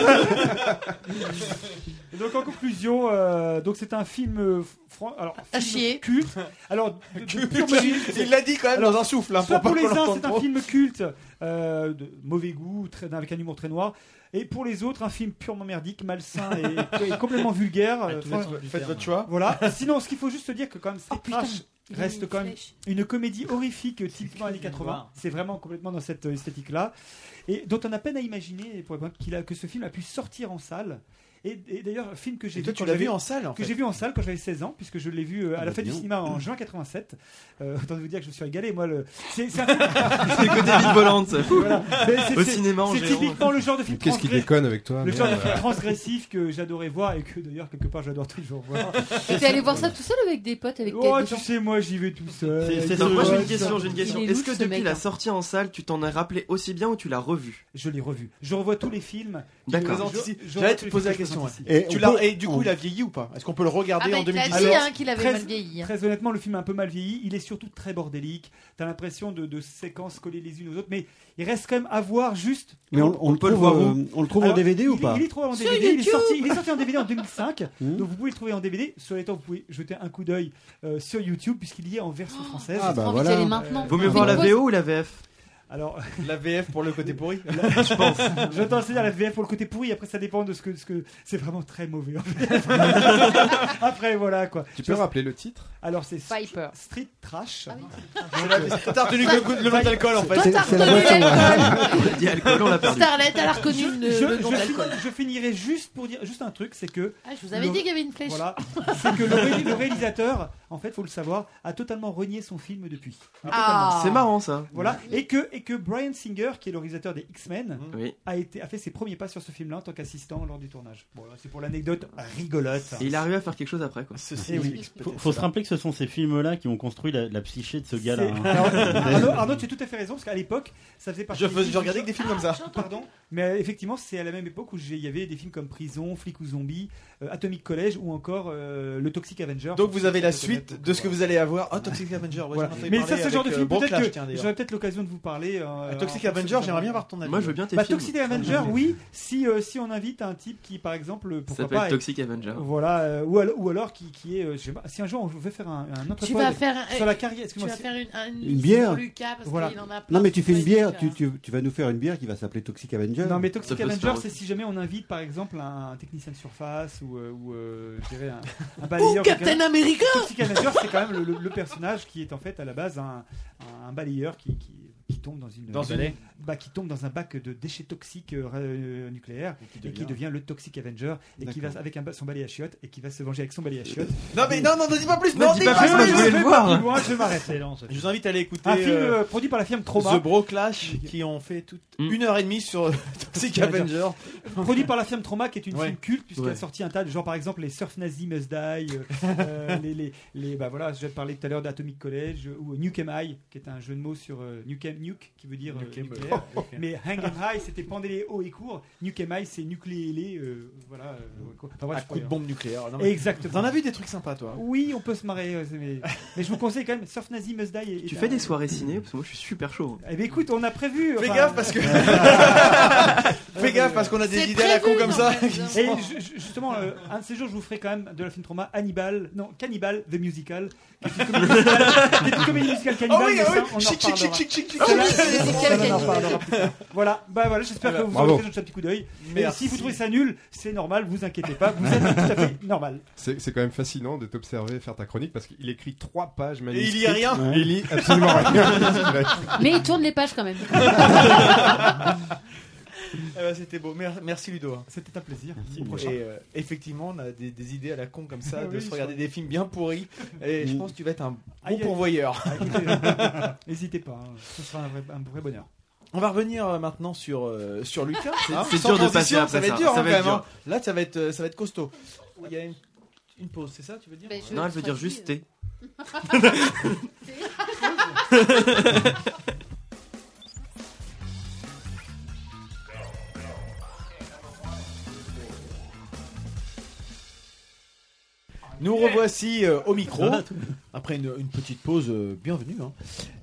Et donc en conclusion, euh, donc c'est un film, euh, fran- alors À chier. culte. Alors de, de pure mérite. Il l'a dit quand même dans un souffle. Hein, Soit pour pour les uns, c'est un film culte euh, de mauvais goût, très, avec un humour très noir. Et pour les autres, un film purement merdique, malsain et, et complètement vulgaire. Euh, Faites votre choix. voilà. Sinon, ce qu'il faut juste dire que quand même, Oh, Trash Il a reste quand une même une comédie horrifique typiquement années 80. voir. C'est vraiment complètement dans cette euh, esthétique-là. Et dont on a peine à imaginer pour qu'il a, que ce film a pu sortir en salle. Et, et d'ailleurs, un film que j'ai Et vu. toi, tu l'as vu en salle, en Que j'ai vu en salle quand j'avais 16 ans, puisque je l'ai vu euh, à Ah la bah, fête du cinéma en juin 87. Euh, autant vous dire que je me suis régalé. Moi, le... c'est Au cinéma en C'est typiquement le genre de film Qu'est-ce qui déconne avec toi Le genre de merde. film transgressif que j'adorais voir et que d'ailleurs quelque part j'adore toujours voir. T'es allé voir ça tout seul avec des potes avec Oh, tu sais, moi j'y vais tout seul. Moi j'ai une question, j'ai une question. est Est-ce que depuis la sortie en salle, tu t'en as rappelé aussi bien ou tu l'as revu? Je l'ai revu. Je revois tous les films. D'accord. J'allais te poser la films question. Et Tu on l'as- peut- Et du coup, il a vieilli ou pas Est-ce qu'on peut le Ah regarder bah, en il a 2018 dit hein, qu'il avait Très- mal vieilli. hein. Très honnêtement, le film a un peu mal vieilli. Il est surtout très bordélique. T'as l'impression de, de séquences collées les unes aux autres, mais il reste quand même à voir juste. Mais on, on le peut le trouve, voir euh, on le trouve en DVD ou pas il est trouvé en Sur DVD. Il est, sorti, il est sorti en DVD en 2005. Hmm. Donc vous pouvez le trouver en DVD. Sur les temps, vous pouvez jeter un coup d'œil euh, sur YouTube puisqu'il y est en version française. Ah, bah voilà. maintenant. Vaut mieux voir la VO ou la VF Alors, La VF pour le côté pourri Je pense. je t'en sais dire la VF pour le côté pourri. Après, ça dépend de ce que, ce que c'est vraiment très mauvais. en VF. Après, voilà quoi. Tu peux rappeler le titre? Alors c'est Viper. Street Trash. Ah oui. T'as retenu que le le nom d'alcool en fait. C'est la boisson. l'alcool. ouais. On a dit alcool, on l'a perdu. Starlet, elle a reconnu le, je- le nom je d'alcool. je finirai juste pour dire juste un truc, c'est que Ah, je vous avais Le- dit qu'il y avait une flèche. voilà, c'est que le, ré- le réalisateur, en fait, faut le savoir, a totalement renié son film depuis. Ah. C'est marrant ça. Voilà, et que et que Brian Singer, qui est le réalisateur des X-Men, Oui. a été a fait ses premiers pas sur ce film-là en tant qu'assistant lors du tournage. Bon, c'est pour l'anecdote rigolote. Et il est arrivé à faire quelque chose après quoi. Ceci Eh oui. Faut, se rappeler que ce sont ces films-là qui ont construit la, la psyché de ce gars-là. Hein. Arnaud, Arnaud, tu as tout à fait raison, parce qu'à l'époque, ça faisait partie. Je, films- je regardais que des films comme ça. Pardon, mais euh, effectivement, c'est à la même époque où il y avait des films comme Prison, Flic ou Zombie, euh, Atomic College ou encore euh, Le Toxic Avenger. Donc vous avez la suite de ce que vous allez avoir. Oh, Toxic Avenger, ouais, Voilà. Mais ça, le genre de film peut-être que j'aurais peut-être l'occasion de vous parler. Euh, Euh, Toxic en- Avenger, j'aimerais bien voir ton avis. Moi je veux bien tes Bah, films. Toxic Avenger, oui. Si euh, si on invite un type qui, par exemple, Ça pourquoi s'appelle pas, Toxic Avenger. voilà, euh, ou, alors, ou alors qui, qui est, euh, je sais pas, si un jour on veut faire un, un autre Tu vas faire sur la carrière, Tu vas faire une, un- Une bière. Lucas parce Voilà. qu'il en a plein Non, mais tu fais une bière, tu, tu, tu vas nous faire une bière qui va s'appeler Toxic Avenger. Non mais Ça Toxic peut Avenger c'est si jamais on invite par exemple un, technicien de surface ou, ou je dirais un, un Ou balayeur. Captain America Toxic Avenger c'est quand même le, personnage qui est en fait à la base un, un, un balayeur qui, qui, qui tombe dans une Dans une- bah, qui tombe dans un bac de déchets toxiques euh, euh, nucléaires et qui devient le Toxic Avenger et qui va avec un, son balai à chiottes et qui va se venger avec son balai à chiottes. Non mais non, non, ne dis pas plus. Ne Non, dis pas pas plus, moi, plus. je voulais le vais voir. pas plus loin, je vais m'arrêter là. en fait. Je vous invite à aller écouter Un film euh, euh, produit par la firme The Trauma. Bro Clash qui ont fait toute Mm. une heure et demie sur Toxic Avenger. Produit par la firme Trauma qui est une Ouais. film culte puisqu'elle Ouais. a sorti un tas de genre par exemple les Surf Nazi Must Die euh, euh, les, les, les- bah voilà j'ai parlé tout à l'heure d'Atomic College euh, ou Nukem High qui est un jeu de mots sur euh, Nukem Nuke qui veut dire euh, Nukem, nucléaire. Mais Hang 'em High c'était pendez-les haut et court Nukem High c'est nucléer euh, voilà euh, quoi. Enfin, Un bref, coup de bombe nucléaire. Non, mais- exactement. T'en as vu des trucs sympas toi oui on peut se marrer euh, mais, mais je vous conseille quand même Surf Nazi Must Die Tu fais des soirées ciné parce que moi je suis super chaud. eh ben écoute on a prévu Fais enfin, gaffe parce que Fais gaffe parce qu'on a des idées à la con comme ça. Et ju- ju- justement, euh, un de ces jours, je vous ferai quand même de la film trauma Hannibal, non, Cannibal, The Musical, qui est une comédie musicale, qui est une comédie musicale Oh Cannibal, oui, ah oui, chic chic chic chic chic Voilà, bah voilà, j'espère que vous aurez Bravo. l'occasion de jeter un petit coup d'œil. Et Merci. si vous trouvez ça nul, c'est normal, vous inquiétez pas, vous êtes tout à fait normal. C'est c'est quand même fascinant de t'observer faire ta chronique parce qu'il écrit trois pages Et magnifiques. il y a rien. Et il lit absolument rien. Mais il tourne les pages quand même. Eh ben, C'était beau. Mer- Merci Ludo. C'était un plaisir. Merci, Au prochain. Et euh, effectivement, on a des, des idées à la con comme ça, Ah de oui, se regarder des films bien pourris. Et je pense que tu vas être un bon Aïe, aïe. pourvoyeur. Ah, écoutez, N'hésitez pas, hein, ce sera un vrai, un vrai bonheur. On va revenir euh, maintenant sur, euh, sur Lucas. hein. c'est Sans dur de transition, passer après ça va être ça. dur Ça hein, va quand être même. hein. Là, ça va être, euh, ça va être costaud. Il y a une, une pause, c'est ça, tu veux dire? Ben, je Non, elle veut dire juste thé. Nous revoici euh, au micro après une, une petite pause. euh, bienvenue. hein.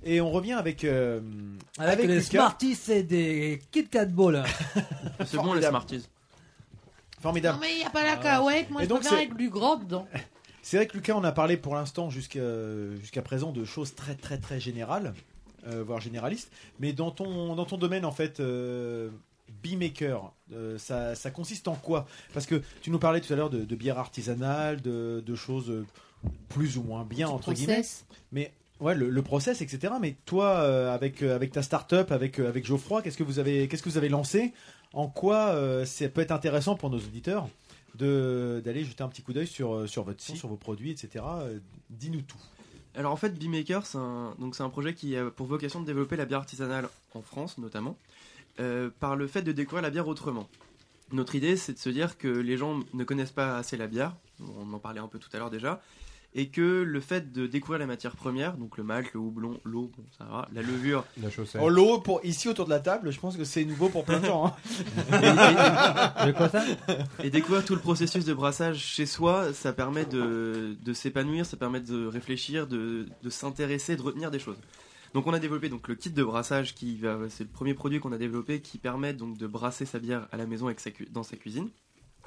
Et on revient avec euh, Avec, avec les Lucas. Smarties et des Kit Kat Balls. C'est bon les Smarties. Formidable. Non mais il n'y a pas la cacahuète, moi Et je donc, préfère c'est- avec du gras dedans. C'est vrai que Lucas, on a parlé pour l'instant jusqu'à jusqu'à présent de choses très très très générales, euh, voire généralistes. Mais dans ton dans ton domaine en fait, euh, beemaker, euh, ça, ça consiste en quoi? Parce que tu nous parlais tout à l'heure de, de bière artisanale, de, de choses euh, plus ou moins bien entre process. guillemets. Mais ouais, le, le process, etc. Mais toi, euh, avec euh, avec ta start-up, avec euh, avec Geoffroy, qu'est-ce que vous avez qu'est-ce que vous avez lancé? En quoi euh, ça peut être intéressant pour nos auditeurs de d'aller jeter un petit coup d'œil sur sur votre site, sur vos produits, etc. Euh, Dis-nous tout. Alors en fait, Beemaker, c'est un, donc c'est un projet qui a pour vocation de développer la bière artisanale en France notamment, euh, par le fait de découvrir la bière autrement. Notre idée, c'est de se dire que les gens ne connaissent pas assez la bière, on en parlait un peu tout à l'heure déjà, et que le fait de découvrir la matière première, donc le malt, le houblon, l'eau, bon, ça va, la levure, La chaussette. Oh, l'eau pour ici autour de la table, je pense que c'est nouveau pour plein de gens. hein. De quoi ça? Et découvrir tout le processus de brassage chez soi, ça permet de, de s'épanouir, ça permet de réfléchir, de, de s'intéresser, de retenir des choses. Donc on a développé donc le kit de brassage qui va, c'est le premier produit qu'on a développé qui permet donc de brasser sa bière à la maison avec sa cu- dans sa cuisine.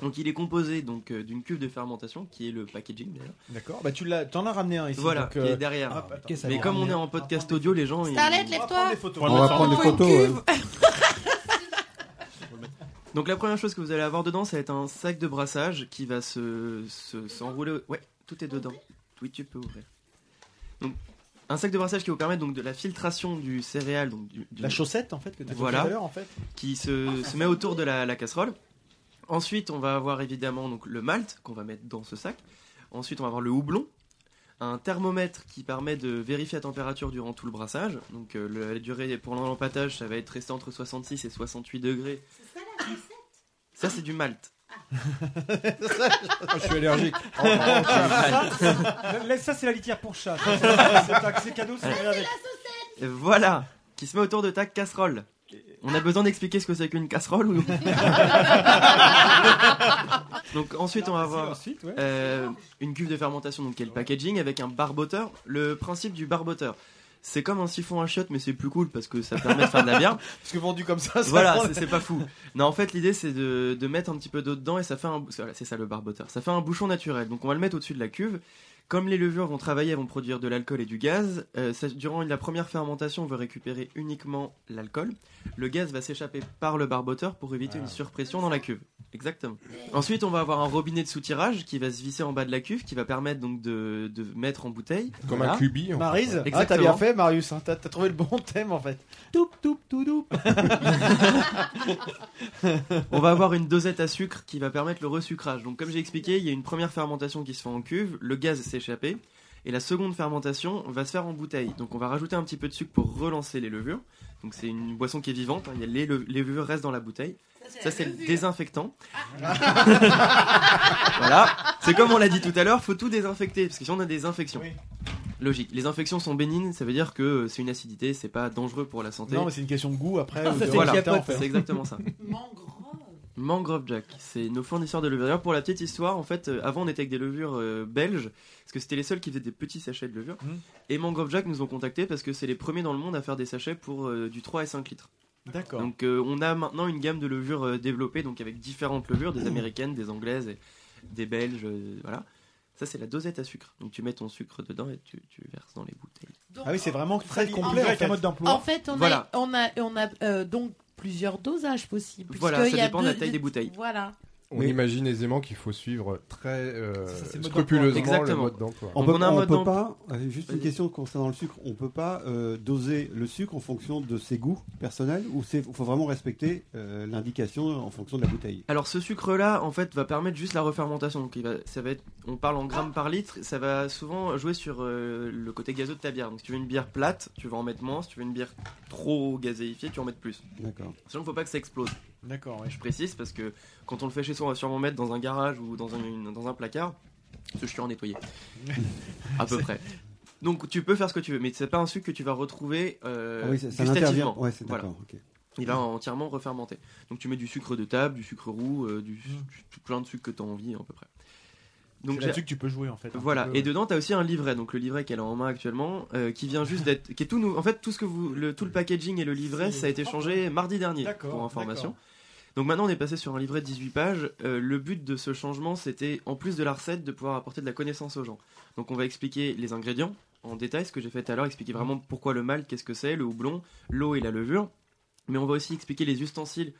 Donc il est composé donc euh, d'une cuve de fermentation qui est le packaging d'ailleurs. D'accord. Bah tu l'as, t'en as ramené un ici. Voilà, donc, qui euh, est derrière. attends. Que ça Mais comme on est en podcast audio, les gens ils- Starlet, On va lève-toi. prendre des photos. On va prendre des photos. ouais. Donc la première chose que vous allez avoir dedans, ça va être un sac de brassage qui va se se- s'enrouler. Ouais, tout est dedans. Oui, tu peux ouvrir. Donc un sac de brassage qui va vous permettre donc de la filtration du céréal, donc du, du- La chaussette en fait que tu as Voilà. tout à l'heure en fait. qui se, se met autour de la, la casserole. Ensuite, on va avoir évidemment donc le malt qu'on va mettre dans ce sac. Ensuite, on va avoir le houblon, un thermomètre qui permet de vérifier la température durant tout le brassage. Donc euh, le- la durée pour l'empâtage, ça va être resté entre 66 et 68 degrés. Ça, c'est du malt. Ah, je suis allergique. Laisse ça, c'est la litière pour chat. C'est cadeau, c'est avec. Et voilà, qui se met autour de ta casserole. On a besoin d'expliquer ce que c'est qu'une casserole ou Donc ensuite on va avoir Ensuite, ouais. euh, une cuve de fermentation donc qui est le packaging avec un barboteur. Le principe du barboteur, c'est comme un siphon à chiottes mais c'est plus cool parce que ça permet de faire de la bière. Parce que vendu comme ça, ça voilà, prend- c'est- pas fou. Non, en fait l'idée c'est de, de mettre un petit peu d'eau dedans et ça fait un c'est ça le barboteur. Ça fait un bouchon naturel. Donc on va le mettre au-dessus de la cuve. Comme les levures vont travailler, elles vont produire de l'alcool et du gaz. euh, ça- durant la première fermentation, on va récupérer uniquement l'alcool. Le gaz va s'échapper par le barboteur pour éviter une surpression dans la cuve. Exactement. Ensuite, on va avoir un robinet de soutirage qui va se visser en bas de la cuve, qui va permettre donc de, de mettre en bouteille. Comme Voilà. un cubi. en fait. Maryse, ah, t'as bien fait Marius, hein. t'as t'as trouvé le bon thème en fait. Toup toup tout doup. On va avoir une dosette à sucre qui va permettre le resucrage. Donc, comme j'ai expliqué, il y a une première fermentation qui se fait en cuve, le gaz s'échapper, et la seconde fermentation va se faire en bouteille. Donc, on va rajouter un petit peu de sucre pour relancer les levures. Donc, c'est une boisson qui est vivante. hein. Il y a les, le- les levures restent dans la bouteille. Ça, c'est le désinfectant. voilà. C'est comme on l'a dit tout à l'heure, faut tout désinfecter parce que si on a des infections. Oui. Logique. Les infections sont bénignes, ça veut dire que euh, c'est une acidité, c'est pas dangereux pour la santé. Non mais c'est une question de goût après. Ah, de en fait. C'est exactement ça. Mangrove Jack, c'est nos fournisseurs de levure. D'ailleurs, pour la petite histoire, en fait, euh, avant on était avec des levures euh, belges, parce que c'était les seuls qui faisaient des petits sachets de levure. Mhm. Et Mangrove Jack nous ont contactés parce que c'est les premiers dans le monde à faire des sachets pour euh, du 3 et 5 litres. D'accord. Donc euh, on a maintenant une gamme de levures euh, développée, donc avec différentes levures, des américaines, des anglaises, et des belges, euh, voilà. Ça c'est la dosette à sucre. Donc tu mets ton sucre dedans et tu, tu verses dans les bouteilles. Donc, Ah oui, c'est vraiment très complet en avec un fait. mode d'emploi. En fait, on Voilà. a, on a, on a euh, donc plusieurs dosages possibles. Voilà, ça dépend de la taille des bouteilles. Voilà. On imagine aisément qu'il faut suivre très euh, Ça, scrupuleusement Exactement. le mode d'emploi. On peut, on a un on mode peut pas, juste une question concernant le sucre, on peut pas euh, doser le sucre en fonction de ses goûts personnels ou c'est faut vraiment respecter euh, l'indication en fonction de la bouteille? Alors ce sucre-là, en fait, va permettre juste la refermentation. Donc il va, ça va être, on parle en grammes par litre, ça va souvent jouer sur euh, le côté gazeux de ta bière. Donc si tu veux une bière plate, tu vas en mettre moins. Si tu veux une bière trop gazéifiée, tu vas en mettre plus. D'accord. Sinon, il faut pas que ça explose. D'accord, ouais. Je précise parce que quand on le fait chez soi, on va sûrement mettre dans un garage ou dans un, une- dans un placard. C'est chiant à nettoyer. à peu près. Donc tu peux faire ce que tu veux, mais c'est pas un sucre que tu vas retrouver euh, Ah oui, ça, gustativement. Ouais, c'est Voilà. d'accord. ok. Il va entièrement refermenter. Donc tu mets du sucre de table, du sucre roux, euh, du, du- plein de sucre que tu as envie à peu près. Donc C'est là-dessus que tu peux jouer en fait. un voilà, peu, et ouais. dedans tu as aussi un livret, donc le livret qu'elle a en main actuellement, euh, qui vient juste d'être, qui est tout nou- En fait, tout ce que vous, le, tout le packaging et le livret, C'est ça a été changé mardi dernier D'accord, pour information. Donc maintenant on est passé sur un livret de 18 pages. Euh, le but de ce changement, c'était en plus de la recette, de pouvoir apporter de la connaissance aux gens. Donc on va expliquer les ingrédients en détail, ce que j'ai fait tout à l'heure, expliquer vraiment pourquoi le malt, qu'est-ce que c'est, le houblon, l'eau et la levure. Mais on va aussi expliquer les ustensiles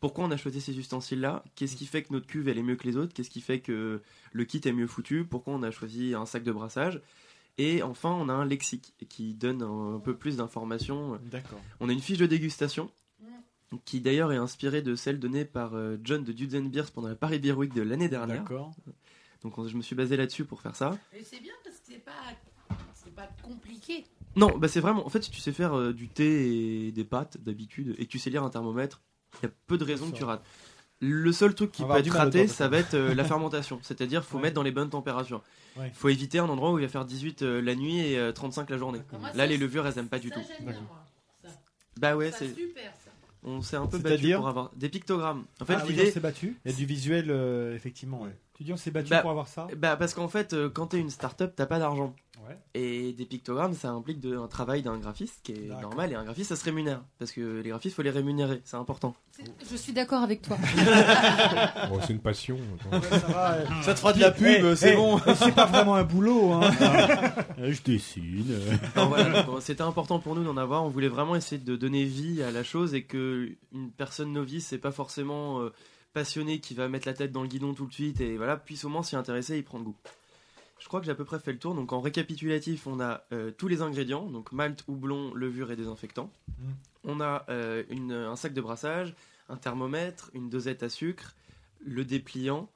Pourquoi on a choisi ces ustensiles-là? Qu'est-ce qui fait que notre cuve elle est mieux que les autres? Qu'est-ce qui fait que le kit est mieux foutu? Pourquoi on a choisi un sac de brassage? Et enfin, on a un lexique qui donne un, peu plus d'informations. D'accord. On a une fiche de dégustation qui d'ailleurs est inspirée de celle donnée par euh, John de Dudes and Beers pendant la Paris Beer Week de l'année dernière. D'accord. Donc on- je me suis basé là-dessus pour faire ça. Et c'est bien parce que c'est pas, c'est pas compliqué. Non, bah c'est vraiment. En fait, si tu sais faire euh, du thé et des pâtes d'habitude et que tu sais lire un thermomètre, il y a peu de raisons que tu rates. Le seul truc qui On peut va être raté, ça va être euh, la fermentation. C'est-à-dire, faut Ouais. mettre dans les bonnes températures. Il Ouais. faut éviter un endroit où il va faire 18 euh, la nuit et euh, 35 la journée. Moi, Là, les levures, elles aiment pas du ça, tout. j'aime bien, moi. Ça. Bah ouais, c'est. super. On s'est un peu battu pour avoir des pictogrammes. En fait, Ah, oui, l'idée. on s'est battu. Il y a du visuel, euh, effectivement. ouais. Tu dis on s'est battu Bah, pour avoir ça Bah parce qu'en fait, euh, quand t'es une start-up, t'as pas d'argent. Ouais. Et des pictogrammes, ça implique de, un travail d'un graphiste qui est normal. Et un graphiste, ça se rémunère. Parce que les graphistes, faut les rémunérer. C'est important. Je suis d'accord avec toi. Bon, c'est une passion. Ouais, ça, va, euh. Ça te fera de la pub, Eh, c'est bon. C'est pas vraiment un boulot. Hein. Euh, Je dessine. Voilà, c'était important pour nous d'en avoir. On voulait vraiment essayer de donner vie à la chose et que une personne novice, c'est pas forcément euh, passionné qui va mettre la tête dans le guidon tout de suite et voilà, puisse au moins s'y intéresser et y prendre goût. Je crois que j'ai à peu près fait le tour. Donc en récapitulatif, on a euh, tous les ingrédients, donc malt, houblon, levure et désinfectant. Mm. On a euh, une- un sac de brassage, un thermomètre, une dosette à sucre, le dépliant.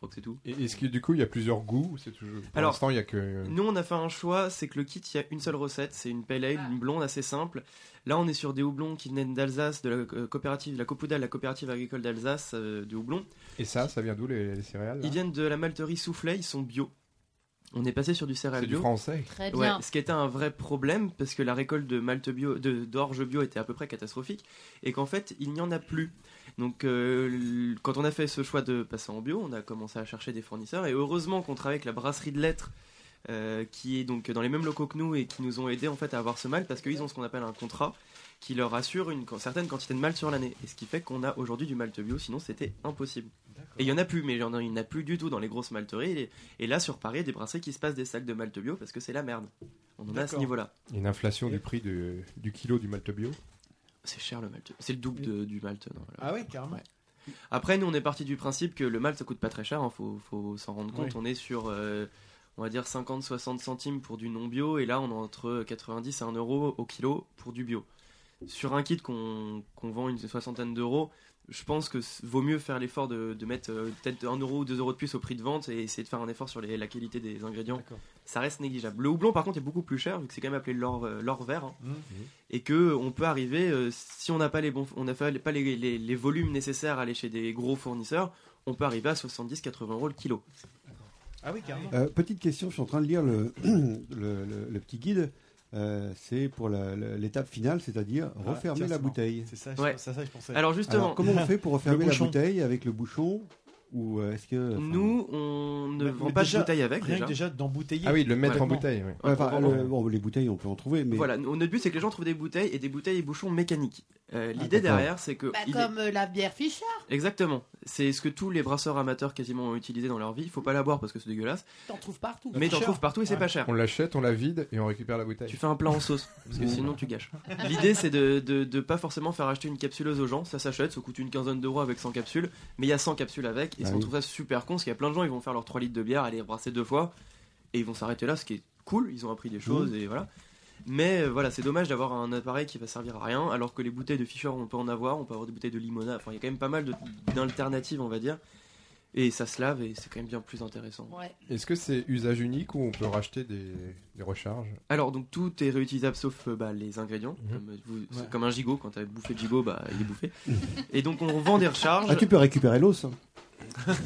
Je crois que c'est tout. Et est-ce que du coup il y a plusieurs goûts ou c'est toujours... Pour Alors, l'instant il y a que. Nous, on a fait un choix, c'est que le kit, il y a une seule recette, c'est une pale ale, une blonde assez simple. Là, on est sur des houblons qui viennent d'Alsace, de la euh, coopérative, la Copoudal, la coopérative agricole d'Alsace, euh, de houblon. Et ça, ça vient d'où les, les céréales Ils viennent de la malterie Soufflet, ils sont bio. On est passé sur du céréal C'est du bio. français. Très Ouais, bien. ce qui était un vrai problème parce que la récolte de malte bio, de d'orge bio était à peu près catastrophique et qu'en fait il n'y en a plus. Donc euh, quand on a fait ce choix de passer en bio, on a commencé à chercher des fournisseurs et heureusement qu'on travaille avec la brasserie de lettres euh, qui est donc dans les mêmes locaux que nous et qui nous ont aidé en fait à avoir ce malt parce qu'ils ont ce qu'on appelle un contrat qui leur assure une certaine quantité de malt sur l'année et ce qui fait qu'on a aujourd'hui du malt bio sinon c'était impossible. Et il y en a plus, mais il y en a, il n'y en a plus du tout dans les grosses malteries. Et, et là, sur Paris, il y a des brasseries qui se passent des sacs de malt bio parce que c'est la merde. On en a à ce D'accord. niveau-là. Il y a une inflation du prix de- du kilo du malt bio? C'est cher le malt. C'est le double de- du malt. non. Ah ouais, carrément. Ouais. Après, nous, on est parti du principe que le malt, ça coûte pas très cher. Il faut, faut s'en rendre compte. Oui. On est sur, euh, on va dire, 50-60 centimes pour du non bio. Et là, on est entre 90 et 1 euro au kilo pour du bio. Sur un kit qu'on qu'on vend une soixantaine d'euros, je pense que vaut mieux faire l'effort de, de mettre euh, peut-être 1 euro ou 2 euros de plus au prix de vente et essayer de faire un effort sur les- la qualité des ingrédients. Ça reste négligeable. Le houblon, par contre, est beaucoup plus cher vu que c'est quand même appelé l'or euh, l'or vert. hein. Mhm. Et que on peut arriver, euh, si on n'a pas les bons, on n'a pas les, pas les, les- les volumes nécessaires à aller chez des gros fournisseurs, on peut arriver à 70-80 euros le kilo. Ah oui, carrément. Euh, petite question, je suis en train de lire le, le, le- le petit guide. Euh, c'est pour l'étape finale, c'est-à-dire Ah, refermer tiens, la bouteille. C'est ça, je- Ouais. ça, je pensais. Alors justement, Alors, comment on fait pour refermer la bouteille avec le bouchon ou euh, est-ce que enfin, nous, on ne Mais- vend mais pas déjà, de bouteille avec Rien déjà. que déjà d'embouteiller. Ah oui, le mettre en bouteille. ouais, enfin, le- bon, les bouteilles, on peut en trouver, mais Voilà, notre but c'est que les gens trouvent des bouteilles et des bouteilles et bouchons mécaniques. Euh, L'idée d'accord. derrière c'est que Bah, est- comme euh, la bière Fischer. exactement, c'est ce que tous les brasseurs amateurs quasiment ont utilisé dans leur vie. Il faut pas la boire parce que c'est dégueulasse, T'en trouves partout. mais t'en trouves partout et c'est Ouais. pas cher. On l'achète, on la vide et on récupère la bouteille. Tu fais un plat en sauce, parce que sinon tu gâches. L'idée c'est de, de, de pas forcément faire acheter une capsuleuse aux gens, ça s'achète, ça coûte une quinzaine d'euros avec 100 capsules, mais il y a 100 capsules avec, et Ah on oui. trouve ça super con, parce qu'il y a plein de gens, ils vont faire leurs 3 litres de bière, aller brasser deux fois, et ils vont s'arrêter là, ce qui est cool, ils ont appris des choses, et voilà. Mais euh, voilà, c'est dommage d'avoir un appareil qui va servir à rien, alors que les bouteilles de Fischer, on peut en avoir, on peut avoir des bouteilles de limonade, enfin il y a quand même pas mal d'alternatives, on va dire, et ça se lave, et c'est quand même bien plus intéressant. Ouais. Est-ce que c'est usage unique ou on peut racheter des, des recharges? Alors donc tout est réutilisable sauf euh, bah, les ingrédients. Mhm. Comme, euh, vous- c'est Ouais. comme un gigot, quand t'as bouffé le gigot, bah il est bouffé. et donc on vend des recharges ah, tu peux récupérer l'os. hein.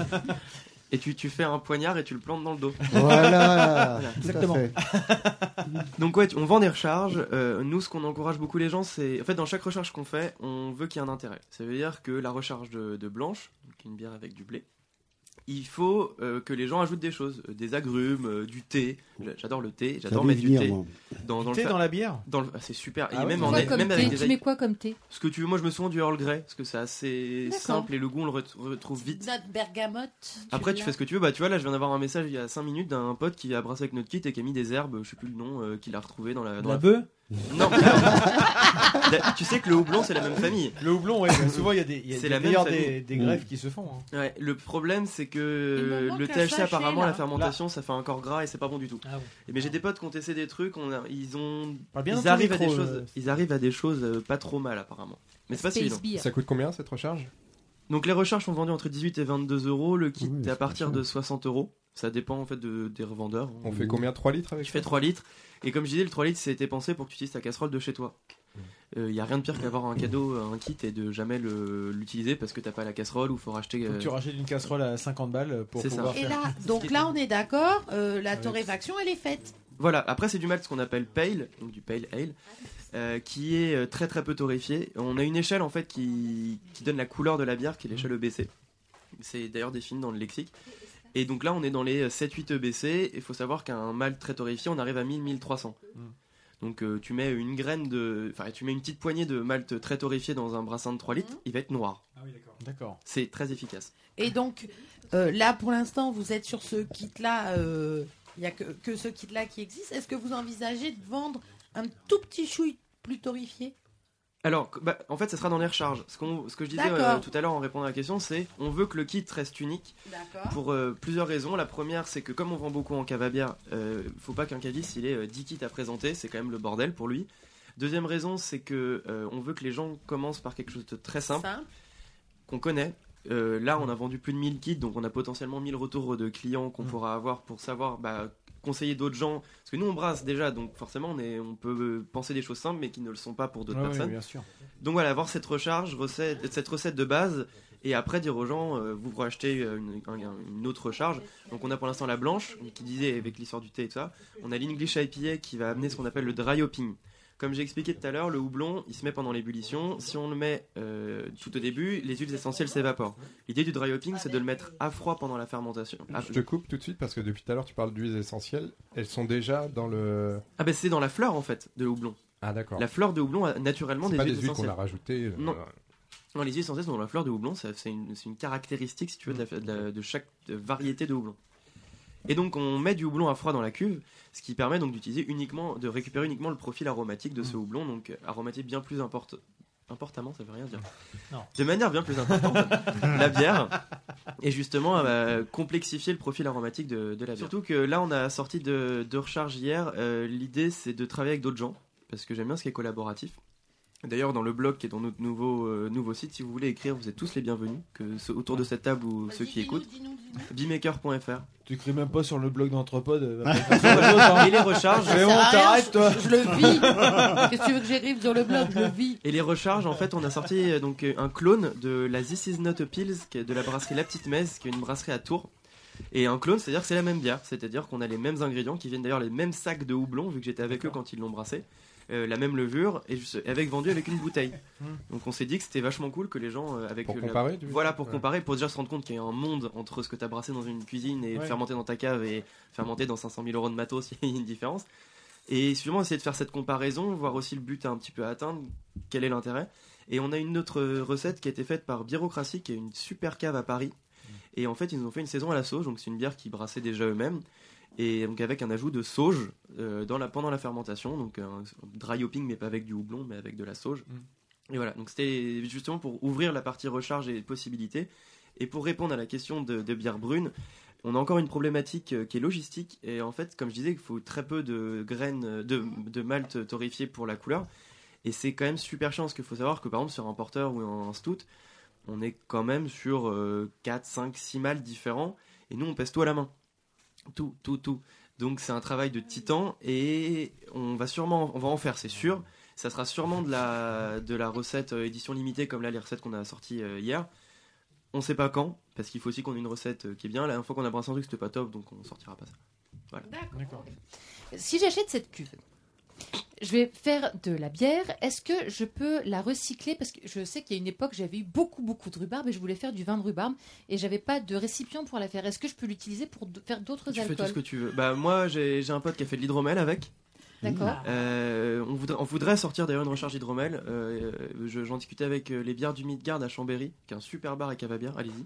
et tu, tu fais un poignard et tu le plantes dans le dos. Voilà, tout à Exactement. fait. Donc ouais, on vend des recharges. Euh, nous ce qu'on encourage beaucoup les gens, c'est en fait dans chaque recharge qu'on fait, on veut qu'il y ait un intérêt. Ça veut dire que la recharge de, de blanche, donc une bière avec du blé, il faut euh, que les gens ajoutent des choses, euh, des agrumes, euh, du thé. J'adore le thé, j'adore mettre du thé moi. dans, dans Thé le dans la bière? Dans le- ah, c'est super. Ah et ouais, même, en, même avec des Tu mets quoi comme thé? Ce que tu veux, moi je me souviens du Earl Grey, parce que c'est assez simple et le goût on le ret- retrouve vite. bergamote. Après tu fais ce que tu veux, bah tu vois là je viens d'avoir un message il y a 5 minutes d'un pote qui a brassé avec notre kit et qui a mis des herbes, je sais plus le nom, euh, qu'il a retrouvé dans la... Dans La la- bœuf? Non. tu sais que le houblon c'est la même famille. Le houblon, ouais, souvent il y a des, y a C'est des- la famille. des, des greffes qui se font. hein. Ouais, le problème c'est Il me que manque le un THC sachet, apparemment là. la fermentation ça fait un corps gras et c'est pas bon du tout. Ah. Et Mais j'ai des potes qui ont testé des trucs, on a- ils ont Parle bien dans ils ton arrivent à micro, des euh, choses ils arrivent à des choses euh, pas trop mal apparemment. Mais c'est pas si Space évident. Beer. Ça coûte combien cette recharge? Donc les recharges sont vendues entre 18 et 22 euros, le kit Oui, est à partir cher. de 60 euros. Ça dépend en fait de, des revendeurs. On fait combien? 3 litres avec Tu fais ça 3 litres. Et comme je disais, le 3 litres, c'était pensé pour que tu utilises ta casserole de chez toi. Il n'y a rien de pire qu'avoir un cadeau, un kit et de jamais l'utiliser parce que t'as pas la casserole ou faut racheter. Faut que euh, tu rachètes une casserole à 50 balles pour C'est ça. pouvoir Et là, donc là, on est d'accord, euh, la torréfaction, elle est faite. Voilà, après c'est du malt ce qu'on appelle pale, donc du pale ale, euh, qui est euh, très très peu torréfié. On a une échelle en fait qui, qui donne la couleur de la bière, qui est l'échelle EBC. C'est d'ailleurs défini dans le lexique. Et donc là on est dans les 7-8 EBC, il faut savoir qu'un malt très torréfié, on arrive à 1000-1300. Mm. Donc euh, tu mets une graine de... Enfin tu mets une petite poignée de malt très torréfié dans un brassin de 3 litres, il va être noir. Ah oui, d'accord. D'accord. C'est très efficace. Et donc, euh, là, pour l'instant, vous êtes sur ce kit-là. euh, Il n'y a que, que ce kit-là qui existe. Est-ce que vous envisagez de vendre un tout petit chouille plus torréfié? Alors, bah, en fait, ça sera dans les recharges. Ce, qu'on- ce que je disais euh, tout à l'heure en répondant à la question, c'est on veut que le kit reste unique pour euh, plusieurs raisons. La première, c'est que comme on vend beaucoup en cave à bière, euh, faut pas qu'un caviste il ait euh, 10 kits à présenter, c'est quand même le bordel pour lui. Deuxième raison, c'est que euh, on veut que les gens commencent par quelque chose de très simple, qu'on connaît. Euh, là, on a vendu plus de 1000 kits, donc on a potentiellement 1000 retours de clients qu'on pourra avoir pour savoir bah, conseiller d'autres gens. Parce que nous, on brasse déjà, donc forcément, on, est, on peut penser des choses simples, mais qui ne le sont pas pour d'autres Ouais, personnes. bien sûr. Donc voilà, avoir cette recharge, recette, cette recette de base, et après dire aux gens, euh, vous pourrez acheter une, un- une autre recharge. Donc on a pour l'instant la blanche, qui disait avec l'histoire du thé et tout ça. On a l'English IPA qui va amener ce qu'on appelle le dry hopping. Comme j'ai expliqué tout à l'heure, le houblon, il se met pendant l'ébullition. Si on le met euh, tout au début, les huiles essentielles s'évaporent. L'idée du dry hopping, c'est de le mettre à froid pendant la fermentation. Ah, Je te coupe tout de suite parce que depuis tout à l'heure tu parles d'huiles essentielles. Elles sont déjà dans le. ah ben c'est dans la fleur en fait de houblon. Ah d'accord. La fleur de houblon a naturellement des pas huiles des huiles qu'on essentielles. a rajoutées. euh, Non. Non, les huiles essentielles sont dans la fleur de houblon, c'est une, caractéristique, si tu veux, de, la- de la- de chaque variété de houblon. Et donc, on met du houblon à froid dans la cuve, ce qui permet donc d'utiliser uniquement, de récupérer uniquement le profil aromatique de ce houblon, donc euh, aromatique bien plus important. Importantement, ça veut rien dire. Non. De manière bien plus importante, la bière. Et justement, va complexifier le profil aromatique de, de la bière. Surtout que là, on a sorti de, de recharge hier. euh, L'idée, c'est de travailler avec d'autres gens, parce que j'aime bien ce qui est collaboratif. D'ailleurs, dans le blog qui est dans notre nouveau, euh, nouveau site, si vous voulez écrire, vous êtes tous les bienvenus, que autour de cette table ou ceux qui écoutent. Bimaker.fr. Tu écris même pas sur le blog d'Entrepode. euh, va pas faire sur les autres, hein. Et les recharges. C'est bon, t'arrêtes toi. Je le vis. Qu'est-ce que tu veux que j'écrive sur le blog? Je le vis. Et les recharges, en fait, on a sorti euh, donc euh, un clone de la This Is Not a Pills, qui est de la brasserie La Petite Messe, qui est une brasserie à Tours. Et un clone, c'est-à-dire que c'est la même bière, c'est-à-dire qu'on a les mêmes ingrédients, qui viennent d'ailleurs les mêmes sacs de houblon, vu que j'étais avec eux quand ils l'ont brassé, euh, la même levure, et juste- avec vendu avec une bouteille. Donc on s'est dit que c'était vachement cool que les gens euh, avec Pour euh, la- comparer, tu veux voilà dire pour Ouais. comparer, pour déjà se rendre compte qu'il y a un monde entre ce que tu as brassé dans une cuisine et Ouais. fermenté dans ta cave et fermenté dans 500 000 euros de matos, il y a une différence. Et suivant, essayer de faire cette comparaison, voir aussi le but un petit peu à atteindre, quel est l'intérêt. Et on a une autre recette qui a été faite par Bureaucratie, qui est une super cave à Paris. Et en fait, ils nous ont fait une saison à la sauge, donc c'est une bière qu'ils brassaient déjà eux-mêmes. Et donc avec un ajout de sauge euh, dans la, pendant la fermentation, donc un dry hopping, mais pas avec du houblon, mais avec de la sauge. Et voilà, donc c'était justement pour ouvrir la partie recharge et possibilités. Et pour répondre à la question de, de bière brune, on a encore une problématique euh, qui est logistique. Et en fait, comme je disais, il faut très peu de graines, euh, de, de malt torréfié pour la couleur. Et c'est quand même super chiant, parce qu'il faut savoir que par exemple sur un porter ou un stout, on est quand même sur euh, 4, 5, 6 mâles différents. Et nous, on pèse tout à la main. Tout, tout, tout. Donc c'est un travail de titan et on va sûrement, on va en faire, c'est sûr. Ça sera sûrement de la, de la recette euh, édition limitée comme là les recettes qu'on a sorties euh, hier. On sait pas quand, parce qu'il faut aussi qu'on ait une recette euh, qui est bien. La dernière fois qu'on a brassé un truc, c'était pas top, donc on sortira pas ça. Voilà. D'accord. Si j'achète cette cuve, je vais faire de la bière. Est-ce que je peux la recycler? Parce que je sais qu'il y a une époque, j'avais eu beaucoup, beaucoup de rhubarbe et je voulais faire du vin de rhubarbe et j'avais pas de récipient pour la faire. Est-ce que je peux l'utiliser pour faire d'autres Tu fais alcools? tout ce que tu veux. Bah moi j'ai un pote qui a fait de l'hydromel avec. D'accord. Euh, on, voudrait, on voudrait sortir d'ailleurs une recharge hydromel. Euh, je- J'en discutais avec euh, les bières du Midgard à Chambéry, qui est un super bar à bière, allez-y.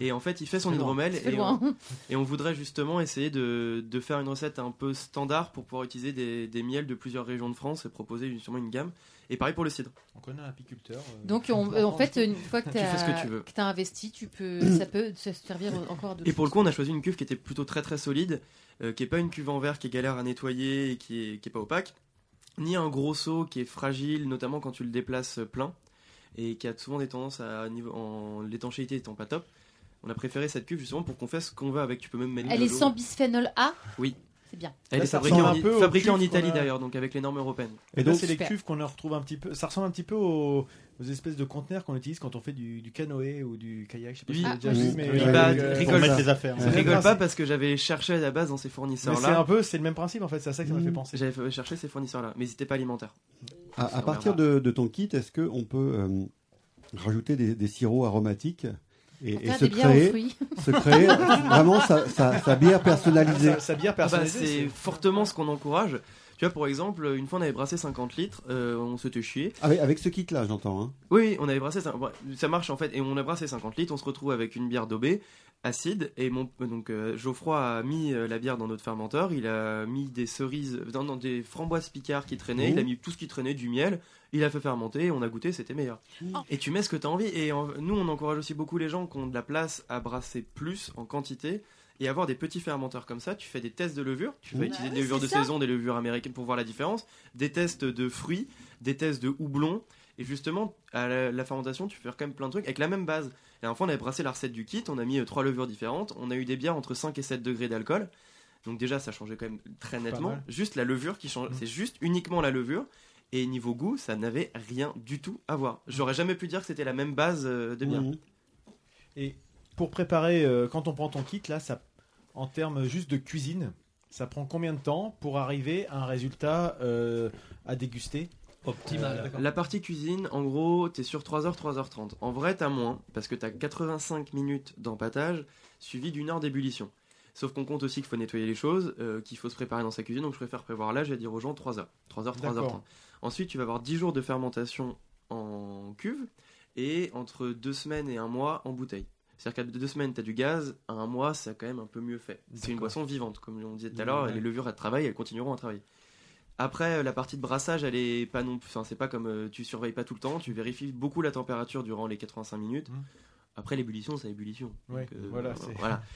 Et en fait, il fait son hydromel et loin. on, et on voudrait justement essayer de, de faire une recette un peu standard pour pouvoir utiliser des, des miels de plusieurs régions de France et proposer justement une gamme. Et pareil pour le cidre. On connaît un apiculteur. euh, Donc, on- euh, en fait, une fois que Tu tu fais ce que tu veux. as investi, tu peux, ça peut se servir encore d'autres Et pour le coup, on a choisi une cuve qui était plutôt très très solide, euh, qui est pas une cuve en verre qui est galère à nettoyer et qui est, qui est pas opaque, ni un gros seau qui est fragile, notamment quand tu le déplaces plein, et qui a souvent des tendances à niveau en l'étanchéité étant pas top. On a préféré cette cuve justement pour qu'on fasse ce qu'on veut avec. Tu peux même mettre. Elle de est sans bisphénol A Oui. C'est bien. Elle Là, est fabriquée en, fabriquée Italie a- d'ailleurs, donc avec les normes européennes. Et Et là, donc- c'est les cuves qu'on leur retrouve un petit peu. Ça ressemble un petit peu aux, aux espèces de conteneurs qu'on utilise quand on fait du, du canoë ou du kayak. Je sais pas si déjà Ah, vu, oui. mais Oui, euh, bah, euh, rigole Pour pas. les affaires. Rigole parce que j'avais cherché à la base dans ces Mais fournisseurs c'est un peu, c'est le même principe en fait. C'est à ça que ça m'a fait penser. J'avais cherché ces fournisseurs là, mais ils étaient pas alimentaires. À, partir de, de ton kit, est-ce qu'on peut euh, rajouter des, des sirops aromatiques et, se, créer, se créer vraiment sa, sa- sa bière personnalisée Sa, sa bière Ah bah, personnalisée. c'est fortement ce qu'on encourage. Tu vois, pour exemple, une fois on avait brassé 50 litres, euh, on s'était chié. avec, avec ce kit-là, j'entends. Hein. Oui, on avait brassé ça. marche en fait, et on a brassé 50 litres. On se retrouve avec une bière d'OB acide. Et mon donc euh, Geoffroy a mis euh, la bière dans notre fermenteur. Il a mis des cerises, dans, dans des framboises picards qui traînaient. Il a mis tout ce qui traînait, du miel. Il a fait fermenter. On a goûté, c'était meilleur. Et tu mets ce que tu as envie. Et en- nous, on encourage aussi beaucoup les gens qui ont de la place à brasser plus en quantité. Et avoir des petits fermenteurs comme ça, tu fais des tests de levure, tu vas Ouais, utiliser des levures de ça. saison, des levures américaines pour voir la différence, des tests de fruits, des tests de houblon, et justement, à la, la fermentation, tu peux faire quand même plein de trucs avec la même base. La dernière fois, on avait brassé la recette du kit, on a mis euh, trois levures différentes, on a eu des bières entre 5 et 7 degrés d'alcool. Donc déjà, ça changeait quand même très nettement. Juste la levure qui change, c'est juste uniquement la levure. Et niveau goût, ça n'avait rien du tout à voir. J'aurais jamais pu dire que c'était la même base euh, de bière. Mhm. Et pour préparer, euh, quand on prend ton kit, là, ça, en termes juste de cuisine, ça prend combien de temps pour arriver à un résultat euh, à déguster? Optimal. La partie cuisine, en gros, t'es sur 3h, 3h30. En vrai, t'as moins, parce que t'as 85 minutes d'empattage, suivi d'une heure d'ébullition. Sauf qu'on compte aussi qu'il faut nettoyer les choses, euh, qu'il faut se préparer dans sa cuisine, donc je préfère prévoir là, je vais dire aux gens 3h. 3h, 3h30. D'accord. Ensuite, tu vas avoir 10 jours de fermentation en cuve, et entre 2 semaines et un mois en bouteille. C'est-à-dire qu'à 2 semaines, t'as du gaz, à un mois, c'est quand même un peu mieux fait. C'est une boisson vivante, comme on disait tout à l'heure, les levures, elles travaillent, elles continueront à travailler. Après, euh, la partie de brassage, elle est pas non, enfin, c'est pas comme euh, tu surveilles pas tout le temps, tu vérifies beaucoup la température durant les 85 minutes. Mhm. Après, l'ébullition, c'est l'ébullition. Ouais, Donc, euh, voilà, voilà.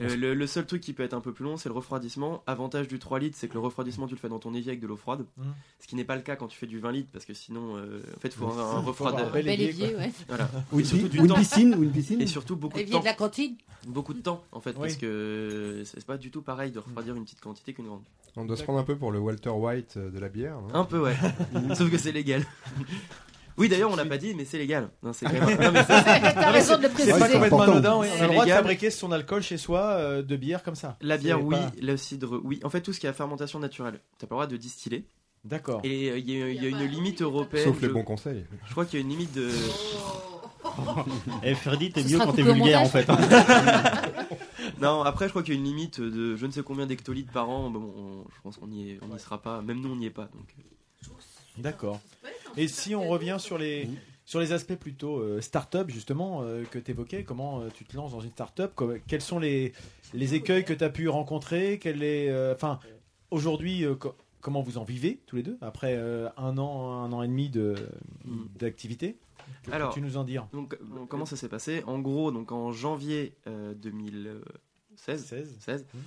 Euh, le, le seul truc qui peut être un peu plus long, c'est le refroidissement. Avantage du 3 litres, c'est que le refroidissement, tu le fais dans ton évier avec de l'eau froide. Mhm. Ce qui n'est pas le cas quand tu fais du 20 litres, parce que sinon, euh, en fait, il faut avoir un un bel Bel évier, ouais. Voilà. Ou une, surtout pi- du ou une piscine, ou une piscine. Et surtout beaucoup de Évier temps. de la cantine. Beaucoup de temps, en fait, Oui. parce que c'est pas du tout pareil de refroidir une petite quantité qu'une grande. On doit se prendre un peu pour le Walter White euh, de la bière. non? Un peu, ouais. Sauf que c'est légal. Oui, d'ailleurs, on l'a pas dit, mais c'est légal. Non, c'est quand même- non, mais ça, c'est- T'as raison de le C'est pas complètement important. anodin, oui. On C'est a le droit de légal. fabriquer son alcool chez soi euh, de bière comme ça. La bière, C'est oui. pas- Le cidre, oui. En fait, tout ce qui est à fermentation naturelle, t'as pas le droit de distiller. D'accord. Et euh, il y a, il y a une limite européenne. Sauf les bons conseils. je crois qu'il y a une limite de. Et Freddy, t'es Ce mieux sera quand t'es coupé au vulgaire en montage. fait. Non, après, je crois qu'il y a une limite de je ne sais combien d'hectolitres par an. Bon, on- je pense qu'on y, est, on sera pas. Même nous, on n'y est pas. Donc. euh. D'accord. Et si on revient sur les, sur les aspects plutôt euh, start-up, justement, euh, que tu évoquais, comment euh, tu te lances dans une start-up Quels sont les, les écueils que tu as pu rencontrer Quel est, euh, Enfin, aujourd'hui, euh, co- comment vous en vivez tous les deux après euh, un an, un an et demi de- Mm. d'activité? Que Alors, peux-tu nous en dire? Donc, comment ça s'est passé? En gros, donc en janvier euh, 2016, 16 16, Mm.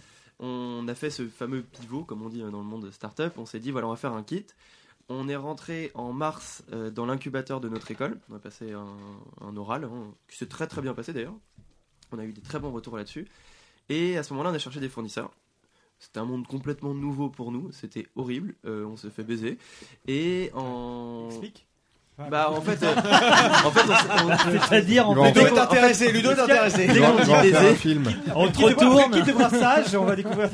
on a fait ce fameux pivot, comme on dit dans le monde startup. On s'est dit, voilà, on va faire un kit. On est rentré en mars euh, dans l'incubateur de notre école. On a passé un, un oral, hein, qui s'est très très bien passé d'ailleurs. On a eu des très bons retours là-dessus. Et à ce moment-là, on a cherché des fournisseurs. C'était un monde complètement nouveau pour nous. C'était horrible. Euh, on s'est fait baiser. Et en. Explique. Bah en fait, euh, en fait, on C'est-à-dire, en fait, Ludo est intéressé, Ludo est intéressé. Dès On qu'on dit baiser, film. on te retourne. kit de brassage, on va découvrir.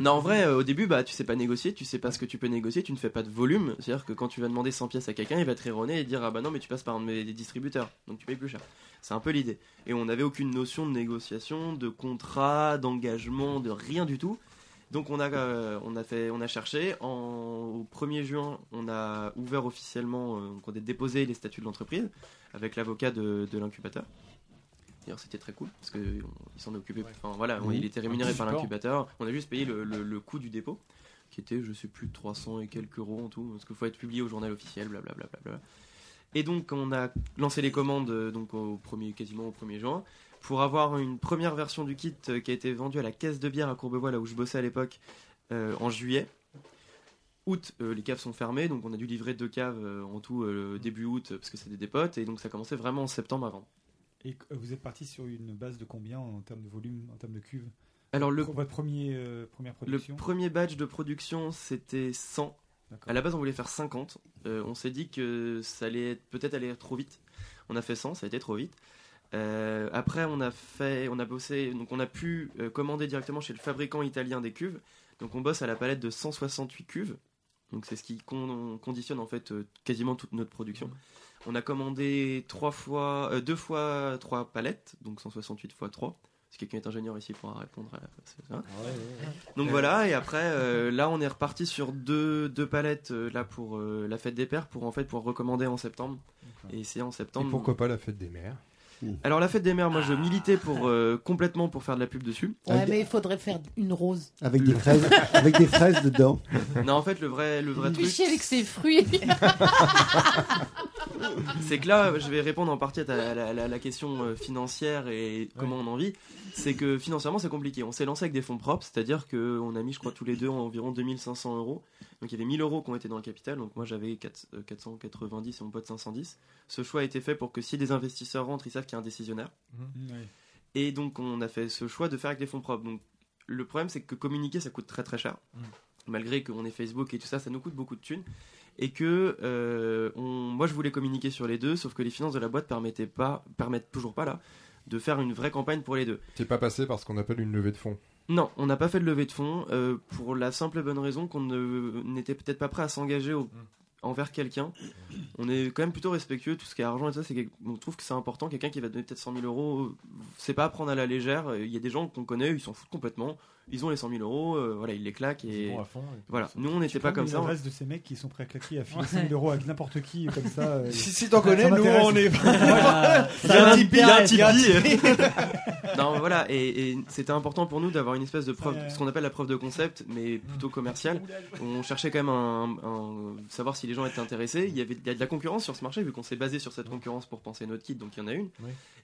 Non, en vrai, euh, au début, bah, tu sais pas négocier, tu sais pas ce que tu peux négocier, tu ne fais pas de volume. C'est-à-dire que quand tu vas demander 100 pièces à quelqu'un, il va te rironner et dire Ah bah non, mais tu passes par un de mes distributeurs, donc tu payes plus cher. C'est un peu l'idée. Et on n'avait aucune notion de négociation, de contrat, d'engagement, de rien du tout. Donc on a, euh, on a, fait, on a cherché. Au 1er juin, on a ouvert officiellement, euh, on a déposé les statuts de l'entreprise avec l'avocat de l'incubateur. D'ailleurs, c'était très cool parce qu'il s'en est occupé. Enfin voilà, il était rémunéré Un par l'incubateur. On a juste payé le, le- le coût du dépôt, qui était, je sais plus, 300 et quelques euros en tout, parce qu'il faut être publié au journal officiel, blablabla. Bla, et donc, on a lancé les commandes euh, donc au premier, quasiment au 1er juin pour avoir une première version du kit euh, qui a été vendue à la caisse de bière à Courbevoie, là où je bossais à l'époque, euh, en juillet. Août, euh, les caves sont fermées, donc on a dû livrer deux caves euh, en tout euh, début août parce que c'était des potes, et donc ça commençait vraiment en septembre avant. Et euh, vous êtes parti sur une base de combien en termes de volume, en termes de cuve? Alors, le- Votre premier, euh, première Le production? premier batch de production, c'était 100. À la base, on voulait faire 50. Euh, on s'est dit que ça allait être- peut-être aller trop vite. On a fait 100, ça a été trop vite. Euh, après, on a fait, on a bossé, donc on a pu commander directement chez le fabricant italien des cuves. Donc on bosse à la palette de 168 cuves. Donc c'est ce qui con- conditionne en fait quasiment toute notre production. On a commandé trois fois, euh, deux fois trois palettes, donc 168 fois 3. Si quelqu'un est ingénieur ici, il pourra répondre à c'est ça. Donc voilà, et après, euh, là, on est reparti sur deux, deux palettes euh, là pour euh, la fête des pères, pour en fait pour recommander en septembre. Et essayer en septembre. Et pourquoi pas la fête des mères? Alors la fête des mères, moi je militais pour euh, complètement pour faire de la pub dessus. Ouais, mais il faudrait faire une rose. Avec des fraises, avec des fraises dedans. Non, en fait, le vrai, le vrai truc, chier avec ses fruits. c'est que là, je vais répondre en partie à ta- la, la- la question euh, financière et comment on en vit. C'est que financièrement, c'est compliqué. On s'est lancé avec des fonds propres, c'est-à-dire qu'on a mis, je crois, tous les deux environ 2500 euros. Donc il y avait 1000 euros qui ont été dans le capital. Donc moi, j'avais 4 euh, 490 et mon pote 510. Ce choix a été fait pour que si des investisseurs rentrent, ils savent qu'il y a un décisionnaire. Et donc on a fait ce choix de faire avec des fonds propres. Donc le problème c'est que communiquer ça coûte très très cher. Malgré qu'on ait Facebook et tout ça, ça nous coûte beaucoup de thunes. Et que euh, on- moi je voulais communiquer sur les deux, sauf que les finances de la boîte permettaient pas, permettent toujours pas là, de faire une vraie campagne pour les deux. T'es pas passé par ce qu'on appelle une levée de fonds? Non, on n'a pas fait de levée de fonds euh, pour la simple et bonne raison qu'on ne- n'était peut-être pas prêt à s'engager au- envers quelqu'un. On est quand même plutôt respectueux, tout ce qui est argent et ça, c'est on trouve que c'est important. Quelqu'un qui va donner peut-être 100 000 euros, c'est pas à prendre à la légère. Il y a des gens qu'on connaît, ils s'en foutent complètement. Ils ont les 100 000 euros, euh, voilà, ils les claquent et Ils vont à fond, et voilà. Nous, on n'était pas comme ça. reste de ces mecs qui sont prêts à claquer à filer 5 000 euros avec n'importe qui comme ça. euh, Si- si t'en connais, nous, on est-. Il y a un Tipeee, il y a un Tipeee. Non, voilà, et, et c'était important pour nous d'avoir une espèce de preuve, ce qu'on appelle la preuve de concept, mais plutôt commerciale. On cherchait quand même un, un- savoir si les gens étaient intéressés. Il y avait il y a de la concurrence sur ce marché, vu qu'on s'est basé sur cette concurrence pour penser notre kit, donc il y en a une.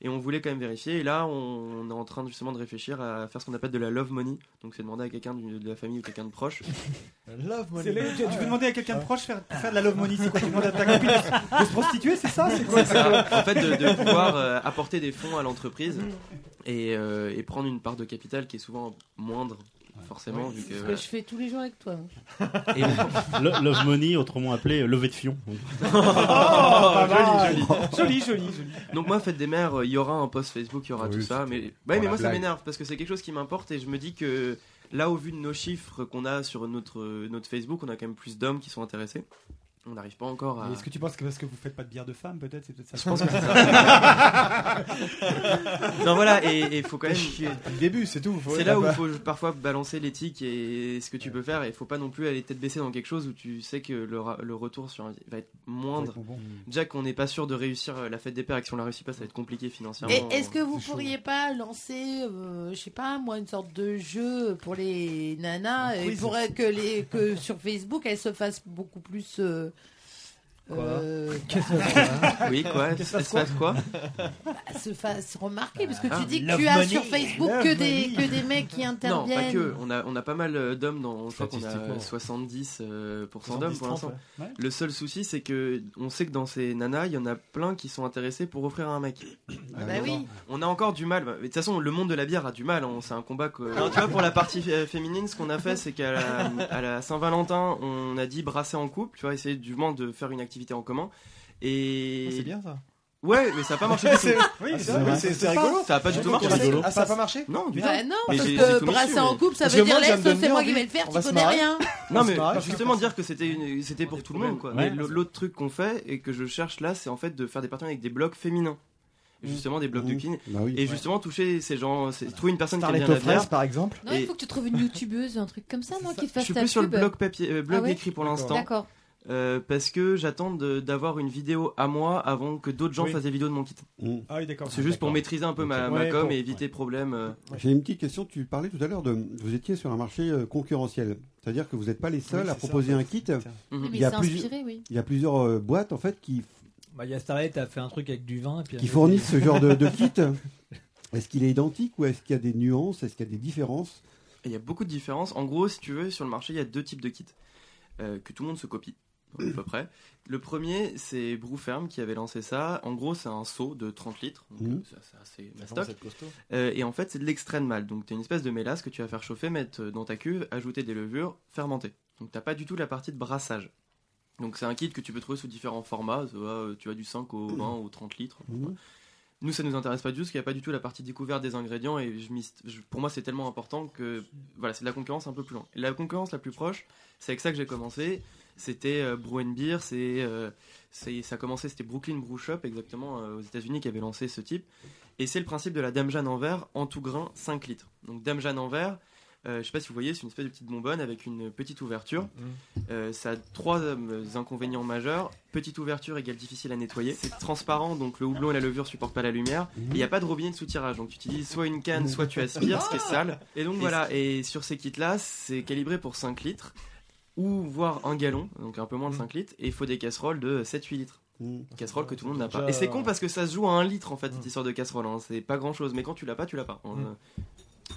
Et on voulait quand même vérifier. Et là, on, est en train justement de réfléchir à faire ce qu'on appelle de la love money. Donc c'est demander à quelqu'un de la famille ou quelqu'un de proche. Love les- tu, tu veux demander à quelqu'un de proche faire, faire de la love money, c'est quoi Tu demandes à ta copine de, se prostituer, c'est ça C'est quoi ça. En fait, de, de pouvoir euh, apporter des fonds à l'entreprise et, euh, et prendre une part de capital qui est souvent moindre, forcément, vu que. C'est ce que je fais tous les jours avec toi. Et Love money, autrement appelé euh, levée de fion. pas mal. joli, joli. Joli, joli, joli. Donc moi, fête des mères, euh, il y aura un post Facebook, il y aura Oui, tout ça, c'était mais, ouais, pour mais la moi ça blague. m'énerve parce que c'est quelque chose qui m'importe et je me dis que là, au vu de nos chiffres qu'on a sur notre notre Facebook, on a quand même plus d'hommes qui sont intéressés. On n'arrive pas encore à. Est-ce que tu penses que parce que vous faites pas de bière de femme, peut-être C'est peut-être ça. Je pense que c'est ça. non voilà et il faut quand même depuis le début, c'est tout. C'est là où il faut parfois balancer l'éthique et ce que tu peux faire et il faut pas non plus aller tête baissée dans quelque chose où tu sais que le, ra- le retour sur un- va être moindre Bon, bon. déjà qu'on n'est pas sûr de réussir euh, la fête des pères et que si on la réussit pas ça va être compliqué financièrement Et est-ce que vous pourriez pas lancer, euh, je sais pas, moi, une sorte de jeu pour les nanas et pour que les que sur Facebook elles se fassent beaucoup plus. euh, euh, oui quoi Qu'est-ce que ça elle se passe quoi bah, se fassent remarquer parce que Ah, tu dis que tu as sur Facebook que des que des mecs qui non interviennent. pas que on a on a pas mal euh, d'hommes dans je crois qu'on a Statistiquement. 70 euh, pourcents d'hommes pour 70, l'instant le seul souci c'est que on sait que dans ces nanas il y en a plein qui sont intéressés pour offrir à un mec Bah oui. On a encore du mal. Mais De toute façon, le monde de la bière a du mal. hein. C'est un combat que. Alors, tu vois, pour la partie féminine, ce qu'on a fait, c'est qu'à la, à la Saint-Valentin, on a dit brasser en couple. Tu vois, essayer du moins de faire une activité en commun. Et. Ah, C'est bien ça. Ouais, mais ça a pas marché du tout. Oui, Ah, c'est rigolo. Ça a pas du tout marché. Ah, ça a pas marché Non, du tout. Bah non, Mais parce que brasser en couple, ça veut dire donne c'est moi qui vais le faire, On tu connais marrer. rien. Non, mais justement dire que c'était une... c'était pour tout le monde quoi. Ouais. L'autre truc qu'on fait et que je cherche là, c'est en fait de faire des partenariats avec des blogs féminins. Et Justement des blogs de Mmh. kin. Bah oui. Et justement toucher ces gens, c'est- trouver une personne qui aime Starlet bien la bière. par exemple. Non, il faut que tu trouves une youtubeuse, un truc comme ça, non, qui Je fasse suis ta plus sur le blog papier, euh, blog Ah ouais écrit pour l'instant. Euh, parce que j'attends d'avoir une vidéo à moi avant que d'autres gens Oui. fassent des vidéos de mon kit. Ah oui, d'accord. C'est juste pour maîtriser un peu ma, Ouais, com et éviter problème. euh. J'ai une petite question. Tu parlais tout à l'heure de. Vous étiez sur un marché euh, concurrentiel. C'est-à-dire que vous n'êtes pas les seuls Oui, à ça, proposer un kit. Mais Il y a plusieurs- inspiré, oui. Il y a plusieurs euh, boîtes en fait qui, Bah, il y a Starlet a fait un truc avec du vin. Et puis qui fournissent ce genre de, de kit. Est-ce qu'il est identique ou est-ce qu'il y a des nuances? Est-ce qu'il y a des différences? Il y a beaucoup de différences. En gros, si tu veux, sur le marché, il y a deux types de kits euh, que tout le monde se copie, à peu près. Le premier, c'est Brewferm qui avait lancé ça. En gros, c'est un seau de 30 litres. Euh, c'est assez mastoc. Euh, et en fait, c'est de l'extrait de malt. Donc, tu as une espèce de mélasse que tu vas faire chauffer, mettre dans ta cuve, ajouter des levures, fermenter. Donc, tu pas du tout la partie de brassage. Donc, c'est un kit que tu peux trouver sous différents formats. Tu vois, euh, tu as du 5 au 20 au 30 litres. Nous, ça nous intéresse pas du tout, parce qu'il n'y a pas du tout la partie découverte des ingrédients. Et je m'y- je- pour moi, c'est tellement important que voilà, c'est de la concurrence un peu plus loin. La concurrence la plus proche, c'est avec ça que j'ai commencé. C'était euh, Brew and Beer. C'est, euh, c'est- ça a commencé, c'était Brooklyn Brew Shop, exactement, euh, aux États-Unis, qui avait lancé ce type. Et c'est le principe de la Dame Jeanne en verre en tout grain 5 litres. Donc, Dame Jeanne en verre. euh, je sais pas si vous voyez, c'est une espèce de petite bonbonne avec une petite ouverture. Euh, ça a trois euh, inconvénients majeurs. Petite ouverture égale difficile à nettoyer. C'est transparent, donc le houblon et la levure supportent pas la lumière. Et Il n'y a pas de robinet de soutirage, donc tu utilises soit une canne, soit tu aspires, ce qui est sale. Et donc voilà, et sur ces kits-là, c'est calibré pour 5 litres, ou voire un gallon, donc un peu moins de 5 litres, et il faut des casseroles de 7-8 litres. Casseroles que tout le monde n'a pas. Et c'est con parce que ça se joue à 1 litre en fait, cette histoire de casserole. hein. C'est pas grand chose, mais quand tu l'as pas, tu l'as pas. Euh,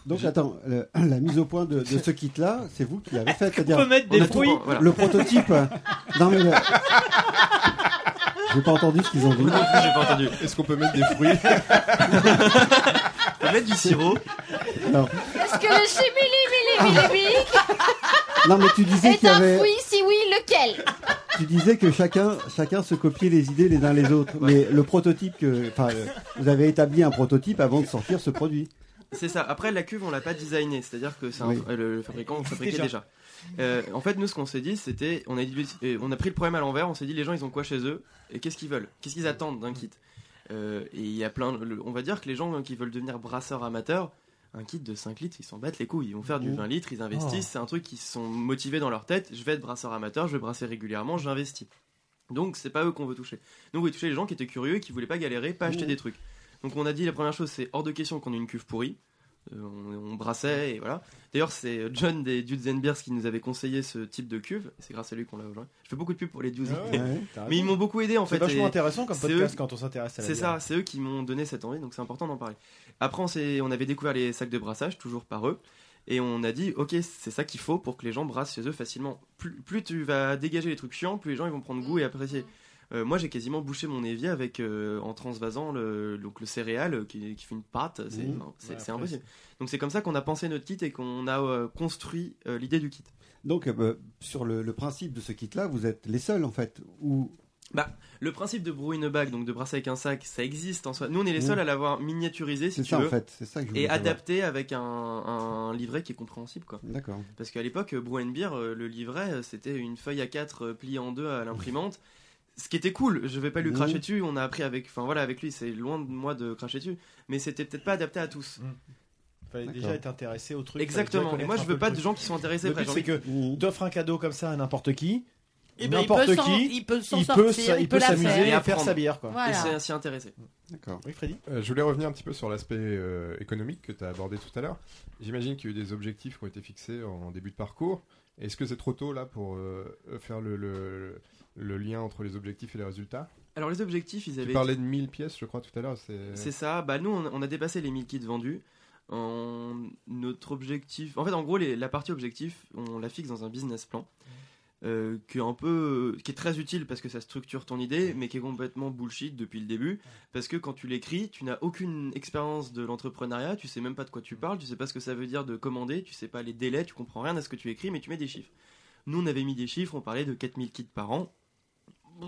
Donc attends, le- la mise au point de, de ce kit-là, c'est vous qui l'avez fait, c'est-à-dire peut mettre des on fruits. tout- Voilà. Le prototype. euh, non mais le- j'ai pas entendu ce qu'ils ont dit. J'ai pas entendu. Est-ce qu'on peut mettre des fruits? On peut mettre du sirop. Non. Est-ce que le chimili-mili-mili-mic Non mais tu disais qu'il y un avait, fruit Si oui, lequel tu disais que chacun, chacun se copiait les idées les uns les autres. Mais le prototype que, enfin, euh, vous avez établi un prototype avant de sortir ce produit. C'est ça. Après, la cuve, on l'a pas designé, c'est-à-dire que c'est un- Oui. euh, le, le fabricant le fabriquait Déjà. déjà. Euh, en fait, nous, ce qu'on s'est dit, c'était, on a, dit- euh, on a pris le problème à l'envers. On s'est dit, les gens, ils ont quoi chez eux et qu'est-ce qu'ils veulent, qu'est-ce qu'ils attendent d'un kit? Euh, et il y a plein. le- on va dire que les gens qui veulent devenir brasseurs amateurs, un kit de 5 litres, ils s'en battent les couilles. Ils vont faire du Mmh. 20 litres, ils investissent. C'est un truc qui sont motivés dans leur tête. Je vais être brasseur amateur, je vais brasser régulièrement, j'investis. Donc, c'est pas eux qu'on veut toucher. Nous, on veut toucher les gens qui étaient curieux et qui voulaient pas galérer, pas acheter Mmh. des trucs. Donc, on a dit la première chose, c'est hors de question qu'on ait une cuve pourrie. Euh, on, on brassait et voilà. D'ailleurs, c'est John des Dudes and Beers qui nous avait conseillé ce type de cuve. C'est grâce à lui qu'on l'a aujourd'hui. Je fais beaucoup de pub pour les Dudes. Ah ouais, Ouais. t'as Mais ils m'ont beaucoup aidé en fait. C'est vachement intéressant comme podcast eux- quand on s'intéresse à la C'est ça, c'est eux qui m'ont donné cette envie, donc c'est important d'en parler. Après, on, on avait découvert les sacs de brassage, toujours par eux, et on a dit, ok, c'est ça qu'il faut pour que les gens brassent chez eux facilement. Plus, plus tu vas dégager les trucs chiants, plus les gens ils vont prendre goût et apprécier. Euh, moi, j'ai quasiment bouché mon évier avec euh, en transvasant le, donc le céréal euh, qui, qui fait une pâte. C'est Mmh. Ouais, impossible. Donc c'est comme ça qu'on a pensé notre kit et qu'on a euh, construit l'idée du kit. Donc sur le, le principe de ce kit-là, vous êtes les seuls en fait. Ou Bah, le principe de brew in a bag, donc de brasser avec un sac, ça existe en soi. Nous, on est les Mmh. seuls à l'avoir miniaturisé, si c'est tu ça veux. en fait, ça que je et savoir. adapté avec un, un livret qui est compréhensible quoi. D'accord. Parce qu'à l'époque, Brew and Beer, euh, le livret, c'était une feuille à 4 pliée en deux à l'imprimante. Ce qui était cool, je vais pas lui Mhm. cracher dessus, on a appris avec, enfin voilà, avec lui, c'est loin de moi de cracher dessus, mais c'était peut-être pas adapté à tous. Fallait D'accord. déjà être intéressé au truc. fallait Exactement, et moi je veux pas de gens qui sont intéressés. Le après, but, c'est que t'offres un cadeau comme ça à n'importe qui. Eh ben, il N'importe qui, il peut s'en il peut, s'amuser faire. et sa bière. Quoi. Voilà. Et c'est s'y intéresser. D'accord. Oui, Freddy Euh, je voulais revenir un petit peu sur l'aspect euh, économique que tu as abordé tout à l'heure. J'imagine qu'il y a eu des objectifs qui ont été fixés en début de parcours. Est-ce que c'est trop tôt là pour euh, faire le, le- le lien entre les objectifs et les résultats? Alors les objectifs, ils Tu avaient. parlais de 1000 pièces, je crois, tout à l'heure. C'est ça. Bah nous, on, on a dépassé les 1000 kits vendus. En, notre objectif, en fait, en gros, les- la partie objectif, on la fixe dans un business plan. Euh, qui est un peu qui est très utile parce que ça structure ton idée mais qui est complètement bullshit depuis le début. Parce que quand tu l'écris tu n'as aucune expérience de l'entrepreneuriat tu sais même pas de quoi tu parles tu sais pas ce que ça veut dire de commander tu sais pas les délais tu comprends rien à ce que tu écris mais tu mets des chiffres. Nous on avait mis des chiffres on parlait de 4000 kits par an.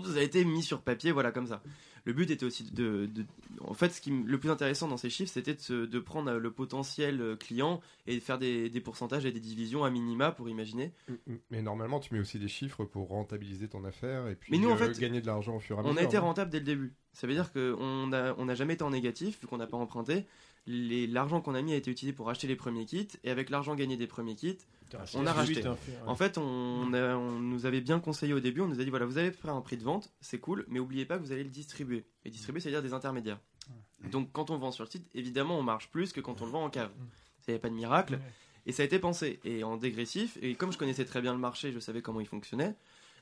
Ça a été mis sur papier voilà comme ça le but était aussi de, de- en fait ce qui m- le plus intéressant dans ces chiffres c'était de, prendre euh, le potentiel euh, client et de faire des, des pourcentages et des divisions à minima pour imaginer Mais normalement, tu mets aussi des chiffres pour rentabiliser ton affaire et puis Mais nous, en euh, fait, gagner de l'argent au fur et à On mesure. a été rentable dès le début. Ça veut dire qu'on n'a on n'a jamais été en négatif, vu qu'on n'a pas emprunté. L'argent qu'on a mis a été utilisé pour acheter les premiers kits, et avec l'argent gagné des premiers kits, on a racheté. suite, fait, ouais. En fait, on, a- on nous avait bien conseillé au début, on nous a dit voilà, vous allez faire un prix de vente, c'est cool, mais oubliez pas que vous allez le distribuer. Et distribuer, c'est-à-dire des intermédiaires. Donc quand on vend sur le site, évidemment, on marche plus que quand on le vend en cave. Il n'y avait pas de miracle. Et ça a été pensé. Et en dégressif, et comme je connaissais très bien le marché, je savais comment il fonctionnait,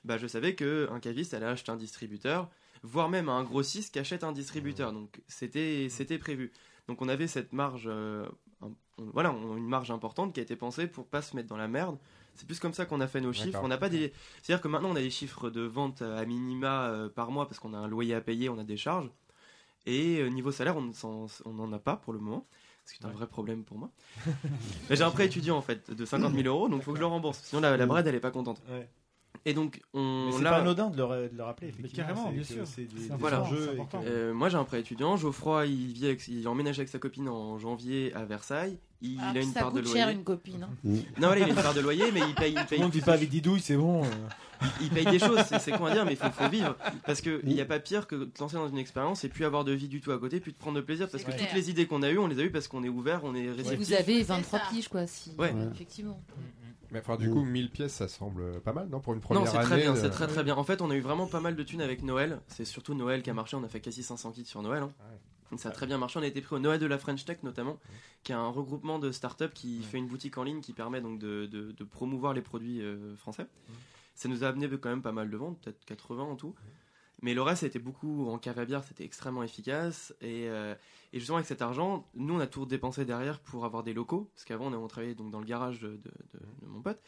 bah, je savais qu'un caviste allait acheter un distributeur, voire même un grossiste qui achète un distributeur. Donc c'était c'était prévu. Donc on avait cette marge, euh, un- on- voilà, on une marge importante qui a été pensée pour pas se mettre dans la merde. C'est plus comme ça qu'on a fait nos chiffres. On n'a pas des, c'est-à-dire que maintenant on a des chiffres de vente à minima euh, par mois parce qu'on a un loyer à payer, on a des charges. Et euh, niveau salaire, on n'en a pas pour le moment. Ce qui est un vrai problème pour moi. Mais j'ai un prêt étudiant en fait de 50 000 euros, donc il faut que je le rembourse. Sinon la, la bride elle est pas contente. Ouais. Et donc on Mais c'est pas anodin de le, de le rappeler, effectivement. carrément, c'est bien sûr. C'est Voilà. et Euh, moi j'ai un prêt étudiant, Geoffroy il vit avec, il emménage avec sa copine en janvier à Versailles, il Ah, a une ça part de coûte loyer. cher une copine. hein. Mm. Non voilà, il a une part de loyer mais il paye, il Tout paye, le monde vit pas avec Didouille, c'est bon. euh. il paye des choses, c'est, con à dire mais il faut, faut vivre parce que il n'y a pas pire que de lancer dans une expérience et puis avoir de vie du tout à côté, puis de prendre de plaisir parce que clair. toutes les idées qu'on a eues, on les a eues parce qu'on est ouvert, on est réceptif. vous avez 23 ça. piges, quoi, si. Ouais. Effectivement. Mais enfin, du Mm. coup, 1000 pièces, ça semble pas mal, non Pour une Non, première c'est année. très bien, de- c'est très très bien. En fait, on a eu vraiment pas mal de thunes avec Noël. C'est surtout Noël qui a marché. On a fait quasi 500 kits sur Noël. hein. Donc ça a très bien marché. On a été pris au Noël de la French Tech notamment, qui est un regroupement de startups qui fait une boutique en ligne qui permet donc de, de- de promouvoir les produits euh, français. Ça nous a amené quand même pas mal de ventes, peut-être 80 en tout. Mais le reste, c'était beaucoup en cave à bière, c'était extrêmement efficace. Et, euh, et justement, avec cet argent, nous, on a tout dépensé derrière pour avoir des locaux. Parce qu'avant, on, travaillait donc dans le garage de, de- de- de mon pote.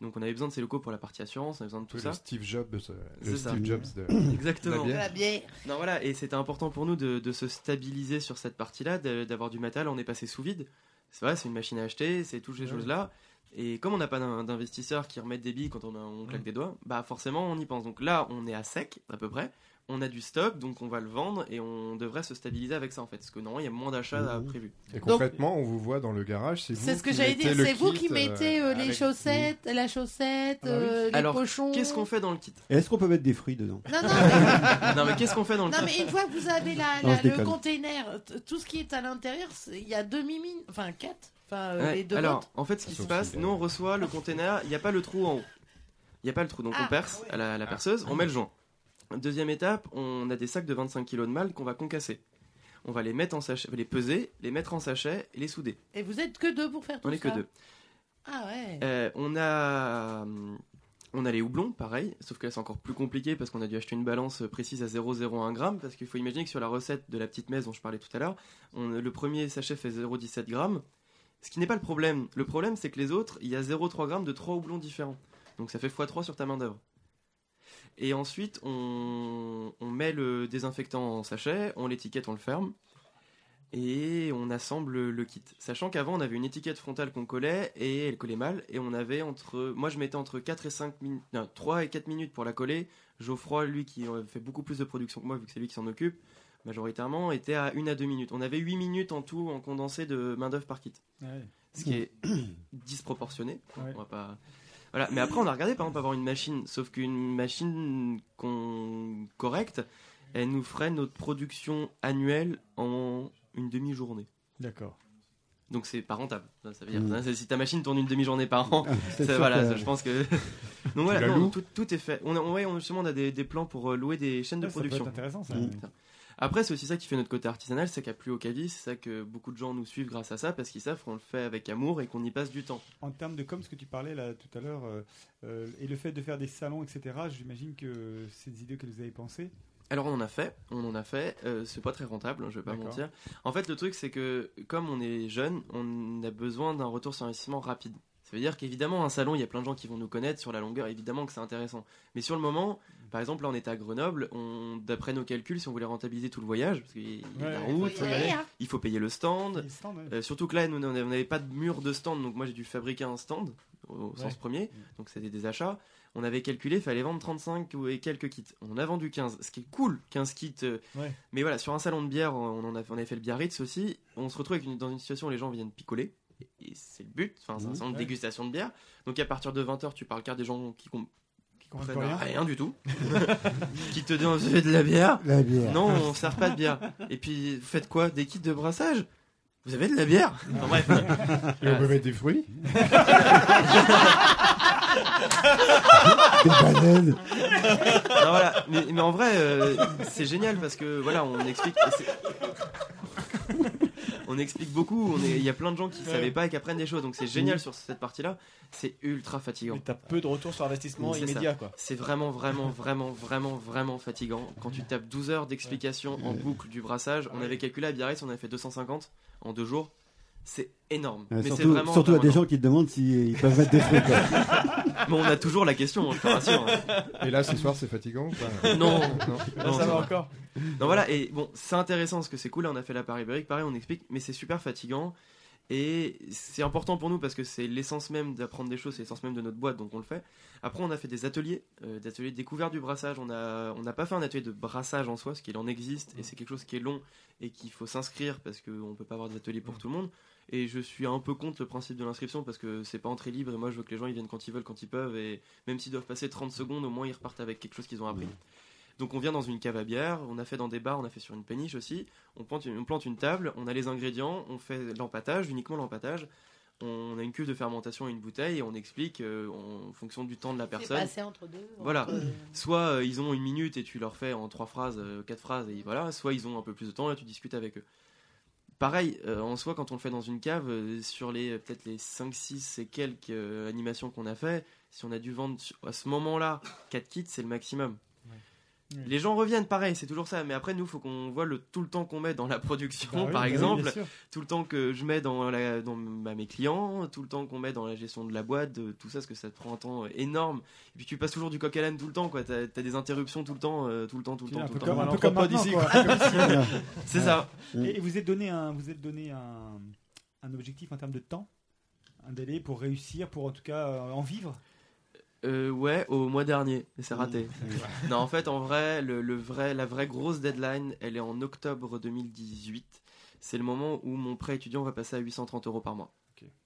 Donc, on avait besoin de ces locaux pour la partie assurance, on avait besoin de tout Oui, ça. le Steve Jobs, euh, C'est le ça. Steve Jobs de Exactement. la bière. Non, voilà, et c'était important pour nous de, de se stabiliser sur cette partie-là, d'avoir du matériel. On est passé sous vide. C'est vrai, c'est une machine à acheter, c'est toutes ces choses-là. Et comme on n'a pas d'in- d'investisseurs qui remettent des billes quand on, a- on claque des doigts, bah forcément on y pense. Donc là, on est à sec à peu près. On a du stock, donc on va le vendre et on devrait se stabiliser avec ça en fait. Parce que non, il y a moins d'achats à prévu. Et concrètement, on vous voit dans le garage, c'est vous C'est ce que qui j'allais mettez dire, c'est vous kit, qui euh, mettez euh, les chaussettes, la chaussette, Ah oui. euh, les Alors, pochons. qu'est-ce qu'on fait dans le kit? Et Est-ce qu'on peut mettre des fruits dedans? Non, non, mais, Non, mais qu'est-ce qu'on fait dans le non, kit? mais une fois que vous avez la, Non, la- je le container, tout ce qui est à l'intérieur, il y a deux mimines, enfin quatre, enfin euh, Ouais, les deux Alors, autres. en fait, ce qui se Sauf passe, nous on reçoit le container, il n'y a pas le trou en haut. Il n'y a pas le trou, donc Ah, on perce à la, la perceuse, on met le joint. Deuxième étape, on a des sacs de 25 kg de mal qu'on va concasser. On va les mettre en sachet, les peser, les mettre en sachet et les souder. Et vous êtes que deux pour faire tout On n'est que ça deux. Ah ouais. Euh, on a hum, on a les houblons, pareil, sauf que là c'est encore plus compliqué parce qu'on a dû acheter une balance précise à 0,01 g parce qu'il faut imaginer que sur la recette de la petite messe dont je parlais tout à l'heure, on- le premier sachet fait 0,17 g, ce qui n'est pas le problème. Le problème c'est que les autres, il y a 0,3 g de trois houblons différents. Donc ça fait x3 sur ta main d'œuvre. Et ensuite, on, on met le désinfectant en sachet, on l'étiquette, on le ferme. Et on assemble le, kit. Sachant qu'avant, on avait une étiquette frontale qu'on collait et elle collait mal. Et on avait entre. Moi, je mettais entre 4 et 5 minutes. Non, 3 et 4 minutes pour la coller. Geoffroy, lui, qui euh, fait beaucoup plus de production que moi, vu que c'est lui qui s'en occupe, majoritairement, était à 1 à 2 minutes. On avait 8 minutes en tout en condensé de main-d'œuvre par kit. Ouais. Ce qui est disproportionné. Ouais. On va pas. Voilà. Mais après, on a regardé par exemple avoir une machine. Sauf qu'une machine qu'on... correcte, elle nous ferait notre production annuelle en une demi-journée. D'accord. Donc c'est pas rentable. Ça, veut dire, Mm. c'est- si ta machine tourne une demi-journée par an, ça, sûr voilà, ça, je pense que. Donc voilà, non, tout, tout est fait. On a, on- ouais, on, justement, on a des, des plans pour euh, louer des chaînes de Ouais, ça peut production. être intéressant ça. Mm. Après, c'est aussi ça qui fait notre côté artisanal, c'est qu'il n'y a plus au caddie, c'est ça que beaucoup de gens nous suivent grâce à ça, parce qu'ils savent qu'on le fait avec amour et qu'on y passe du temps. En termes de com, ce que tu parlais là tout à l'heure, euh, euh, et le fait de faire des salons, etc., j'imagine que c'est des idées que vous avez pensées. Alors on en a fait, on en a fait. euh, c'est pas très rentable, hein, je vais pas mentir. En fait, le truc c'est que comme on est jeune, on a besoin d'un retour sur investissement rapide. Ça veut dire qu'évidemment un salon, il y a plein de gens qui vont nous connaître sur la longueur, évidemment que c'est intéressant. Mais sur le moment, par exemple là on était à Grenoble, on, d'après nos calculs, si on voulait rentabiliser tout le voyage, parce qu'il y a Ouais, la route, faut y aller, hein. il faut payer le stand. Les stands, ouais. Euh, surtout que là, nous, on n'avait pas de mur de stand, donc moi j'ai dû fabriquer un stand au sens premier. Donc c'était des achats. On avait calculé, il fallait vendre 35 ou- et quelques kits. On a vendu 15, ce qui est cool, 15 kits. euh. Mais voilà, sur un salon de bière, on, en a, on avait fait le Biarritz aussi. On se retrouve avec une- dans une situation où les gens viennent picoler. Et, c'est le but, enfin, c'est un Mhm. salon de dégustation de bière. Donc à partir de 20h, tu parles qu'à des gens qui com- Qui comprennent rien. rien du tout. qui te disent de la bière. La bière. Non, on sert pas de bière. Et puis, vous faites quoi? Des kits de brassage? Vous avez de la bière? Enfin, bref. Et on peut mettre des fruits Des bananes. Non, voilà. mais, mais en vrai, euh, c'est génial parce que voilà, on explique. On explique beaucoup. on est- Il y a plein de gens qui Ouais. savaient pas et qui apprennent des choses. Donc c'est génial sur cette partie-là. C'est ultra fatigant. Mais t'as peu de retour sur investissement immédiat, ça. quoi. C'est vraiment, vraiment, vraiment, vraiment, vraiment fatigant. Quand tu tapes 12 heures d'explication en boucle du brassage, on avait calculé à Biarritz, on avait fait 250 en deux jours. C'est énorme. Mais surtout, vraiment. surtout à des gens qui te demandent s'ils peuvent mettre des quoi. Mais on a toujours la question, hein, je te rassure. Et là, ce soir, c'est fatigant ou pas Non, Non. Non, ça va encore. Non, voilà, et bon, c'est intéressant parce que c'est cool. Là, on a fait la Paris Ibérique, pareil, on explique, mais c'est super fatigant. Et c'est important pour nous parce que c'est l'essence même d'apprendre des choses, c'est l'essence même de notre boîte, donc on le fait. Après, on a fait des ateliers, euh, des ateliers de découverte du brassage. On a, on n'a pas fait un atelier de brassage en soi, parce qu'il en existe, et c'est quelque chose qui est long et qu'il faut s'inscrire parce qu'on peut pas avoir des ateliers pour tout le monde. Et je suis un peu contre le principe de l'inscription parce que c'est pas entrée libre et moi je veux que les gens ils viennent quand ils veulent, quand ils peuvent, et même s'ils doivent passer 30 secondes, au moins ils repartent avec quelque chose qu'ils ont appris. Donc on vient dans une cave à bière, on a fait dans des bars, on a fait sur une péniche aussi. On plante une, on plante une table, on a les ingrédients, on fait l'empâtage, uniquement l'empâtage. On a une cuve de fermentation et une bouteille et on explique euh, en fonction du temps de la personne. passé entre deux, Voilà. entre- Soit euh, ils ont une minute et tu leur fais en trois phrases, euh, quatre phrases et voilà. Soit ils ont un peu plus de temps et tu discutes avec eux. Pareil, euh, en soi, quand on le fait dans une cave, euh, sur les euh, peut-être les 5, 6 et quelques animations qu'on a fait, si on a dû vendre à ce moment-là 4 kits, c'est le maximum. Les gens reviennent, pareil, c'est toujours ça. Mais après, nous, faut qu'on voit le, tout le temps qu'on met dans la production, Ah oui, par bah oui, exemple, tout le temps que je mets dans, la, dans bah, mes clients, tout le temps qu'on met dans la gestion de la boîte, de tout ça, parce que ça te prend un temps euh, énorme. Et puis tu passes toujours du coq à l'âne tout le temps, quoi. T'as as des interruptions tout le temps, euh, tout le temps, tout le temps, un tout peu le comme, temps. un peu comme maintenant, quoi. Un peu comme si- C'est ça. Et vous êtes donné un, vous êtes donné un, un objectif en termes de temps, un délai pour réussir, pour en tout cas euh, en vivre? Euh, ouais, au mois dernier, et c'est raté. Mmh. non, en fait, en vrai, le, le vrai, la vraie grosse deadline, elle est en octobre 2018. C'est le moment où mon prêt étudiant va passer à 830 euros par mois.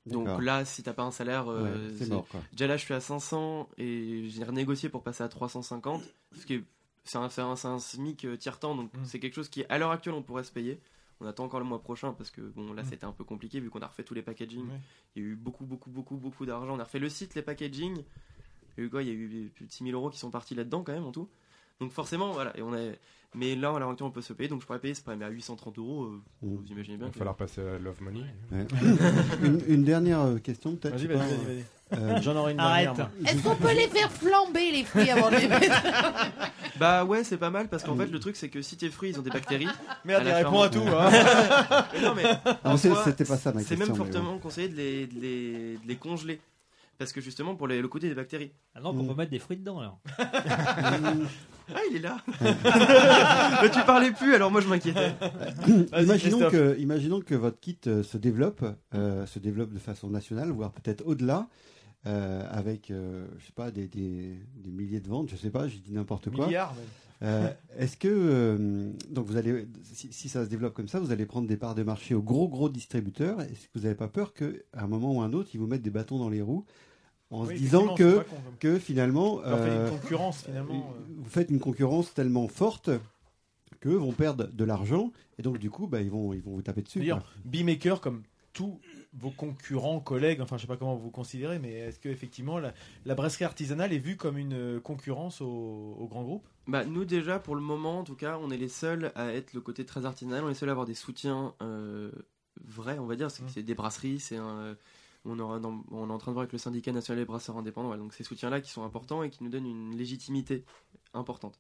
Donc là, si t'as pas un salaire, euh, Ouais, c'est mort, quoi. Déjà là, je suis à 500 et j'ai renégocié pour passer à 350. Ce qui est, c'est un, c'est un, c'est un SMIC euh, tiers-temps, donc c'est quelque chose qui, à l'heure actuelle, on pourrait se payer. On attend encore le mois prochain parce que bon, là, Mm. c'était un peu compliqué vu qu'on a refait tous les packaging. Ouais. Il y a eu beaucoup, beaucoup, beaucoup, beaucoup d'argent. On a refait le site, les packaging. Il y a eu quoi Il y a eu plus de 6000 euros qui sont partis là-dedans quand même en tout. Donc forcément, voilà. Et on a... Mais là, à l'heure actuelle, on peut se payer. Donc je pourrais payer ce. Mais à 830 euros, euh, vous imaginez bien. Il va falloir passer à Love Money. Ouais. une, une dernière euh, question, peut-être. Vas-y, euh. J'en aurai une Arrête. dernière. Est-ce qu'on peut les faire flamber les fruits avant de les mettre Bah ouais, c'est pas mal parce qu'en fait, le truc, c'est que si tes fruits, ils ont des bactéries. Merde, il répond à tout, hein. Mais non, mais. Ah, c'est- c'était pas ça, ma C'est question, même mais fortement conseillé de les, de, les, de les congeler. Parce que justement, pour les- le côté des bactéries. Ah non, qu'on peut mettre des fruits dedans alors. Ah, il est là Mais tu parlais plus, alors moi je m'inquiétais. imaginons, Christophe. que, imaginons que votre kit euh, se développe, euh, se développe de façon nationale, voire peut-être au-delà, euh, avec, euh, je sais pas, des, des- des milliers de ventes, je sais pas, je dis n'importe quoi. Milliards, même. Euh, Est-ce que euh, donc vous allez, si, si ça se développe comme ça, vous allez prendre des parts de marché aux gros gros distributeurs. Est-ce que vous n'avez pas peur qu'à un moment ou un autre, ils vous mettent des bâtons dans les roues en Oui, se disant que, que finalement, une euh, concurrence, finalement, vous faites une concurrence tellement forte qu'eux vont perdre de l'argent et donc du coup, bah, ils vont ils vont vous taper dessus. Beemaker, comme tous vos concurrents, collègues, enfin je sais pas comment vous vous considérez, mais est-ce que effectivement la, la brasserie artisanale est vue comme une concurrence au, au grand groupe? Bah, nous déjà, pour le moment, en tout cas, on est les seuls à être le côté très artisanal. On est les seuls à avoir des soutiens euh, vrais, on va dire. C'est Mmh. des brasseries, c'est un. On, aura dans- on est en train de voir avec le syndicat national des brasseurs indépendants. donc ces soutiens-là qui sont importants et qui nous donnent une légitimité importante.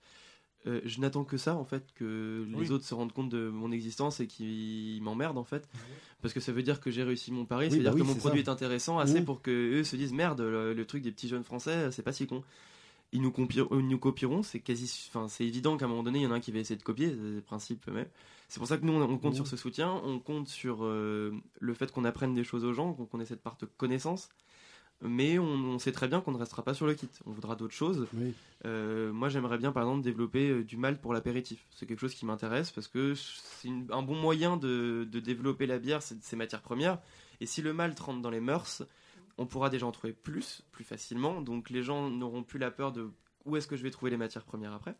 Euh, je n'attends que ça en fait, que les Oui. autres se rendent compte de mon existence et qu'ils m'emmerdent en fait, parce que ça veut dire que j'ai réussi mon pari, Oui, ça veut bah dire oui, que mon produit ça. est intéressant assez pour que eux se disent merde, le, le truc des petits jeunes français, c'est pas si con. Ils nous, euh, nous copieront, c'est quasi, enfin c'est évident qu'à un moment donné il y en a un qui va essayer de copier, c'est le principe même. C'est pour ça que nous on, compte Mmh. sur ce soutien, on compte sur euh, le fait qu'on apprenne des choses aux gens, qu'on ait cette part de connaissance. Mais on, on sait très bien qu'on ne restera pas sur le kit. On voudra d'autres choses. Oui. Euh, moi, j'aimerais bien, par exemple, développer du malt pour l'apéritif. C'est quelque chose qui m'intéresse parce que c'est un bon moyen de, de développer la bière, c'est ses matières premières. Et si le malt rentre dans les mœurs, on pourra déjà en trouver plus, plus facilement. Donc les gens n'auront plus la peur de où est-ce que je vais trouver les matières premières après.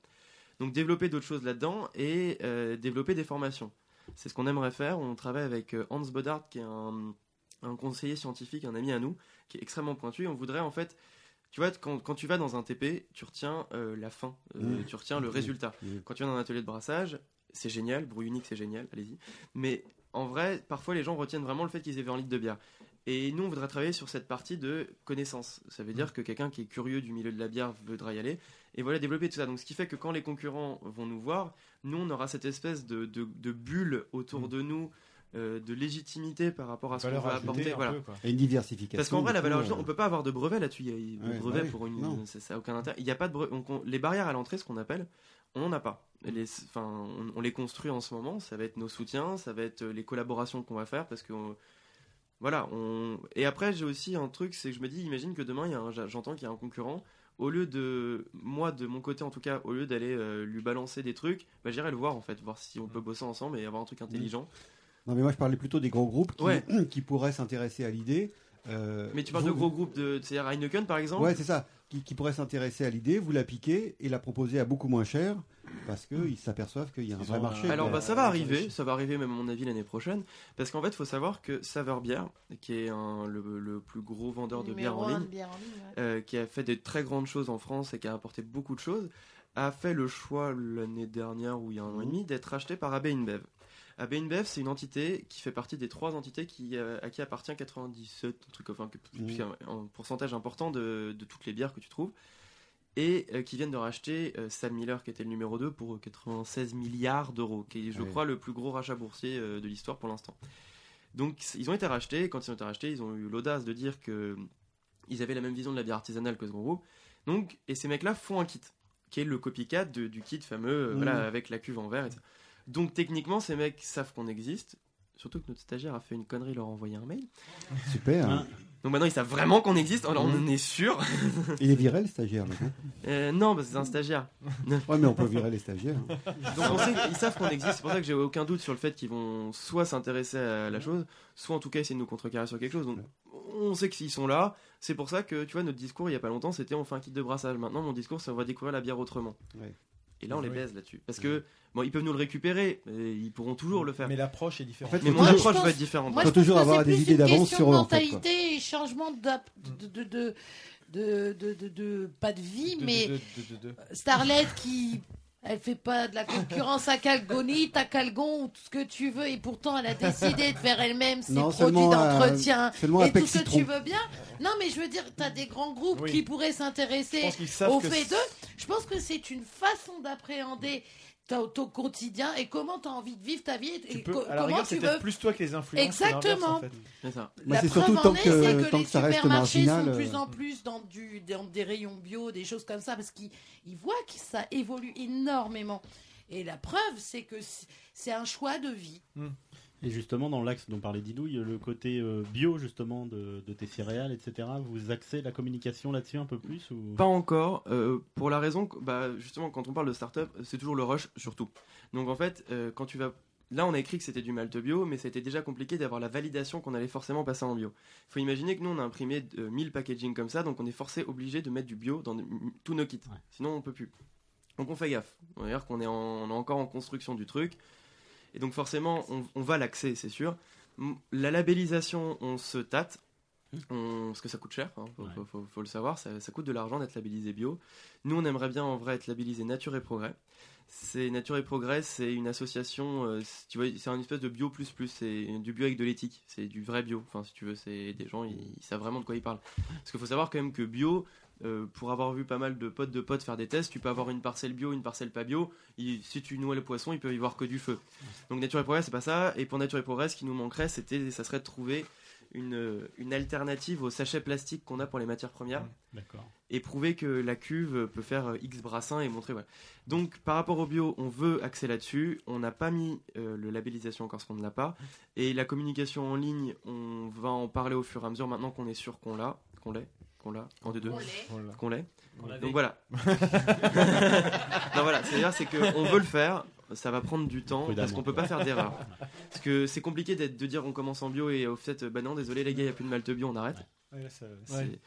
Donc développer d'autres choses là-dedans et euh, développer des formations. c'est ce qu'on aimerait faire. On travaille avec euh, Hans Bodard, qui est un, un conseiller scientifique, un ami à nous, qui est extrêmement pointu. Et on voudrait en fait, tu vois, quand, quand tu vas dans un TP, tu retiens euh, la fin, euh, Mmh. tu retiens le Mmh. résultat. Mmh. Quand tu vas dans un atelier de brassage, c'est génial, bruit unique, c'est génial, allez-y. Mais en vrai, parfois les gens retiennent vraiment le fait qu'ils aient vu un litre de bière. Et nous, on voudrait travailler sur cette partie de connaissance. Ça veut dire que quelqu'un qui est curieux du milieu de la bière voudra y aller. Et voilà, développer tout ça. Donc, ce qui fait que quand les concurrents vont nous voir, nous, on aura cette espèce de, de, de bulle autour de nous, euh, de légitimité par rapport à ce qu'on va apporter. un Voilà. peu, quoi. Et une diversification. Parce qu'en vrai, la valeur coup, ajoutée, euh, on peut pas avoir de brevet là-dessus. Il y a Ouais, de brevet bah oui, pour une. non. Ça, ça a aucun intérêt. Il y a pas de brevet. donc on- les barrières à l'entrée, ce qu'on appelle, on n'en a pas. Les, enfin, on, on les construit en ce moment. Ça va être nos soutiens, ça va être euh, les collaborations qu'on va faire parce que. Voilà. On... Et après, j'ai aussi un truc, c'est que je me dis, imagine que demain, un- j'entends qu'il y a un concurrent. Au lieu de. Moi, de mon côté en tout cas, au lieu d'aller euh, lui balancer des trucs, bah, j'irai le voir en fait, voir si on peut bosser ensemble et avoir un truc intelligent. Non, mais moi je parlais plutôt des gros groupes qui, Ouais. qui pourraient s'intéresser à l'idée. euh, Mais tu parles vous- de gros groupes, de, c'est-à-dire Heineken par exemple? Ouais, c'est ça. Qui, qui pourraient s'intéresser à l'idée, vous la piquer et la proposer à beaucoup moins cher parce qu'ils s'aperçoivent qu'il y a un vrai marché. Alors bah, ça va arriver, ça va arriver même à mon avis l'année prochaine, parce qu'en fait il faut savoir que Saveur Bière, qui est un- le, le plus gros vendeur de bière en ligne, bière en ligne, ouais. euh, qui a fait des très grandes choses en France et qui a apporté beaucoup de choses, a fait le choix l'année dernière ou il y a un an et demi d'être acheté par AB InBev. AB InBev c'est une entité qui fait partie des trois entités qui, euh, à qui appartient 97, un truc, enfin Mhm. un, pourcentage important de, de toutes les bières que tu trouves et euh, qui viennent de racheter euh, Sam Miller qui était le numéro 2 pour 96 milliards d'euros, qui est je Ouais. crois le plus gros rachat boursier de l'histoire pour l'instant. Donc ils ont été rachetés, et quand ils ont été rachetés, ils ont eu l'audace de dire que ils avaient la même vision de la bière artisanale que ce gros groupe. Donc, et ces mecs-là font un kit, qui est le copycat de- du kit fameux, Mhm. voilà, avec la cuve en verre. etc. Donc techniquement, ces mecs savent qu'on existe. Surtout que notre stagiaire a fait une connerie, leur a envoyé un mail. Super. Hein. Donc maintenant, ils savent vraiment qu'on existe. Alors on en est sûr. Il est viré le stagiaire. hein Euh, non, bah, c'est un stagiaire. Ouais, mais on peut virer les stagiaires. Donc on sait qu'ils savent qu'on existe. C'est pour ça que j'ai aucun doute sur le fait qu'ils vont soit s'intéresser à la chose, soit en tout cas essayer de nous contrecarrer sur quelque chose. Donc on sait qu'ils sont là. C'est pour ça que tu vois notre discours il y a pas longtemps c'était on fait un kit de brassage. Maintenant mon discours c'est on va découvrir la bière autrement. Ouais. Et là on les baise là-dessus. Parce que bon ils peuvent nous le récupérer, mais ils pourront toujours le faire. Mais l'approche est différente. En fait, mais faut mon toujours- approche je va pense- être différente. Moi, Faut je pense toujours avoir des idées d'avance sur eux, de en fait, mentalité et changement de, de, de, de, de, de- de- pas de vie, De- mais de- de- de- de- Starlet qui elle fait pas de la concurrence à Calgoni, à Calgon ou tout ce que tu veux et pourtant elle a décidé de faire elle-même ses Non, produits à- d'entretien et tout ce que tu veux bien. Non mais je veux dire, tu as des grands groupes Oui. qui pourraient s'intéresser au fait d'eux. Je pense que c'est une façon d'appréhender ton, ton quotidien et comment tu as envie de vivre ta vie et Tu peux, co- à la comment rigueur, tu c'est peut-être veux plus toi que les influences. Exactement. en fait. C'est ça. C'est surtout en tant est, que- que tant les que ça reste supermarchés marginal, sont de euh, plus en plus dans, du, dans des rayons bio, des choses comme ça, parce qu'ils ils voient que ça évolue énormément. Et la preuve, c'est que c'est- c'est un choix de vie. Et justement, dans l'axe dont parlait Didouille, le côté euh, bio, justement, de, de tes céréales, etc., vous axez la communication là-dessus un peu plus ou... Pas encore, euh, pour la raison que, bah, justement, quand on parle de start-up, c'est toujours le rush, surtout. Donc en fait, euh, quand tu vas. Là, on a écrit que c'était du malt bio, mais c'était déjà compliqué d'avoir la validation qu'on allait forcément passer en bio. Il faut imaginer que nous, on a imprimé euh, 1000 packaging comme ça, donc on est forcé, obligé de mettre du bio dans tous nos kits. Sinon, on peut plus. Donc on fait gaffe. On va dire qu'on est, en- on est encore en construction du truc. Et donc forcément, on, on va l'axer, c'est sûr. La labellisation, on se tâte. On- parce que ça coûte cher, hein, faut, faut- faut- faut le savoir, ça, ça coûte de l'argent d'être labellisé bio. Nous, on aimerait bien en vrai être labellisé Nature et Progrès. C'est Nature et Progrès, c'est une association, euh, c'est- tu vois, c'est un espèce de bio plus plus, c'est du bio avec de l'éthique, c'est du vrai bio. Enfin, si tu veux, c'est des gens, ils, ils savent vraiment de quoi ils parlent. Parce qu'il faut savoir quand même que bio, euh, pour avoir vu pas mal de potes de potes faire des tests, tu peux avoir une parcelle bio, une parcelle pas bio. Si tu noies le poisson, il peut y voir que du feu. Donc Nature et Progrès, c'est pas ça. Et pour Nature et Progrès, ce qui nous manquerait, c'était, ça serait de trouver une, une alternative aux sachets plastiques qu'on a pour les matières premières D'accord. et prouver que la cuve peut faire euh, X brassins et montrer. Voilà. Donc par rapport au bio, on veut axer là-dessus. On n'a pas mis euh, le labellisation encore parce qu'on ne l'a pas. Et la communication en ligne, on va en parler au fur et à mesure maintenant qu'on est sûr qu'on l'a, qu'on l'est, qu'on l'a, en deux deux, Qu'on l'avait. Donc voilà. non voilà, c'est-à-dire c'est qu'on veut le faire. Ça va prendre du temps parce qu'on peut pas faire d'erreur. Parce que c'est compliqué d'être, de dire on commence en bio et au fait, bah non, désolé les gars, il n'y a plus de malt bio, on arrête. Ouais, là, ça- C'est- Ouais.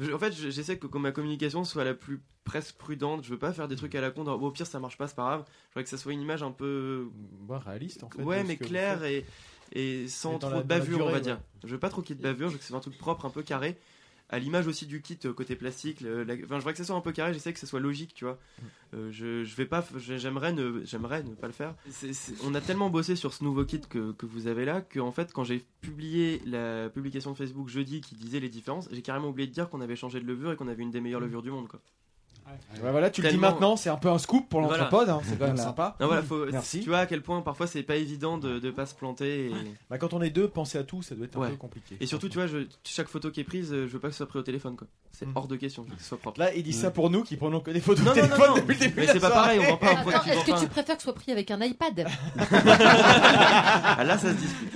Je- En fait, je- j'essaie que, que ma communication soit la plus presque prudente. Je veux pas faire des trucs à la con. dans- Bon, au pire, ça marche pas, c'est pas grave. Je voudrais que ça soit une image un peu. réaliste, en fait, Ouais, mais claire et, et sans trop la- de bavure, on va ouais. dire. Je veux pas trop qu'il y ait de bavure. Je veux que ce soit un truc propre, un peu carré. À l'image aussi du kit euh, côté plastique. le- la- Enfin, je voudrais que ça soit un peu carré. J'essaie que ça soit logique, tu vois. Mm. Euh, je, je vais pas. J'aimerais ne, j'aimerais ne pas le faire. On a tellement bossé sur ce nouveau kit que, que vous avez là que en fait, quand j'ai publié la publication de Facebook jeudi qui disait les différences, j'ai carrément oublié de dire qu'on avait changé de levure et qu'on avait une des meilleures levures du monde, quoi. Ouais, voilà, tu le dis Tellement- maintenant, c'est un peu un scoop pour Voilà. l'entrepode, hein, c'est quand même Voilà. sympa. Non, voilà, faut- Merci. Tu vois à quel point parfois c'est pas évident de, de pas se planter. Et... Bah, quand on est deux, penser à tout, ça doit être un Ouais. peu compliqué. Et surtout, tu vois, je- chaque photo qui est prise, euh, je veux pas que ce soit pris au téléphone, quoi. C'est Mm. hors de question, que ce soit propre. Là, il dit ça pour nous qui prenons que des photos Non, de non, téléphone non, non. depuis le début Mais de la c'est pas soirée. pareil, on vend pas un Attends, est-ce que tu préfères que ce soit pris avec un iPad? Ah, là, ça se discute.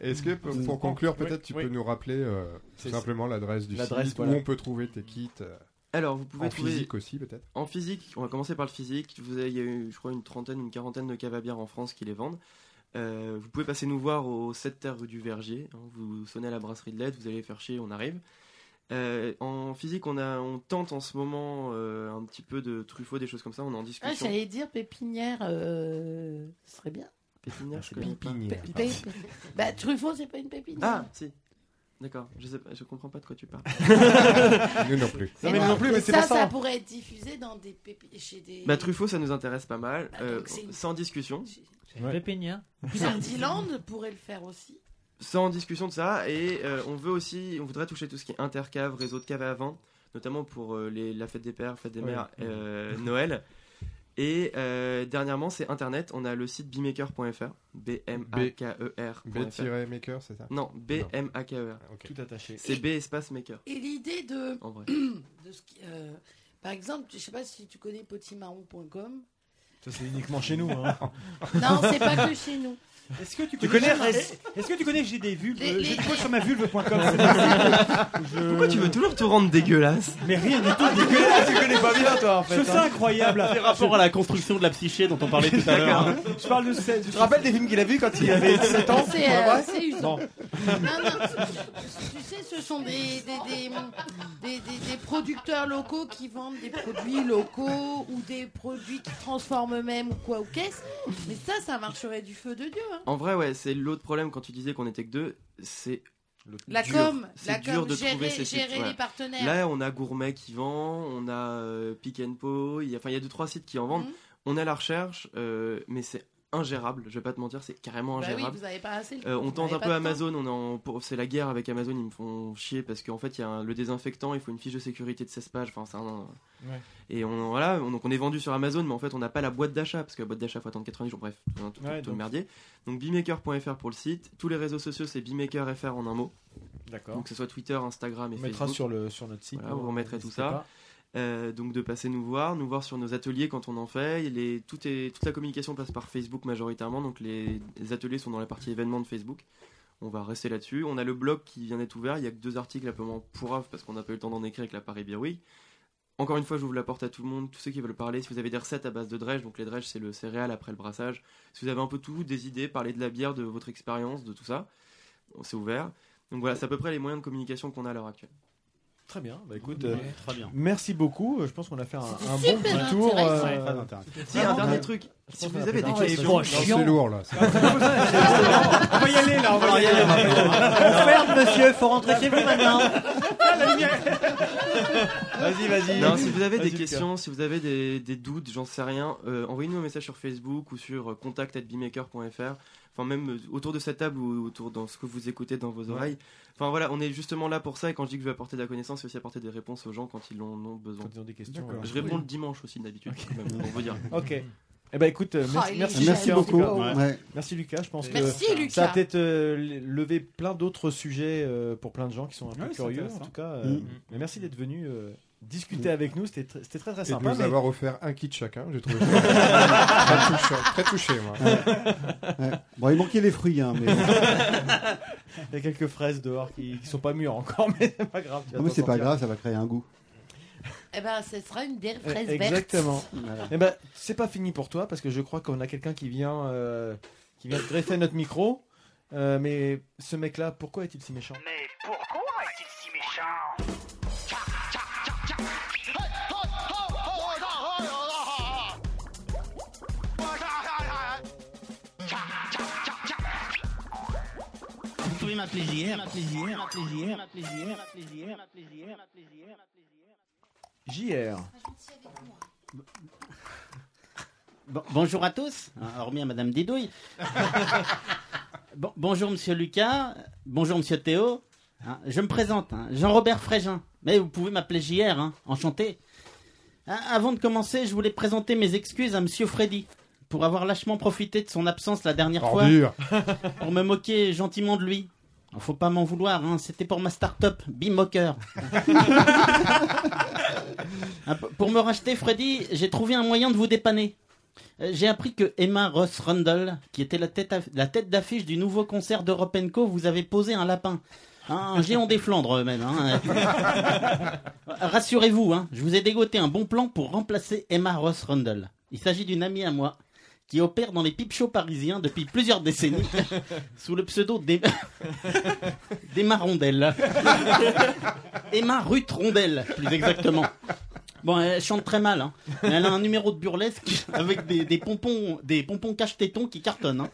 Est-ce que pour, pour conclure, peut-être tu peux nous rappeler euh, tout C'est- simplement l'adresse du l'adresse, site voilà. où on peut trouver tes kits euh, Alors, vous pouvez en trouver. physique aussi, peut-être En physique, on va commencer par le physique. Vous avez, il y a eu, je crois, une trentaine, une quarantaine de caves à bière en France qui les vendent. Euh, vous pouvez passer nous voir au 7 terre rue du Verger. hein. vous sonnez à la brasserie de l'aide, vous allez les faire chier, on arrive. Euh, en physique, on, a, on tente en ce moment euh, un petit peu de Truffaut, des choses comme ça. On est en Ah, discussion. J'allais dire pépinière, euh, ce serait bien. Pépinière, je connais pas. Pé- pé- Bah, Truffaut, c'est pas une pépinière. Ah, si. D'accord, je sais pas, je comprends pas de quoi tu parles. Nous non plus. Non, mais non plus, mais c'est ça, pas ça. ça pourrait être diffusé dans des pépi- chez des. Bah Truffaut, ça nous intéresse pas mal, Bah, euh, une- sans discussion. Pépinière. Sardiland pourrait le faire aussi. Sans discussion de ça, et euh, on veut aussi, on voudrait toucher tout ce qui est intercave, réseau de cave à vin, notamment pour euh, les, la fête des pères, fête des Ouais. mères, euh, Noël. Et euh, dernièrement, c'est internet, on a le site bmaker.fr, B-M-A-K-E-R. B-maker, c'est ça? Non, B-M-A-K-E-R. Tout attaché. C'est B espace maker. Et l'idée de, En vrai. de ce qui, euh, par exemple, je sais pas si tu connais potimarron.com. Ça, c'est uniquement chez nous. Hein. Non, c'est pas que chez nous. Est-ce que tu Tu connais, connais est- Est-ce que tu connais j'ai des vulves Les- J'ai des fois sur ma vulve.com. Je- Pourquoi tu veux toujours te rendre dégueulasse? Mais rien du tout dégueulasse. Tu connais pas bien, toi, en fait. Je trouve hein. ça incroyable. C'est rapport à la construction de la psyché dont on parlait tout à l'heure. hein. Je parle de. Tu te rappelles des films qu'il a vus quand il avait 7 ans? C'est euh, c'est usant. Non, non, tu sais, ce sont des, des, des, des, des- des producteurs locaux qui vendent des produits locaux ou des produits qui transforment eux-mêmes ou quoi ou qu'est-ce. Mais ça, ça marcherait du feu de Dieu. Hein. En vrai, ouais, c'est l'autre problème quand tu disais qu'on était que deux, c'est La dur. com, c'est la dur com, de gérer- trouver ces sites. gérer les partenaires. Là, on a Gourmet qui vend, on a euh, Pick and Po, il y a, enfin, il y a deux trois sites qui en vendent. Mhm. On a la recherche, euh, mais c'est ingérable. Je vais pas te mentir, c'est carrément Bah oui, ingérable. vous avez pas assez le Euh, vous on tente un peu. Amazon, on est en- c'est la guerre avec Amazon, ils me font chier parce qu'en fait il y a un- le désinfectant, il faut une fiche de sécurité de 16 pages, enfin c'est un- Ouais. et on voilà, on- donc on est vendu sur Amazon, mais en fait on n'a pas la boîte d'achat parce que la boîte d'achat faut attendre 90 jours, bref, tout, tout- Ouais, tout le donc- merdier. Donc bimaker.fr pour le site, tous les réseaux sociaux c'est bimaker.fr en un mot. D'accord. Donc que ce soit Twitter, Instagram et On mettra Facebook. sur, le, sur notre site. Voilà, vous remettrez tout ça. pas. Euh, donc de passer nous voir, nous voir sur nos ateliers quand on en fait. Est, toute la communication passe par Facebook majoritairement, donc les, ateliers sont dans la partie événements de Facebook. On va rester là-dessus. On a le blog qui vient d'être ouvert. Il y a que deux articles un peu pourraves parce qu'on n'a pas eu le temps d'en écrire avec la Paris Beer. Encore une fois, j'ouvre la porte à tout le monde, tous ceux qui veulent parler. Si vous avez des recettes à base de drèche, donc les drèches c'est le céréal après le brassage. Si vous avez un peu tout, des idées, parler de la bière, de votre expérience, de tout ça, c'est ouvert. Donc voilà, c'est à peu près les moyens de communication qu'on a à l'heure actuelle. Très bien. Bah écoute, Ouais, euh, très bien. merci beaucoup. Euh, Je pense qu'on a fait un, un bon petit tour. Ouais, très intéressant. Si, un dernier truc, si vous avez des questions, c'est lourd là. On va y aller là. On va y aller. On ferme, monsieur, faut rentrer chez vous maintenant. Vas-y, vas-y. Non, si vous avez des questions, si vous avez des, des doutes, j'en sais rien, euh, envoyez-nous un message sur Facebook ou sur euh, contact@bimaker.fr. Enfin, même euh, autour de cette table ou autour dans ce que vous écoutez dans vos oreilles. Enfin voilà, on est justement là pour ça. Et quand je dis que je vais apporter de la connaissance, c'est aussi apporter des réponses aux gens quand ils en ont besoin. Quand ils ont des questions. Ouais. Je réponds le dimanche aussi d'habitude, même, pour vous dire. Ok. Eh ben écoute, euh, merci, il est merci. Lucas, Merci beaucoup. cas. Ouais. Ouais. Merci Lucas, je pense que Merci ça a Lucas. peut-être euh, levé plein d'autres sujets euh, pour plein de gens qui sont un peu Ouais, curieux. En tout cas, euh, Mm. mais merci d'être venu euh, discuter avec nous. C'était très, très très Et de sympa. nous mais- avoir offert un kit chacun, j'ai trouvé ça très, touchant, très touché, moi. Ouais. Bon, il manquait les fruits, hein, mais. Il y a quelques fraises dehors qui, qui sont pas mûres encore, mais c'est pas grave. Non, mais c'est pas grave, ça va créer un goût. Eh ben, ce sera une bière Eh, fraise verte. Exactement. Voilà. Eh ben, c'est pas fini pour toi parce que je crois qu'on a quelqu'un qui vient, euh, qui vient greffer notre micro. Euh, mais ce mec-là, pourquoi est-il si méchant? Mais pourquoi est-il si pouvez JR, m'appeler JR. JR. Bon- bonjour à tous, hein, hormis à Madame Didouille. Bon- bonjour Monsieur Lucas, bonjour Monsieur Théo. Hein, je me présente, hein, Jean-Robert Frégin. Mais vous pouvez m'appeler JR, hein, enchanté. Avant de commencer, je voulais présenter mes excuses à Monsieur Freddy pour avoir lâchement profité de son absence la dernière Ordure. fois pour me moquer gentiment de lui. Faut pas m'en vouloir, hein, c'était pour ma start-up, Bimoker. Ah, Pour me racheter, Freddy, j'ai trouvé un moyen de vous dépanner. Euh, J'ai appris que Emma Ross Rundle, qui était la tête, la tête d'affiche du nouveau concert d'Europe Co, vous avez posé un lapin. Hein, un géant des Flandres, même. hein. Rassurez-vous, hein, je vous ai dégoté un bon plan pour remplacer Emma Ross Rundle. Il s'agit d'une amie à moi qui opère dans les pipe shows parisiens depuis plusieurs décennies sous le pseudo d'Em- d'Emma Rondelle. Emma Ruth Rondelle, plus exactement. Bon, elle chante très mal. Hein. Mais Elle a un numéro de burlesque avec des, des pompons, des pompons cache-tétons qui cartonnent. Hein.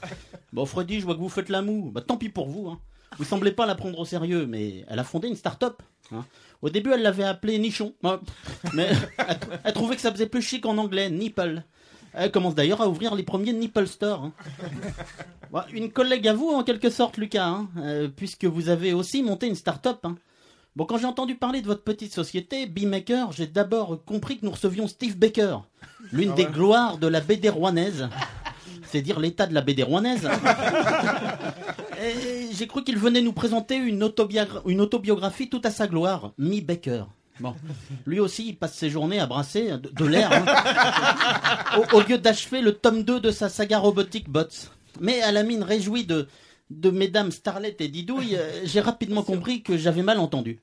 Bon, Freddy, je vois que vous faites la moue. Bah, tant pis pour vous. Hein. Vous semblez pas la prendre au sérieux, mais elle a fondé une start-up. hein. Au début, elle l'avait appelée Nichon. Mais elle trouvait que ça faisait plus chic en anglais, Nipple. Elle commence d'ailleurs à ouvrir les premiers Nipple Store. hein. Bon, une collègue à vous, en quelque sorte, Lucas, hein, euh, puisque vous avez aussi monté une start-up. hein. Bon, quand j'ai entendu parler de votre petite société, B-Maker, j'ai d'abord compris que nous recevions Steve Baker, l'une Ah des gloires de la BD rouennaise. C'est dire l'état de la BD rouennaise. Et j'ai cru qu'il venait nous présenter une, autobiogra- une autobiographie tout à sa gloire, Mi Baker. Bon, lui aussi, il passe ses journées à brasser de, de l'air, hein. au, au lieu d'achever le tome 2 de sa saga robotique Bots. Mais à la mine réjouie de, de mesdames Starlet et Didouille, euh, j'ai rapidement compris que j'avais mal entendu.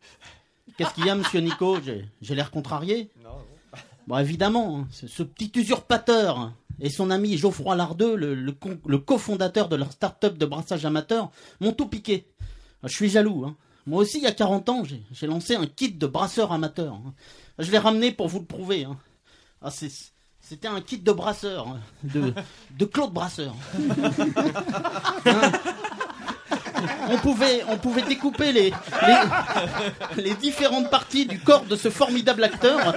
Qu'est-ce qu'il y a, monsieur Nico? J'ai l'air contrarié? Bon, évidemment, hein, ce, petit usurpateur et son ami Geoffroy Lardeux, le, le cofondateur de leur start-up de brassage amateur, m'ont tout piqué. Je suis jaloux. hein. Moi aussi, il y a 40 ans, j'ai lancé un kit de brasseur amateur. hein. Je l'ai ramené pour vous le prouver. hein. Ah, C'était un kit de brasseur, hein, de, de Claude Brasseur. On pouvait, découper les, différentes parties du corps de ce formidable acteur,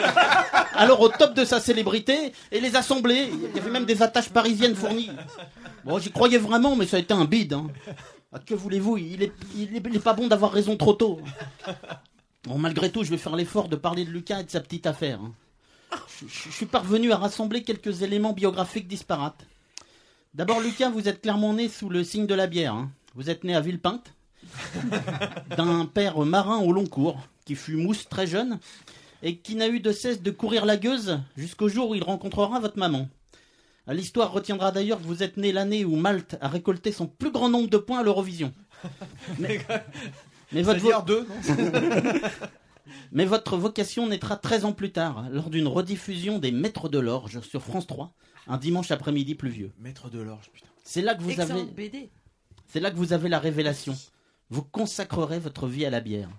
alors au top de sa célébrité, et les assembler. Il y avait même des attaches parisiennes fournies. Bon, j'y croyais vraiment, mais ça a été un bide. Ah, que voulez-vous il est, il, est, pas bon d'avoir raison trop tôt. Bon, malgré tout, je vais faire l'effort de parler de Lucas et de sa petite affaire. hein. Je suis parvenu à rassembler quelques éléments biographiques disparates. D'abord, Lucas, vous êtes clairement né sous le signe de la bière. hein. Vous êtes né à Villepinte, d'un père marin au long cours, qui fut mousse très jeune, et qui n'a eu de cesse de courir la gueuse jusqu'au jour où il rencontrera votre maman. L'histoire retiendra d'ailleurs que vous êtes né l'année où Malte a récolté son plus grand nombre de points à l'Eurovision. Mais, mais votre, C'est-à-dire deux, non mais votre vocation naîtra 13 ans plus tard, lors d'une rediffusion des Maîtres de l'Orge sur France 3, un dimanche après-midi pluvieux. Maître de l'orge, putain. C'est là que vous avez, c'est là que vous avez la révélation. Vous consacrerez votre vie à la bière.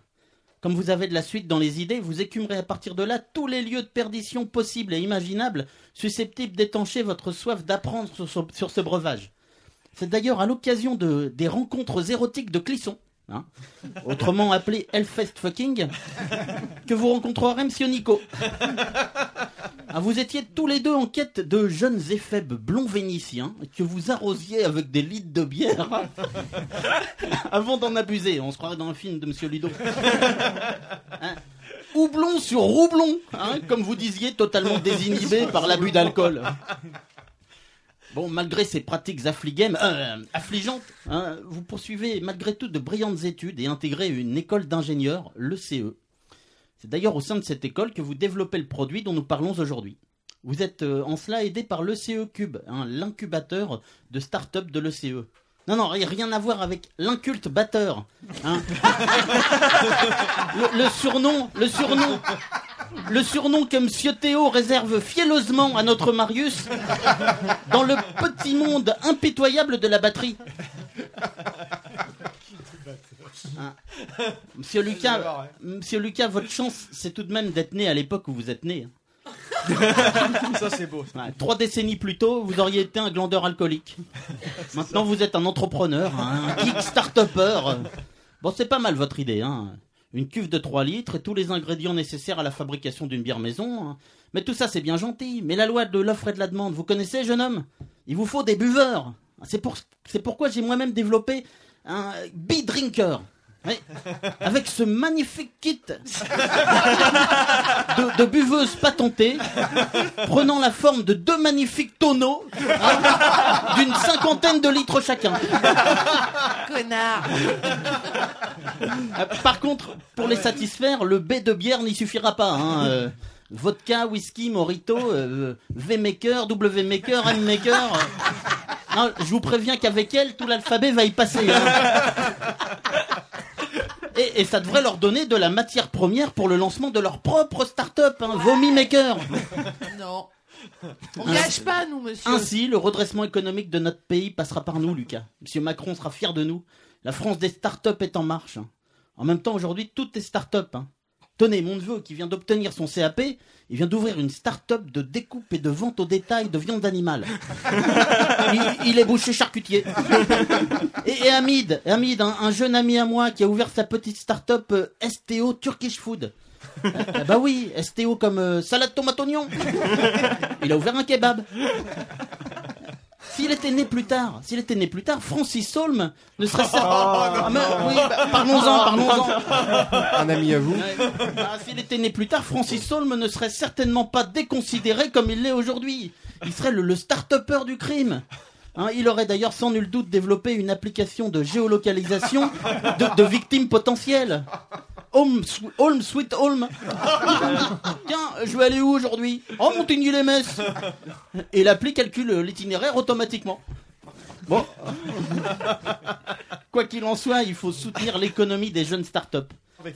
Comme vous avez de la suite dans les idées, vous écumerez à partir de là tous les lieux de perdition possibles et imaginables susceptibles d'étancher votre soif d'apprendre sur, ce- breuvage. C'est d'ailleurs à l'occasion de, des rencontres érotiques de Clisson, hein, autrement appelé Hellfest Fucking, que vous rencontrerez Monsieur Nico. Ah, vous étiez tous les deux en quête de jeunes éphèbes blonds vénitiens que vous arrosiez avec des litres de bière avant d'en abuser. On se croirait dans un film de Monsieur Ludo. Hein Houblon sur roublon, hein, comme vous disiez, totalement désinhibé par l'abus d'alcool. Bon, malgré ces pratiques euh, affligeantes, hein, vous poursuivez malgré tout de brillantes études et intégrez une école d'ingénieurs, le CE. C'est d'ailleurs au sein de cette école que vous développez le produit dont nous parlons aujourd'hui. Vous êtes euh, en cela aidé par l'ECE Cube, hein, l'incubateur de start-up de l'ECE. Non, non, rien à voir avec l'inculte batteur. hein. le surnom, le surnom, le surnom que Monsieur Théo réserve fielleusement à notre Marius dans le petit monde impitoyable de la batterie. Hein. Monsieur Lucas, Monsieur Lucas, votre chance, c'est tout de même d'être né à l'époque où vous êtes né. hein. Ça, c'est beau. Ouais, trois décennies plus tôt, vous auriez été un glandeur alcoolique. Maintenant, vous êtes un entrepreneur, un geek start-upper. Bon, c'est pas mal votre idée, hein. Une cuve de 3 litres et tous les ingrédients nécessaires à la fabrication d'une bière maison. hein. Mais tout ça, c'est bien gentil. Mais la loi de l'offre et de la demande, vous connaissez, jeune homme? Il vous faut des buveurs. C'est pour, c'est pourquoi j'ai moi-même développé un bee drinker. Oui. Avec ce magnifique kit de, de buveuses patentées, prenant la forme de deux magnifiques tonneaux hein, d'une cinquantaine de litres chacun. Connard. Euh, Par contre, pour les satisfaire, le B de bière n'y suffira pas. hein, euh, vodka, whisky, morito, euh, V-maker, W-maker, M-maker. euh. Non, je vous préviens qu'avec elle, tout l'alphabet va y passer. hein. Et, et ça devrait leur donner de la matière première pour le lancement de leur propre start-up, hein, Vomi Maker. Non. On gâche pas, nous, monsieur. Ainsi, le redressement économique de notre pays passera par nous, Lucas. Monsieur Macron sera fier de nous. La France des start-up est en marche. hein. En même temps, aujourd'hui, tout est start-up. hein. Tenez, mon neveu qui vient d'obtenir son CAP, il vient d'ouvrir une start-up de découpe et de vente au détail de viande animale. il, il est boucher charcutier. Et, et Hamid, Hamid un, un jeune ami à moi qui a ouvert sa petite start-up euh, STO Turkish Food. Ah bah oui, STO comme euh, salade tomate oignon. Il a ouvert un kebab. S'il était né plus tard, s'il était né plus tard, Francis Holm ne serait Oh, certainement. Ah, mais oui, bah, parlons-en, parlons-en. Un ami à vous Ah, S'il était né plus tard, Francis Holm ne serait certainement pas déconsidéré comme il l'est aujourd'hui. Il serait le, le start-upper du crime. Hein, il aurait d'ailleurs sans nul doute développé une application de géolocalisation de, victimes potentielles. Home, Holm, Sweet Holm. Tiens, je vais aller où aujourd'hui? Oh, Montigny-les-Messes. Et l'appli calcule l'itinéraire automatiquement. Bon. Quoi qu'il en soit, il faut soutenir l'économie des jeunes startups.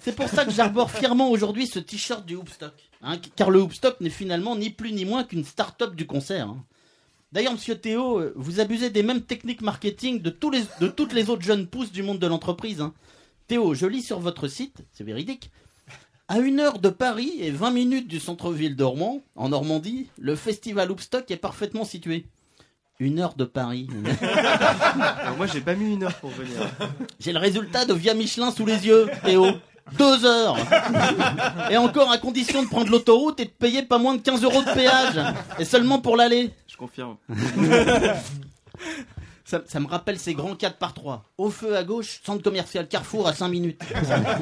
C'est pour ça que j'arbore fièrement aujourd'hui ce t-shirt du Hoopstock. hein, car le Hoopstock n'est finalement ni plus ni moins qu'une start-up du concert. hein. D'ailleurs, monsieur Théo, euh, vous abusez des mêmes techniques marketing de, tous les, de toutes les autres jeunes pousses du monde de l'entreprise. hein. Théo, je lis sur votre site, c'est véridique. À une heure de Paris et 20 minutes du centre-ville de Rouen, en Normandie, le festival Hoopstock est parfaitement situé. Une heure de Paris. Alors moi, j'ai pas mis une heure pour venir. J'ai le résultat de Via Michelin sous les yeux, Théo. Deux heures. Et encore à condition de prendre l'autoroute et de payer pas moins de 15 euros de péage. Et seulement pour l'aller. Je confirme. Ça, ça me rappelle ces grands 4 par 3 Au feu à gauche, centre commercial Carrefour à 5 minutes.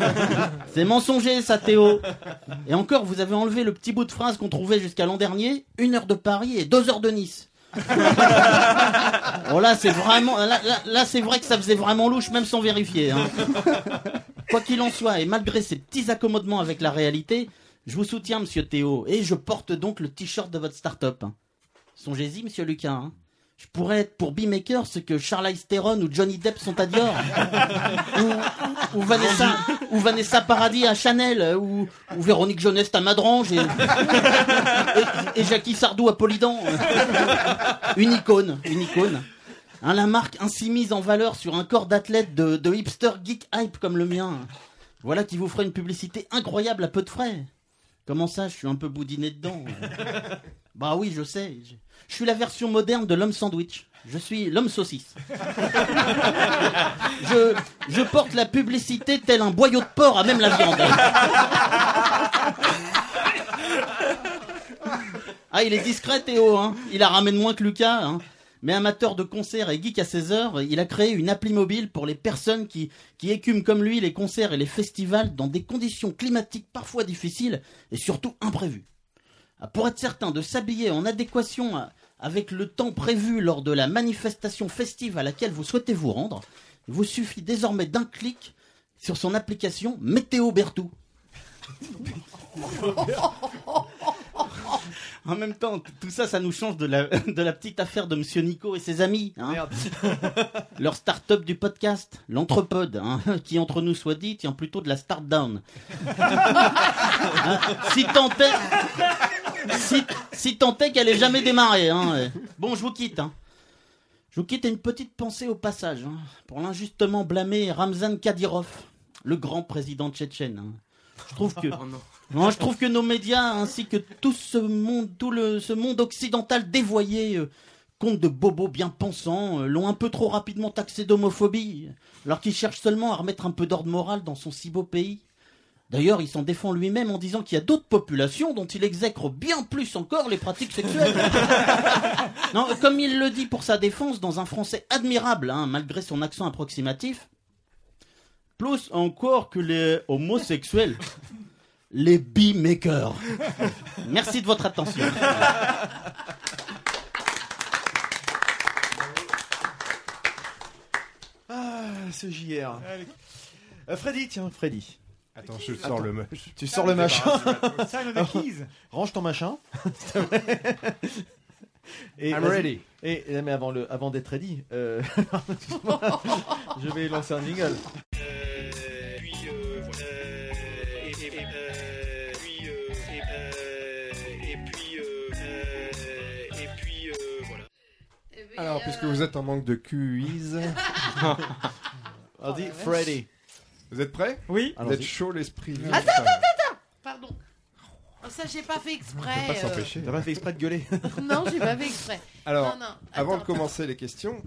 C'est mensonger ça Théo. Et encore, vous avez enlevé le petit bout de phrase qu'on trouvait jusqu'à l'an dernier. Une heure de Paris et deux heures de Nice. Oh là, c'est vraiment, là, c'est vrai que ça faisait vraiment louche, même sans vérifier. hein. Quoi qu'il en soit, et malgré ces petits accommodements avec la réalité, je vous soutiens, monsieur Théo, et je porte donc le t-shirt de votre start-up. Songez-y, monsieur Lucas. hein. Je pourrais être pour B-Maker ce que Charlize Theron ou Johnny Depp sont à Dior. ou, ou Vanessa, ou Vanessa Paradis à Chanel, ou, ou Véronique Jeunesse à Madrange, et, et, et Jackie Sardou à Polidan. Une icône, une icône. Hein, la marque ainsi mise en valeur sur un corps d'athlète de, de hipster geek hype comme le mien. Voilà qui vous ferait une publicité incroyable à peu de frais. Comment ça, je suis un peu boudiné dedans Bah oui, je sais. Je, je suis la version moderne de l'homme sandwich. Je suis l'homme saucisse. Je, je porte la publicité tel un boyau de porc à même la viande. Ah, il est discret, Théo. Hein. Il la ramène moins que Lucas. Hein. Mais amateur de concerts et geek à ses heures, il a créé une appli mobile pour les personnes qui, qui écument comme lui les concerts et les festivals dans des conditions climatiques parfois difficiles et surtout imprévues. Ah, Pour être certain de s'habiller en adéquation à- avec le temps prévu lors de la manifestation festive à laquelle vous souhaitez vous rendre, il vous suffit désormais d'un clic sur son application Météo Bertou. En même temps, tout ça, ça nous change de la, de la petite affaire de Monsieur Nico et ses amis. hein. Leur start-up du podcast, l'Entrepode, hein, qui entre nous soit dit, tient plutôt de la start-down. Hein, si tant est, si, si tant est qu'elle ait jamais démarré. hein. Bon, je vous quitte. Je vous quitte et une petite pensée au passage pour l'injustement blâmé Ramzan Kadyrov, le grand président tchétchène. Je trouve que Oh non. Non, je trouve que nos médias ainsi que tout ce monde, tout le, ce monde occidental dévoyé euh, compte de bobos bien pensants euh, l'ont un peu trop rapidement taxé d'homophobie, alors qu'il cherche seulement à remettre un peu d'ordre moral dans son si beau pays. D'ailleurs, il s'en défend lui-même en disant qu'il y a d'autres populations dont il exècre bien plus encore les pratiques sexuelles. non, comme il le dit pour sa défense dans un français admirable, hein, malgré son accent approximatif. Plus encore que les homosexuels, les beatmakers. Merci de votre attention. Ah, ce JR. Euh, Freddy, tiens, Freddy. Attends, je sors le machin. Tu sors le machin. Range ton machin. Et I'm ready. Et, mais avant, le, avant d'être ready, euh, je vais lancer un jingle. Alors, puisque vous êtes en manque de quiz, On dit Freddy. vous êtes prêts? Oui. Vous êtes chaud l'esprit. Attends, attends, attends Pardon. Oh, ça, j'ai pas fait exprès. On peut pas euh. s'empêcher. T'as pas fait exprès de gueuler. Non, j'ai pas fait exprès. Alors, Non, non, avant de attends. commencer les questions,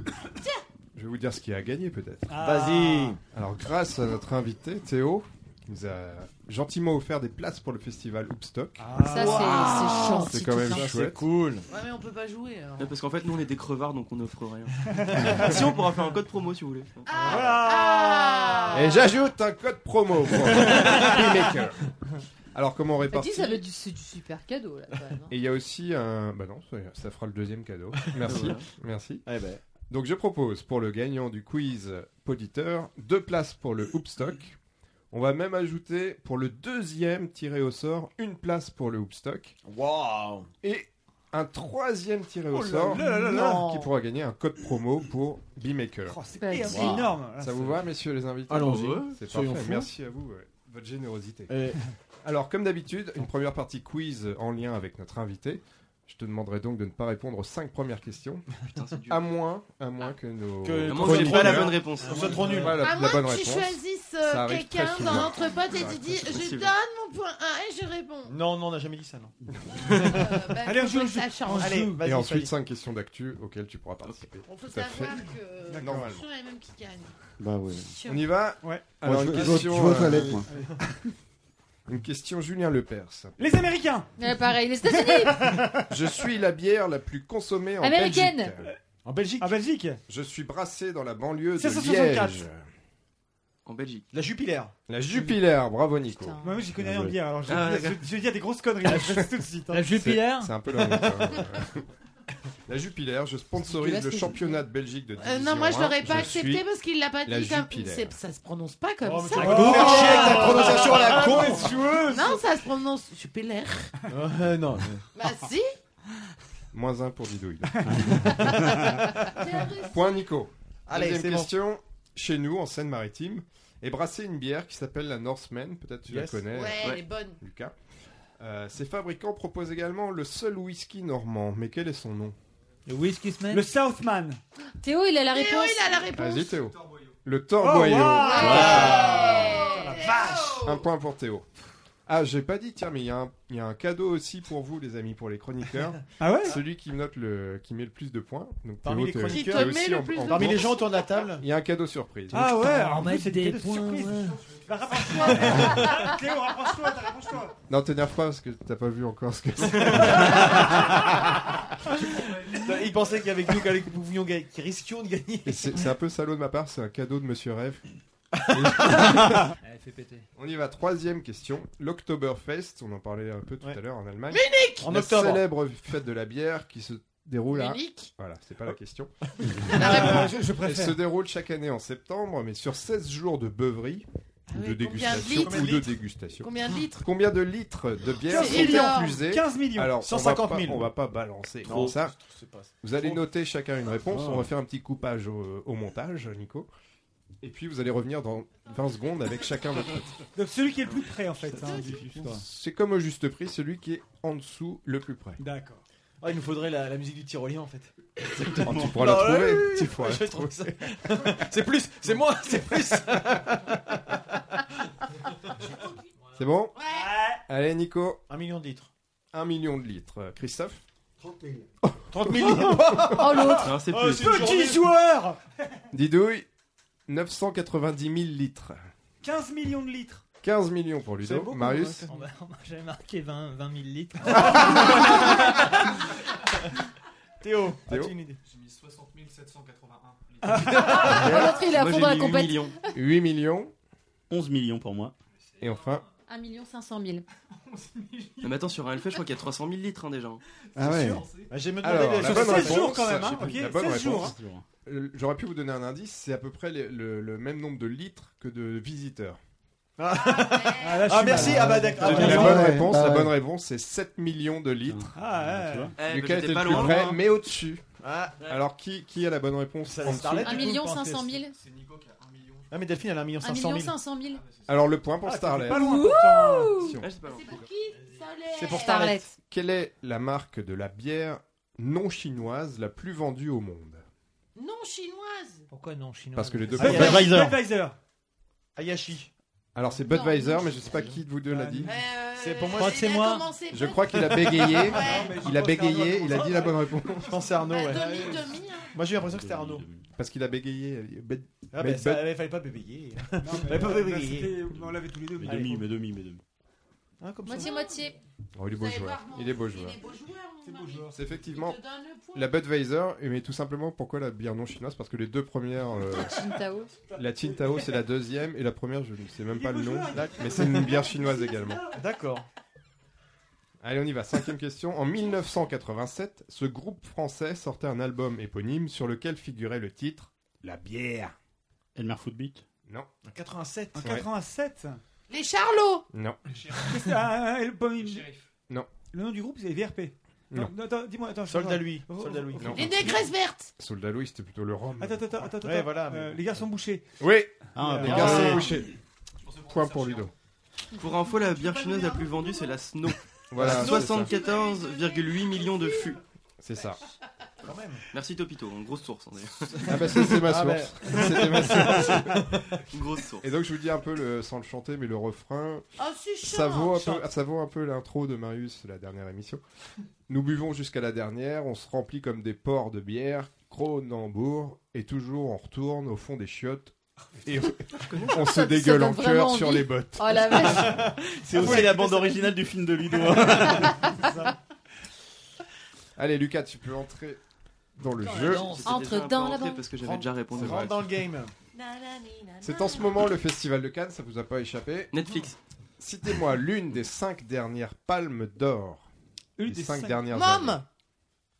je vais vous dire ce qui a gagné peut-être. Ah. Vas-y. Alors, grâce à notre invité Théo, qui nous a gentiment offert des places pour le festival Hoopstock. Ça, c'est- c'est gentil, C'est quand même ça. chouette. C'est cool. Ouais, mais on peut pas jouer. alors. Ouais, parce qu'en fait, nous on est des crevards donc on offre rien. si on pourra faire un code promo si vous voulez. Ah. Et j'ajoute un code promo pour. Alors, comment on répartit dit, ça va être du, c'est du super cadeau là. Quand même, hein. Et il y a aussi un. Bah non, ça, ça fera le deuxième cadeau. Merci. Voilà. Merci. Eh ben, Donc je propose pour le gagnant du quiz Poditeur deux places pour le Hoopstock. On va même ajouter pour le deuxième tiré au sort une place pour le Hoopstock. Waouh. Et un troisième tiré au Oh sort là là là. qui pourra gagner un code promo pour Beemaker. Oh, c'est wow. énorme. Ça vous va, messieurs les invités Allons-y. C'est parfait. fous. Merci à vous, ouais, votre générosité. Alors, comme d'habitude, une première partie quiz en lien avec notre invité. Je te demanderai donc de ne pas répondre aux cinq premières questions, Putain, c'est dur. à moins, à moins que nos Que- que j'ai pas la bonne réponse. On soit trop nul. Voilà, À la moins bonne que tu réponse. choisisses Ça euh, arrive quelqu'un très dans souvent. notre pote et Ça tu dis je possible. donne mon point 1 et je réponds. Non, non, on n'a jamais dit ça, non. Euh, bah, Allez, faut on joue, que on ça change. Allez, Et ensuite, cinq questions d'actu auxquelles tu pourras participer. Il faut Tout à fait. savoir que Normalement. toujours les mêmes qui gagnent. Bah ouais. On y va Ouais. Alors, je, une je je question, vais aux euh, moi. une question Julien Lepers. Les Américains. Ouais, pareil, les États-Unis. Je suis la bière la plus consommée en Américaine. Belgique. En Belgique. En Belgique. Je suis brassé dans la banlieue de 1664. Liège. En Belgique. La Jupiler. La Jupiler, bravo Nico. Putain. Moi, j'y connais Ah rien en bière, alors je vais, Ah, d'accord. je- vais dire des grosses conneries. là, je tout de suite. hein. La Jupiler c'est un peu la même chose. La Jupiler, je sponsorise le championnat de Belgique de Euh, division non, moi je 1. l'aurais pas Je accepté parce qu'il l'a pas la dit comme. Ça se prononce pas comme Oh, ça. ta prononciation à la con. Non, ça se prononce Jupiler. Euh, non. Bah si. Moins un pour Didouille. Point Nico. Allez, Deuxième bon. question. Chez nous, en Seine-Maritime, est brassée une bière qui s'appelle la Northman. Peut-être tu Yes. la connais, Ouais, elle est bonne. Lucas. Euh, ces fabricants proposent également le seul whisky normand. Mais quel est son nom? Le Whisky Smith Le Southman. Théo, il a la Théo, réponse. il a la réponse. Vas-y Théo. Le Torboyau. Oh, wow. Voilà. vache. Un point pour Théo. Ah, j'ai pas dit, tiens, mais il y, a un- il y a un cadeau aussi pour vous, les amis, pour les chroniqueurs. Ah ouais Celui qui note le, qui met le plus de points. Donc, Parmi les chroniqueurs, Qui te aussi met le en- plus en de Parmi les gens autour de la table. Il y a un cadeau surprise. Ah ouais, on en plus, c'est des des points, surprises. ouais. Bah, rapproche-toi. Théo, rapproche-toi. Non, t'énerve pas parce que t'as pas vu encore ce que c'est. Il pensait qu'avec nous, qu'avec- nous pouvions gagner, qu'ils risquions de gagner. C'est un peu salaud de ma part, c'est un cadeau de Monsieur Rêve. Elle fait péter. On y va, troisième question. L'Oktoberfest, on en parlait un peu tout Ouais. à l'heure en Allemagne. Munich En la octobre. célèbre fête de la bière qui se déroule à... Munich. Voilà, c'est pas la question. Euh, je, je Elle se déroule chaque année en septembre, mais sur 16 jours de beuverie, Ah ou oui, de combien de dégustation, ou de dégustation. Combien de litres Combien de litres de bière sont énorme. infusés 15 millions. Alors, 150 on va 000. pas, on va pas balancer ça. Vous allez noter chacun une réponse. Oh. On va faire un petit coupage au, au montage, Nico. Et puis vous allez revenir dans 20 secondes avec chacun votre note. Donc celui qui est le plus près en fait. hein, du- C'est comme au juste prix, celui qui est en dessous le plus près. D'accord. Ah, il nous faudrait la, la musique du tyrolien en fait. Tu pourras la Non, trouver. ouais, Tu pourras je la trouver ça. trouver. C'est plus, c'est moins, c'est plus. C'est bon Ouais. Allez Nico, Un million de litres. 1 million de litres. Euh, Christophe 30 000. 30 000 litres. Oh, l'autre. Non, c'est Oh, plus. Petit joueur Didouille, 990 000 litres. 15 millions de litres. 15 millions pour Ludo. beaucoup, Marius va- J'avais marqué 20, 20 000 litres. Théo, Théo as-tu une idée? J'ai mis 60 781. Oh, L'autre, il est à Moi, fond j'ai dans la mis 8 compète. millions. 8 millions. 11 millions pour moi. Et enfin, 1 500 000. Non, mais attends, sur un Hellfest, je crois qu'il y a 300 000 litres hein, déjà. Ah ouais. Bah, J'ai me demandé alors, les- la bonne 16 réponse, jours quand même, hein, sais plus, ok, la bonne 16 réponse, jours. hein. Euh, j'aurais pu vous donner un indice, c'est à peu près les- le, le même nombre de litres que de visiteurs. Ah, là, je Ah suis merci, mal. ah bah d'accord. Ah, la bah, bonne réponse, la ouais. bonne réponse, c'est 7 millions de litres. Ah, Tu ouais. vois Eh, Lucas bah, était le pas plus loin. près, mais au-dessus. Ah, Alors, qui, qui a la bonne réponse en dessous Starlet. 1 du coup, 500 000. C'est Nico qui a 1 million. Ah mais Delphine elle a 1 1 500 000. 500 000. Alors, le point pour Ah, Starlet. Pas loin pourtant. Ah. C'est pour qui Starlet C'est pour Starlet. Starlet. Quelle est la marque de la bière non chinoise la plus vendue au monde Non chinoise. Pourquoi non, chinois Parce que les deux Ah, Budweiser. Budweiser. Ayashi. Alors, c'est Budweiser, mais je sais pas qui de vous deux l'a dit. Euh, C'est pour moi, je crois que c'est a moi. commencé Je crois qu'il a bégayé. Ouais. Il a bégayé, il a dit la bonne réponse. Je pense que c'est Arnaud, Bah, ouais. Demi, demi. hein. Moi j'ai eu l'impression que c'était Arnaud. Parce qu'il a bégayé. Ah Mais bah ça, il fallait pas bégayer. Non, Mais mais pas euh, bégayer. c'était- On l'avait tous les deux. Mais- demi, mes demi, mes demi. Hein, comme ça. Moitié-moitié. Oh, il est beau joueur. Il est beau joueur. C'est beau mari. joueur. C'est effectivement la Budweiser, mais tout simplement pourquoi la bière non chinoise? Parce que les deux premières, euh, Qingdao. la Qingdao c'est la deuxième et la première je ne sais même pas le nom, mais c'est une bière chinoise également. D'accord. Allez on y va, cinquième question. En 1987, ce groupe français sortait un album éponyme sur lequel figurait le titre La bière. Elmer Footbeat? Non, En 87. En Ouais. 87 Les Charlots. non, que- ah, ah, le nom du groupe, c'est VRP. Non. attends, dis-moi, attends. Soldat lui. Soldat lui. Non. Les négresses vertes. Soldat Louis c'était plutôt le rhum. Attends, attends, attends, attends. Ouais, voilà, mais- Euh, les garçons bouchés. Oui, Ah, les Ah. gars sont Ah. bouchés. Point pour Ludo. Pour info, la bière chinoise la plus vendue, c'est la Snow. Voilà, c'est ça. 74,8 millions de fûts. c'est ça. Quand même. Merci Topito, une grosse source. hein, d'ailleurs. Ah bah c'est ma Ah bah. source. C'était ma source. Une grosse source. Et donc je vous dis un peu le, sans le chanter, mais le refrain, Oh, chaud. ça vaut un peu, ça vaut un peu l'intro de Marius, la dernière émission. Nous buvons jusqu'à la dernière, on se remplit comme des porcs de bière, Cronenbourg, et toujours on retourne au fond des chiottes. Et on se dégueule en cœur sur les bottes. Oh la vache. C'est aussi la bande originale du film de Ludo. Allez Lucas, tu peux entrer dans le jeu. Entre dans la parce que j'avais déjà répondu. Rentre dans le game. C'est en ce moment le festival de Cannes, ça vous a pas échappé. Netflix. Citez-moi l'une des cinq dernières palmes d'or. Une Les des cinq cinq- dernières. Mom.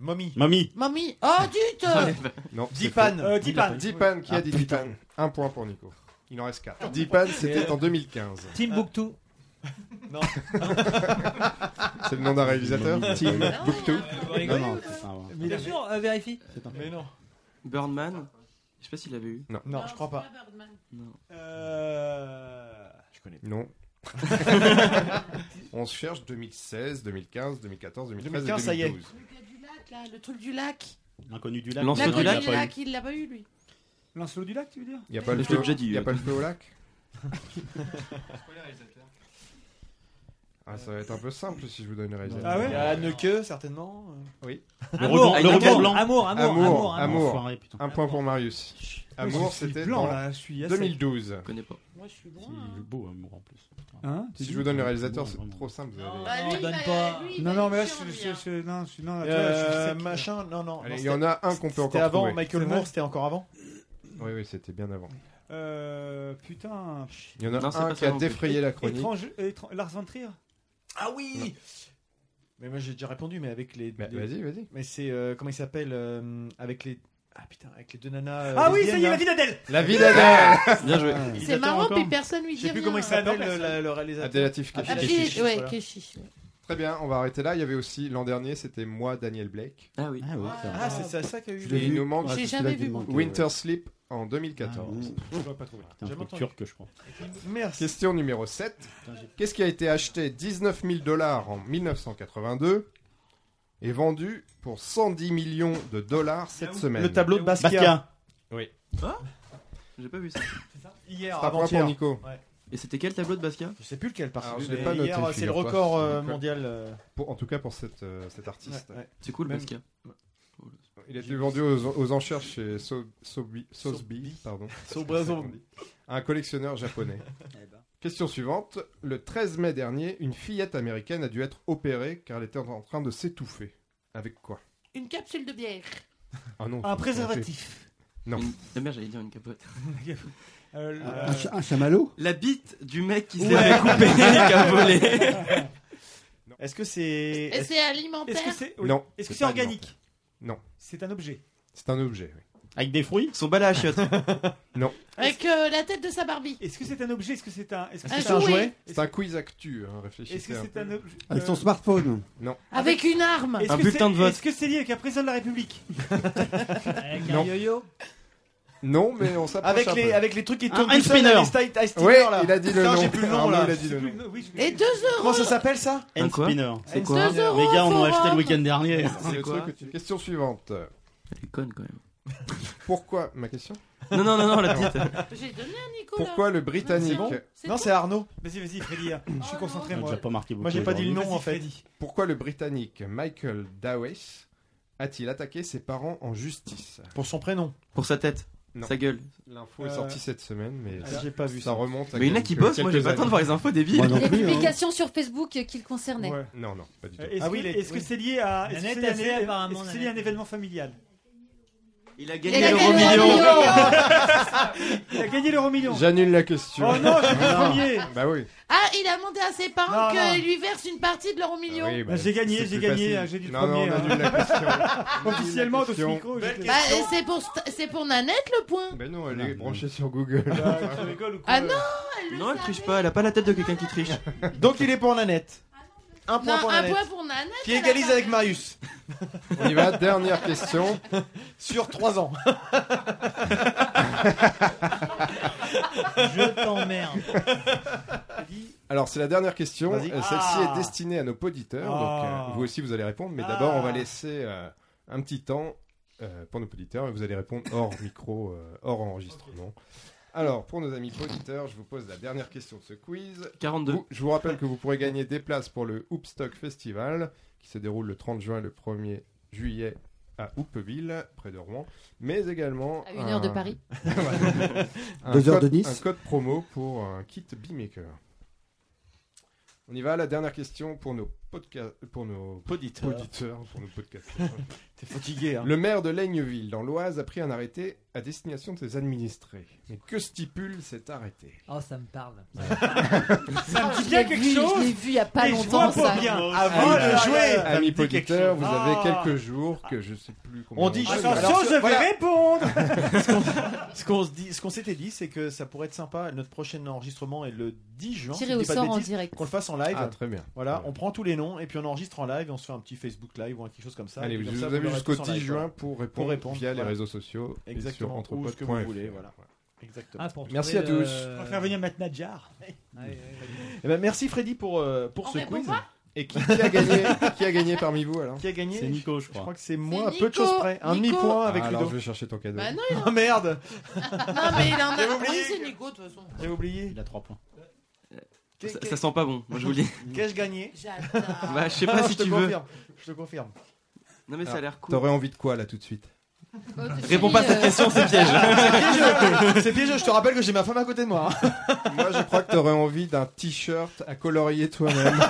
Mommy. Mamie. Mamie. Oh, dites. Non, Dipan. Euh, Dipan. Dipan, qui a Ah, dit putain. Dipan Un point pour Nico. Il en reste 4. Dipan, c'était en 2015. Timbuktu. C'est le nom d'un réalisateur Tim Buktu. Non, non, c'est ouais. Bien sûr, euh, vérifie. C'est un- Mais non. Birdman. Je sais pas s'il l'avait eu. Non, je crois pas. Euh... Je connais. Non. On se cherche 2016, 2015, 2014, 2013 2015, et ça y est. 2012. Le gars du lac, là, le truc du lac. L'inconnu du lac. Lancelot La du du lac. lac, lac, il l'a pas eu, lui. Lancelot du lac, tu veux dire Il n'y a pas le Je l'ai feu, déjà dit, il y a euh. pas le feu au lac C'est quoi les réalisateurs ah, Ça va être un peu simple si je vous donne le réalisateur. Ah ouais Il y a Neuke, certainement. Oui. Le Amour, ruban, le blanc. Amour, amour, Amour, amour, amour. Un point pour Marius. Amour, c'était blanc, dans là, je suis assez- 2012. Je connais pas. Moi, je suis C'est loin. beau, amour en plus. Hein Si je vous donne le réalisateur, c'est trop simple. Vous allez... Bah, Non, lui, il donne va- pas. lui, il Non, non, mais là, non, non, sec. machin, non, non. Allez, non, il y en a un qu'on peut C'était encore avant, trouver. Michael C'est Moore, c'était encore avant. Oui, oui, c'était bien avant. Euh, putain. Il y en a Non, c'est un qui a défrayé la chronique. Étrange, étrange, Lars von Trier Ah oui Mais moi j'ai déjà répondu, mais avec les. Bah, les- Vas-y, vas-y. Mais c'est. euh, comment il s'appelle euh, Avec les. Ah putain, avec les deux nanas. euh, Ah oui, ça y est, la vie d'Adèle La vie d'Adèle Bien joué. C'est marrant, puis personne lui Je dit sais plus comment il s'appelle le, réalisateur. Adélatif Ah, Kechiche. Ouais, voilà. Kechiche. Très bien, on va arrêter là. Il y avait aussi l'an dernier, c'était moi, Daniel Blake. Ah oui. Ah oui. Ah, c'est ça, ça qu'il y a eu. Et il nous manque J'ai jamais vu, Winter. Sleep en 2014. Je l'aurais pas trouvé. C'est un entendu. turc, je crois. Merci. Question numéro 7. Qu'est-ce qui a été acheté 19 000 dollars en 1982 et vendu pour 110 millions de dollars cette semaine Le tableau de Basquiat. Basquiat. J'ai pas vu ça. Hier, C'est un point avant-hier. pour Nico. Et c'était quel tableau de Basquiat Je sais plus lequel par contre. je hier, C'est le record euh, mondial. euh, Pour- en tout cas pour cette, euh, cet artiste. ouais, ouais. C'est cool Même- Basquiat. Il a été vendu aux, aux enchères chez So- Sobi- Sotheby, pardon. Un collectionneur japonais. Question suivante. Le 13 mai dernier, une fillette américaine a dû être opérée car elle était en train de s'étouffer. Avec quoi? Une capsule de bière. Ah non. Un préservatif. Non. La merde, j'allais dire une capote. Euh, Un, ch- un chamallow La bite du mec qui s'est Ouais. fait couper, qui a volé. Est-ce que c'est. Et est-ce- c'est alimentaire? Est-ce que c'est oui. Non, Est-ce que c'est organique? Non. C'est un objet. C'est un objet. oui. Avec des fruits Son balai à chiottes. Non. Avec euh, la tête de sa Barbie. Est-ce que c'est un objet? Est-ce que c'est un Est-ce que Un c'est jouet. jouet? C'est un quiz actu. Hein, réfléchissez Est-ce que un c'est peu. un objet? Avec son euh, smartphone Non. Avec une arme. est-ce Un que bulletin c'est- de vote. Est-ce que c'est lié avec un président de la République? Avec Non. un yo-yo? Non, mais on s'approche Avec un les, peu. avec les trucs qui Un tournent tout seuls, spinner. là, les ice il a dit le Putain, nom. j'ai plus le nom Arnaud, là. il a dit le nom. Oui, je- Et 2 euros. Comment ça s'appelle ça Un quoi spinner. C'est quoi 2 euros. Les gars, on au a acheté le week-end dernier. C'est le quoi truc que tu- Question suivante. Elle est conne quand même. Pourquoi Ma question Non, non, non, non, la petite. J'ai donné à Nicolas. Pourquoi le Britannique bon Non, c'est Arnaud. Vas-y, vas-y, Freddy. hein. Je suis concentré On a moi. déjà pas marqué beaucoup. Moi, j'ai pas dit le aujourd'hui. nom en fait. Freddy. Pourquoi le Britannique Michael Dawes a-t-il attaqué ses parents en justice? Pour son prénom. Pour sa tête. Non. Sa gueule. L'info est Euh, sortie cette semaine, mais Ah, j'ai pas vu ça ça. remonte. à Mais il y en a quelques- qui bossent, moi j'ai quelques pas le temps de voir les infos débiles. Moi non Des plus, hein. publications sur Facebook qui le concernaient. Ouais. Non, non, pas du tout. Euh, Est-ce Ah oui, que les- est-ce que oui. c'est lié à est-ce que Nanette c'est lié à a fait, un- apparemment, est-ce que c'est lié à un Nanette. événement familial? Il a gagné l'euro million. Il a gagné l'euro million. J'annule la question. Oh non, j'ai le premier. Bah oui. Ah, il a demandé à ses parents qu'ils lui versent une partie de l'euro million. Ah oui, Bah, j'ai gagné, j'ai gagné, hein, j'ai dit le non, premier, Non, on hein. annule la question. Officiellement, ce question. micro. Belle j'étais- Bah, c'est pour, st- c'est pour Nanette le point. Ben non, elle est branchée sur Google. Bah, tu rigoles ou quoi Ah non, elle le Non, elle savait. triche pas, elle a pas la tête de quelqu'un qui triche. Donc il est pour Nanette. Un point Non, pour un Nanette. point pour Nanette. Qui elle a égalise pas avec. Marius. On y va, dernière question. Sur 3 ans. Je t'emmerde. Alors, c'est la dernière question. Vas-y. Euh, Celle-ci Ah. est destinée à nos auditeurs. Ah. Donc, euh, vous aussi, vous allez répondre. Mais d'abord, on va Ah. laisser euh, un petit temps euh, pour nos auditeurs. Et vous allez répondre hors micro, euh, hors enregistrement. Alors, pour nos amis auditeurs, je vous pose la dernière question de ce quiz. 42. Vous- je vous rappelle que vous pourrez gagner des places pour le Hoopstock Festival qui se déroule le 30 juin et le 1er juillet à Hoopeville, près de Rouen, mais également À une heure de Paris. un Deux heures code- de Nice. Un code promo pour un kit Beemaker. On y va, la dernière question pour nos podcasts, pour nos Auditeurs. auditeurs, pour nos podcasts. T'es fatigué, hein. Le maire de Laigneville, dans l'Oise, a pris un arrêté à destination de ses administrés. Mais que stipule cet arrêté? Oh, ça me parle. Ça me dit bien quelque vu, chose. je l'ai vu il y a pas longtemps ça. bien. Ah, de là, jouer. auditeurs, chose. vous avez Ah. quelques jours que je sais plus combien. On dit-. Attention, Alors, je vais voilà. répondre. Ce qu'on se dit, ce qu'on s'était dit, c'est que ça pourrait être sympa. Notre prochain enregistrement est le 10 juin. Tiré si je au de sort en direct. Qu'on le fasse en live. Ah, très bien. Voilà, on prend tous les noms et puis on enregistre en live et on se fait un petit Facebook live ou quelque chose comme ça. Allez, vous, comme ça, vous avez jusqu'au tous en 10 live, juin pour répondre, Pour répondre, via les voilà. réseaux sociaux et sur Exactement. Ou ce que vous entrepod.fr. voulez, voilà. Exactement. Ah, Merci à tous. le- On va faire venir Matt Nadjar. Ouais, ouais, ouais. Eh ben, merci Freddy pour, euh, pour On ce quiz. Et qui, qui a gagné Qui a gagné parmi vous alors Qui a gagné C'est Nico, je Je crois. crois que c'est moi, à peu de choses près. Un demi-point avec Ah, Alors Ludo. je vais chercher ton cadeau. Bah non, il en Oh merde Non, mais il en a. J'avais oublié c'est Nico, de toute façon. J'ai oublié. Il a 3 points. Ça, ça sent pas bon, moi je vous le dis. Qu'ai-je gagné? J'adore. Bah, je sais Ah, pas si je te tu veux. confirme. Je te confirme. Non, mais ça a l'air cool. T'aurais envie de quoi là tout de suite? Oh, Réponds pas à cette euh, question, c'est piège. C'est piégeux, je te rappelle que j'ai ma femme à côté de moi. hein. Moi je crois que t'aurais envie d'un t-shirt à colorier toi-même.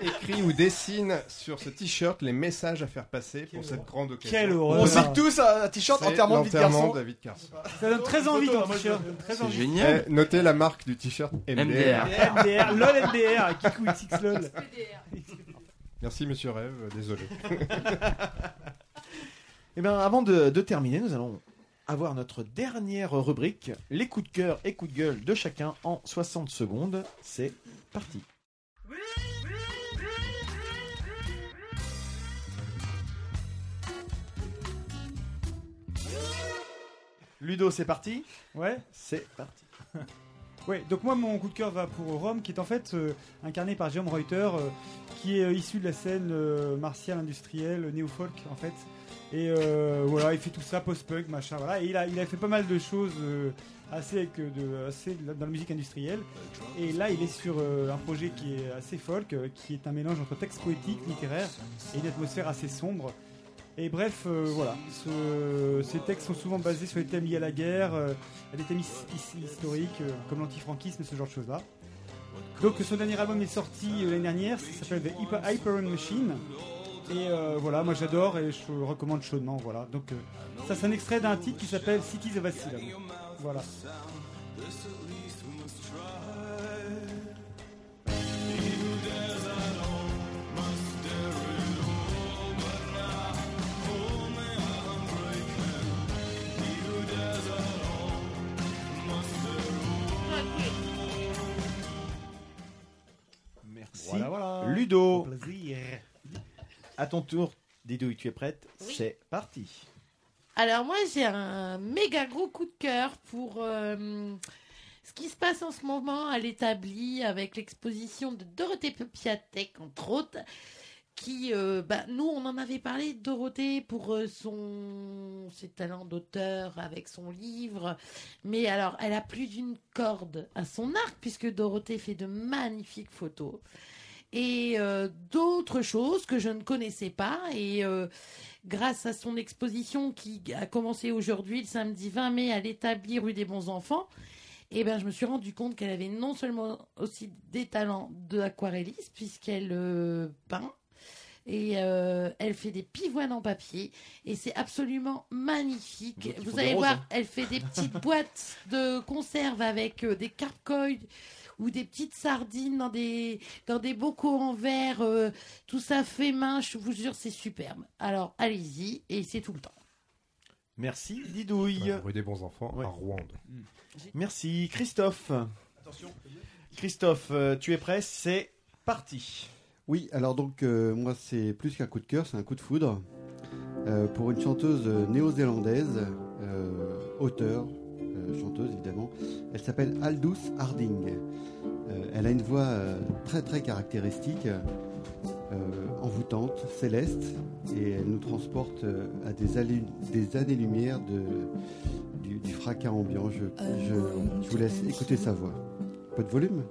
Écrit ou dessine sur ce t-shirt les messages à faire passer pour cette grande occasion. Quelle horreur. On signe tous un t-shirt de garçon. de David Carson. Ça donne très envie ton t-shirt. Très C'est envie. génial. Eh, notez la marque du t-shirt MDR. MDR. MDR, LOL MDR, Kikou XX LOL. Merci Monsieur Rêve, désolé. Eh bien, avant de, de terminer, nous allons avoir notre dernière rubrique, les coups de cœur et coups de gueule de chacun en 60 secondes. C'est parti. Ludo, c'est parti? Ouais. C'est parti. Ouais, donc moi mon coup de cœur va pour Rome, qui est en fait euh, incarné par Jérôme Reuter, euh, qui est euh, issu de la scène martiale industrielle, néo-folk en fait, Et voilà, il fait tout ça, post-punk, machin, voilà. Et il a, fait pas mal de choses assez, assez dans la musique industrielle. Et là, il est sur un projet qui est assez folk, qui est un mélange entre texte poétique, littéraire et une atmosphère assez sombre. Et bref, euh, voilà, Ce- ces textes sont souvent basés sur des thèmes liés à la guerre, euh, à des thèmes his- his- historiques euh, comme l'antifranquisme et ce genre de choses-là. Donc son dernier album est sorti euh, l'année dernière, ça s'appelle The Hyper, Hyper Machine. Et voilà, moi j'adore et je le recommande chaudement. Voilà. Donc ça c'est un extrait d'un titre qui s'appelle Cities of Asylum. Voilà. Voilà, voilà. Ludo. Au plaisir. À ton tour, Didouille, tu es prête C'est parti. Alors moi j'ai un méga gros coup de cœur pour euh, ce qui se passe en ce moment à l'établi avec l'exposition de Dorothée Piatek entre autres qui euh, bah, nous on en avait parlé de Dorothée pour euh, son ses talents d'auteur avec son livre mais alors elle a plus d'une corde à son arc puisque Dorothée fait de magnifiques photos et euh, d'autres choses que je ne connaissais pas. Et euh, grâce à son exposition qui a commencé aujourd'hui, le samedi 20 mai, à l'établi rue des Bons Enfants, et ben, je me suis rendu compte qu'elle avait non seulement aussi des talents d'aquarelliste, puisqu'elle euh, peint, et euh, elle fait des pivoines en papier et c'est absolument magnifique. Vous allez voir, hein. elle fait des petites boîtes de conserve avec des carcoïdes ou des petites sardines dans des dans des bocaux en verre. euh, tout ça fait main, je vous jure, c'est superbe. Alors allez-y et c'est tout le temps. Merci, Didouille. Rue des bons enfants à Rouen. Merci, Christophe. Attention. Christophe, euh, tu es prêt? C'est parti. Oui, alors donc euh, moi c'est plus qu'un coup de cœur, c'est un coup de foudre euh, pour une chanteuse néo-zélandaise, euh, auteure, chanteuse évidemment. Elle s'appelle Aldous Harding. Euh, elle a une voix euh, très très caractéristique, euh, envoûtante, céleste, et elle nous transporte euh, à des, des années-lumière du, fracas ambiant. Je, je- je vous laisse écouter sa voix. Pas de volume?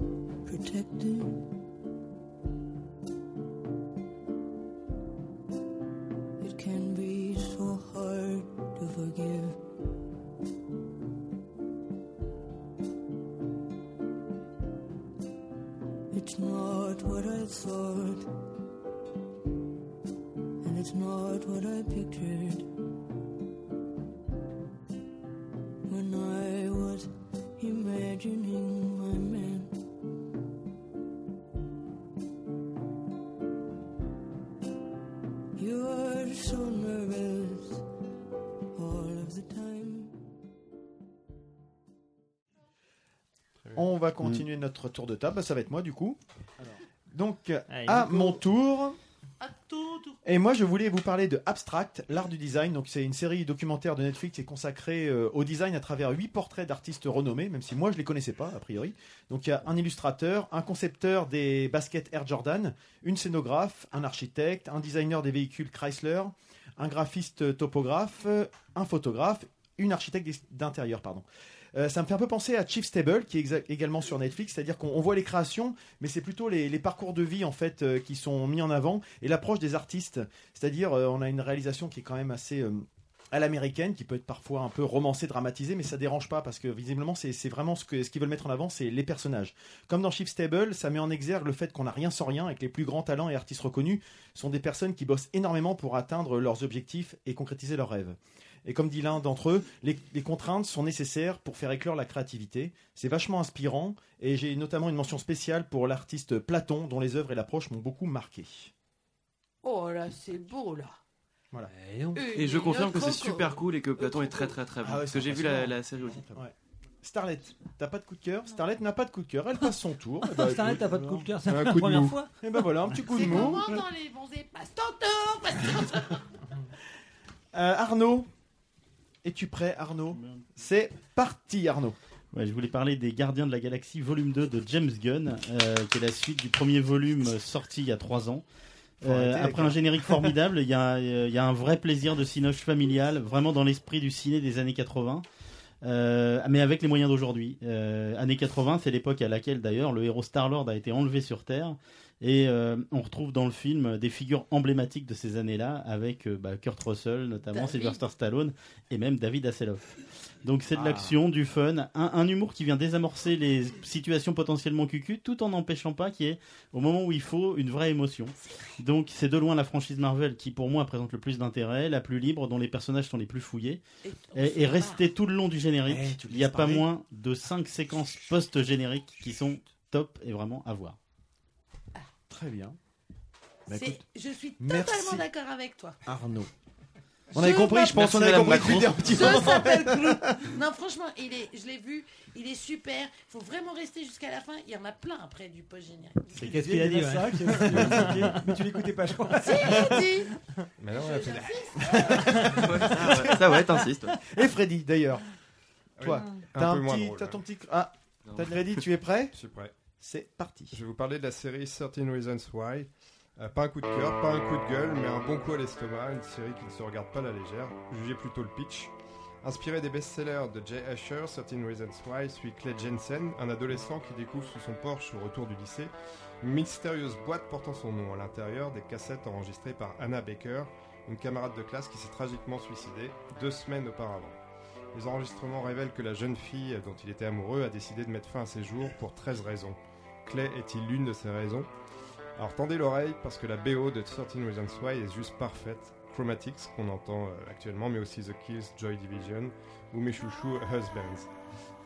It can be so hard to forgive. It's not what I thought, and it's not what I pictured. When I was imagining my man. You're so nervous On va continuer notre tour de table. Ça va être moi du coup. Donc, Allez, à mon tour. Et moi, je voulais vous parler de Abstract, l'art du design. Donc, c'est une série documentaire de Netflix qui est consacrée euh, au design à travers huit portraits d'artistes renommés, même si moi, je les connaissais pas, a priori. Donc, il y a un illustrateur, un concepteur des baskets Air Jordan, une scénographe, un architecte, un designer des véhicules Chrysler, un graphiste topographe, un photographe, une architecte d'intérieur, pardon. Euh, ça me fait un peu penser à Chief Stable, qui est également sur Netflix, c'est-à-dire qu'on on voit les créations, mais c'est plutôt les, parcours de vie en fait euh, qui sont mis en avant et l'approche des artistes. C'est-à-dire, euh, on a une réalisation qui est quand même assez à l'américaine, qui peut être parfois un peu romancée, dramatisée, mais ça dérange pas parce que visiblement c'est vraiment ce qu'ils veulent mettre en avant, c'est les personnages. Comme dans Shift Stable, ça met en exergue le fait qu'on n'a rien sans rien et que les plus grands talents et artistes reconnus sont des personnes qui bossent énormément pour atteindre leurs objectifs et concrétiser leurs rêves. Et comme dit l'un d'entre eux, les, les contraintes sont nécessaires pour faire éclore la créativité. C'est vachement inspirant et j'ai notamment une mention spéciale pour l'artiste Platon dont les œuvres et l'approche m'ont beaucoup marqué. Oh là, c'est beau là. Voilà. Et je confirme que c'est super cool et que Platon est très très très bon. Ah ouais, parce que j'ai vu la, série aussi. Ouais. Starlet, t'as pas de coup de cœur? Starlet n'a pas de coup de cœur, elle passe son tour. Eh ben, Starlet, t'as pas de coup de cœur, c'est la première mou. fois. Et ben voilà, un petit coup de C'est mou. comment dans les bons et passe ton tour, passe ton tour. Euh, Arnaud, es-tu prêt Arnaud C'est parti Arnaud. Ouais, je voulais parler des Gardiens de la Galaxie volume 2 de James Gunn, euh, qui est la suite du premier volume euh, sorti il y a trois ans. Euh, après un générique formidable, il y, a- il y a un vrai plaisir de cinoche familial, vraiment dans l'esprit du ciné des années 80. Euh, mais avec les moyens d'aujourd'hui. Euh, années 80, c'est l'époque à laquelle d'ailleurs le héros Star-Lord a été enlevé sur Terre. Et euh, on retrouve dans le film des figures emblématiques de ces années-là, avec euh, bah, Kurt Russell notamment, David. Sylvester Stallone et même David Hasselhoff. Donc c'est de Ah. l'action, du fun, un, un humour qui vient désamorcer les situations potentiellement cucu, tout en n'empêchant pas qu'il y ait, au moment où il faut, une vraie émotion. Donc c'est de loin la franchise Marvel qui pour moi présente le plus d'intérêt, la plus libre, dont les personnages sont les plus fouillés. Et, et restez tout le long du générique, Eh, il n'y a pas parler. moins de 5 séquences post-génériques qui sont top et vraiment à voir. Très bien. Bah, écoute, je suis merci. totalement d'accord avec toi. Arnaud. On avait compris, je pense, on avait compris depuis un petit Je moment. s'appelle Groot. Non, franchement, il est, je l'ai vu, il est super. Il faut vraiment rester jusqu'à la fin. Il y en a plein après du post-générique. C'est qu'est-ce qu'il a dit dit Mais tu l'écoutais pas, je crois. Si, il a dit. Mais non, on a fait Ça ouais, t'insistes. ouais. Et Freddy, d'ailleurs. Toi, Oui. t'as Un petit, t'as ton petit. Ah, t'as Freddy, tu es prêt? Je suis prêt. C'est parti. Je vais vous parler de la série 13 Reasons Why. Euh, pas un coup de cœur, pas un coup de gueule, mais un bon coup à l'estomac, une série qui ne se regarde pas la légère. Jugez plutôt le pitch. Inspiré des best-sellers de Jay Asher, 13 Reasons Why suit Clay Jensen, un adolescent qui découvre sous son Porsche au retour du lycée une mystérieuse boîte portant son nom. À l'intérieur, des cassettes enregistrées par Anna Baker, une camarade de classe qui s'est tragiquement suicidée deux semaines auparavant. Les enregistrements révèlent que la jeune fille dont il était amoureux a décidé de mettre fin à ses jours pour 13 raisons. Clay est-il l'une de ces raisons? Alors tendez l'oreille parce que la BO de 13 Reasons Why est juste parfaite. Chromatics qu'on entend euh, actuellement, mais aussi The Kills, Joy Division ou mes chouchous Husbands.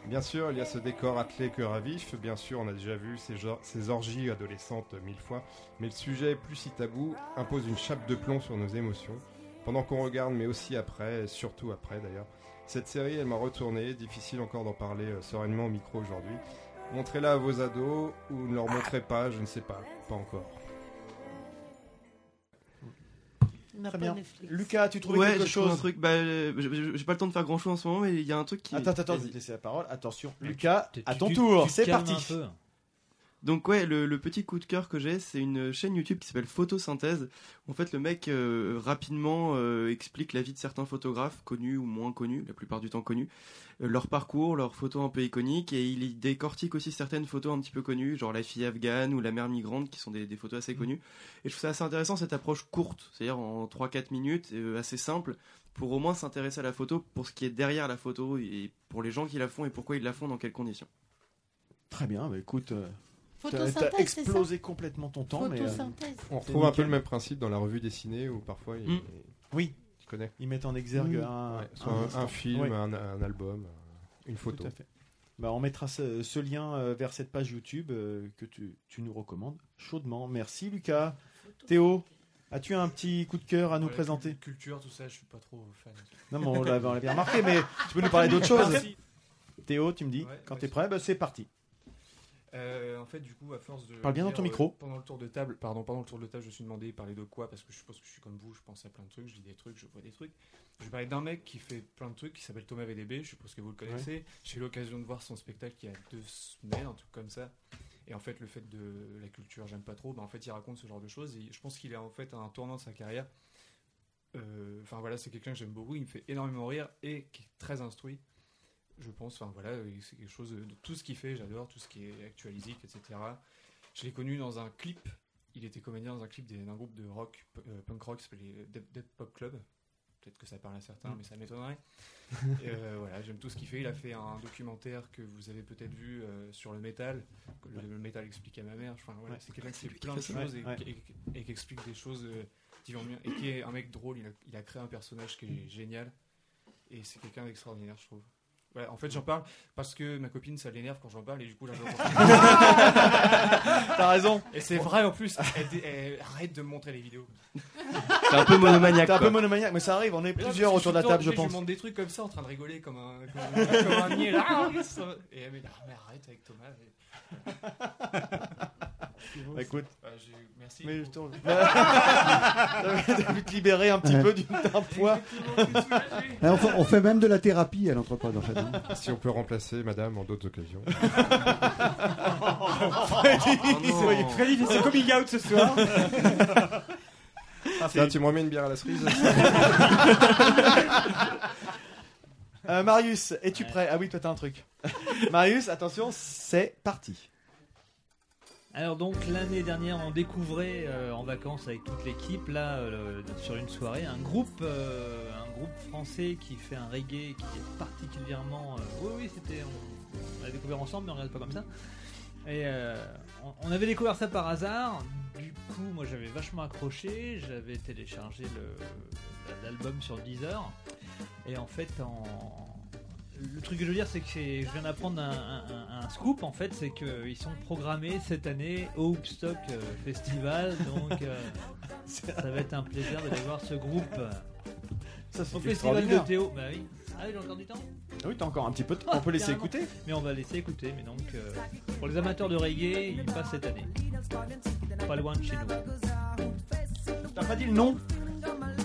Bien sûr, il y a ce décor attelé cœur à vif. Bien sûr, on a déjà vu ces, orgies adolescentes mille fois. Mais le sujet, plus si tabou, impose une chape de plomb sur nos émotions. Pendant qu'on regarde, mais aussi après, surtout après d'ailleurs. Cette série, elle m'a retourné. Difficile encore d'en parler euh, sereinement au micro aujourd'hui. Montrez-la à vos ados ou ne leur montrez pas, je ne sais pas. Pas encore. Très bien. Lucas, tu trouvais Ouais, quelque j'ai trouvé chose un truc. Bah, euh, j'ai- pas le temps de faire grand chose en ce moment, mais il y a un truc qui. Attends, attends, je vais te laisser la parole. Attention, Lucas, Tu- à ton tu- tour, c'est parti. Donc ouais, le, le petit coup de cœur que j'ai, c'est une chaîne YouTube qui s'appelle Photosynthèse. En fait, le mec euh, rapidement euh, explique la vie de certains photographes, connus ou moins connus, la plupart du temps connus, leur parcours, leurs photos un peu iconiques, et il y décortique aussi certaines photos un petit peu connues, genre la fille afghane ou la mère migrante, qui sont des, des photos assez connues. Et je trouve ça assez intéressant cette approche courte, c'est-à-dire en 3-4 minutes, euh, assez simple, pour au moins s'intéresser à la photo, pour ce qui est derrière la photo, et pour les gens qui la font, et pourquoi ils la font, dans quelles conditions. Très bien, bah écoute. euh, T'as explosé complètement ton temps. mais, euh, Photosynthèse. On retrouve un peu le même principe dans la revue dessinée où parfois il, Mm. Oui. Tu connais. Ils mettent en exergue un, Ouais, soit un, un film, Ouais. un, un album, une photo. Tout à fait. Bah, on mettra ce, ce lien euh, vers cette page YouTube euh, que tu, tu nous recommandes chaudement. Merci Lucas. Théo, as-tu un petit coup de cœur à nous Ouais, présenter Culture, tout ça, je suis pas trop fan. Non, mais on l'avait l'avait remarqué, mais tu peux nous parler d'autre chose. Théo, tu me dis, Ouais, quand ouais, t'es c'est- prêt, bah, c'est parti. Euh, en fait, du coup, à force de. Parle bien dans ton euh, micro. pendant le tour de table, pardon, pendant le tour de table, je me suis demandé parler de quoi parce que je pense que je suis comme vous, je pense à plein de trucs, je lis des trucs, je vois des trucs. Je parler d'un mec qui fait plein de trucs, qui s'appelle Thomas VDB, je suppose que vous le connaissez. J'ai eu l'occasion de voir son spectacle il y a deux semaines, un truc comme ça. Et en fait, le fait de la culture, j'aime pas trop, bah, en fait, il raconte ce genre de choses et je pense qu'il est en fait à un tournant de sa carrière. Euh, Enfin voilà, c'est quelqu'un que j'aime beaucoup, il me fait énormément rire et qui est très instruit je pense. Enfin voilà, euh, c'est quelque chose de tout ce qu'il fait, j'adore tout ce qui est actualisique, etc. Je l'ai connu dans un clip. Il était comédien dans un clip d'un groupe de rock, euh, punk rock, qui s'appelait Dead, Dead Pop Club. Peut-être que ça parle à certains, Mm. mais ça m'étonnerait. Euh, voilà, j'aime tout ce qu'il fait. Il a fait un documentaire que vous avez peut-être vu euh, sur le métal, le, le métal explique à ma mère. Enfin, voilà, Ouais. c'est quelqu'un qui fait plein de choses et, Ouais. et- et qui explique des choses euh, qui vont bien. Et qui est un mec drôle. Il a, il a créé un personnage qui est génial. Et c'est quelqu'un d'extraordinaire, je trouve. Ouais, en fait, j'en parle parce que ma copine, ça l'énerve quand j'en parle et du coup, là, j'en T'as raison. Et c'est vrai en plus, elle, arrête de me montrer les vidéos. T'es un peu monomaniaque, T'es un peu monomaniaque, mais ça arrive, on est Mais plusieurs autour de la table, je pense. Je montre des trucs comme ça en train de rigoler comme un, comme, un- comme un niais, là. Et elle me dit Ah, mais arrête avec Thomas. Et... Bah, écoute. Bah, j'ai- merci. Mais je te- T'as vu te libérer un petit peu du- d'un poids. Eh, on, fait, on fait même de la thérapie à l'entreprise en fait. hein. Si on peut remplacer madame en d'autres occasions. Freddy, Oh. Freddy fait ses coming out ce soir. Tiens, tu me remets une bière à la cerise Euh, Marius, es-tu prêt? Ah oui, toi t'as un truc. Marius, attention, c'est parti. Alors donc l'année dernière on découvrait euh, en vacances avec toute l'équipe là euh, sur une soirée un groupe euh, un groupe français qui fait un reggae qui est particulièrement oui oui c'était on, l'a découvert ensemble mais on regarde pas comme ça. Et on, avait découvert ça par hasard. Du coup moi j'avais vachement accroché. J'avais téléchargé l'album sur Deezer. Et en fait en le truc que je veux dire, c'est que je viens d'apprendre un, un- un- un scoop en fait, c'est qu'ils sont programmés cette année au Woodstock euh, Festival, donc euh, ça va être un plaisir d'aller voir ce groupe. Ça, c'est au Festival de. Théo. Bah oui. Ah oui, j'ai encore du temps? Ah oui, t'as encore un petit peu de temps. On peut laisser écouter. Mais on va laisser écouter. Mais donc, euh, pour les amateurs de reggae, il passe cette année. Pas loin de chez nous. T'as pas dit le nom?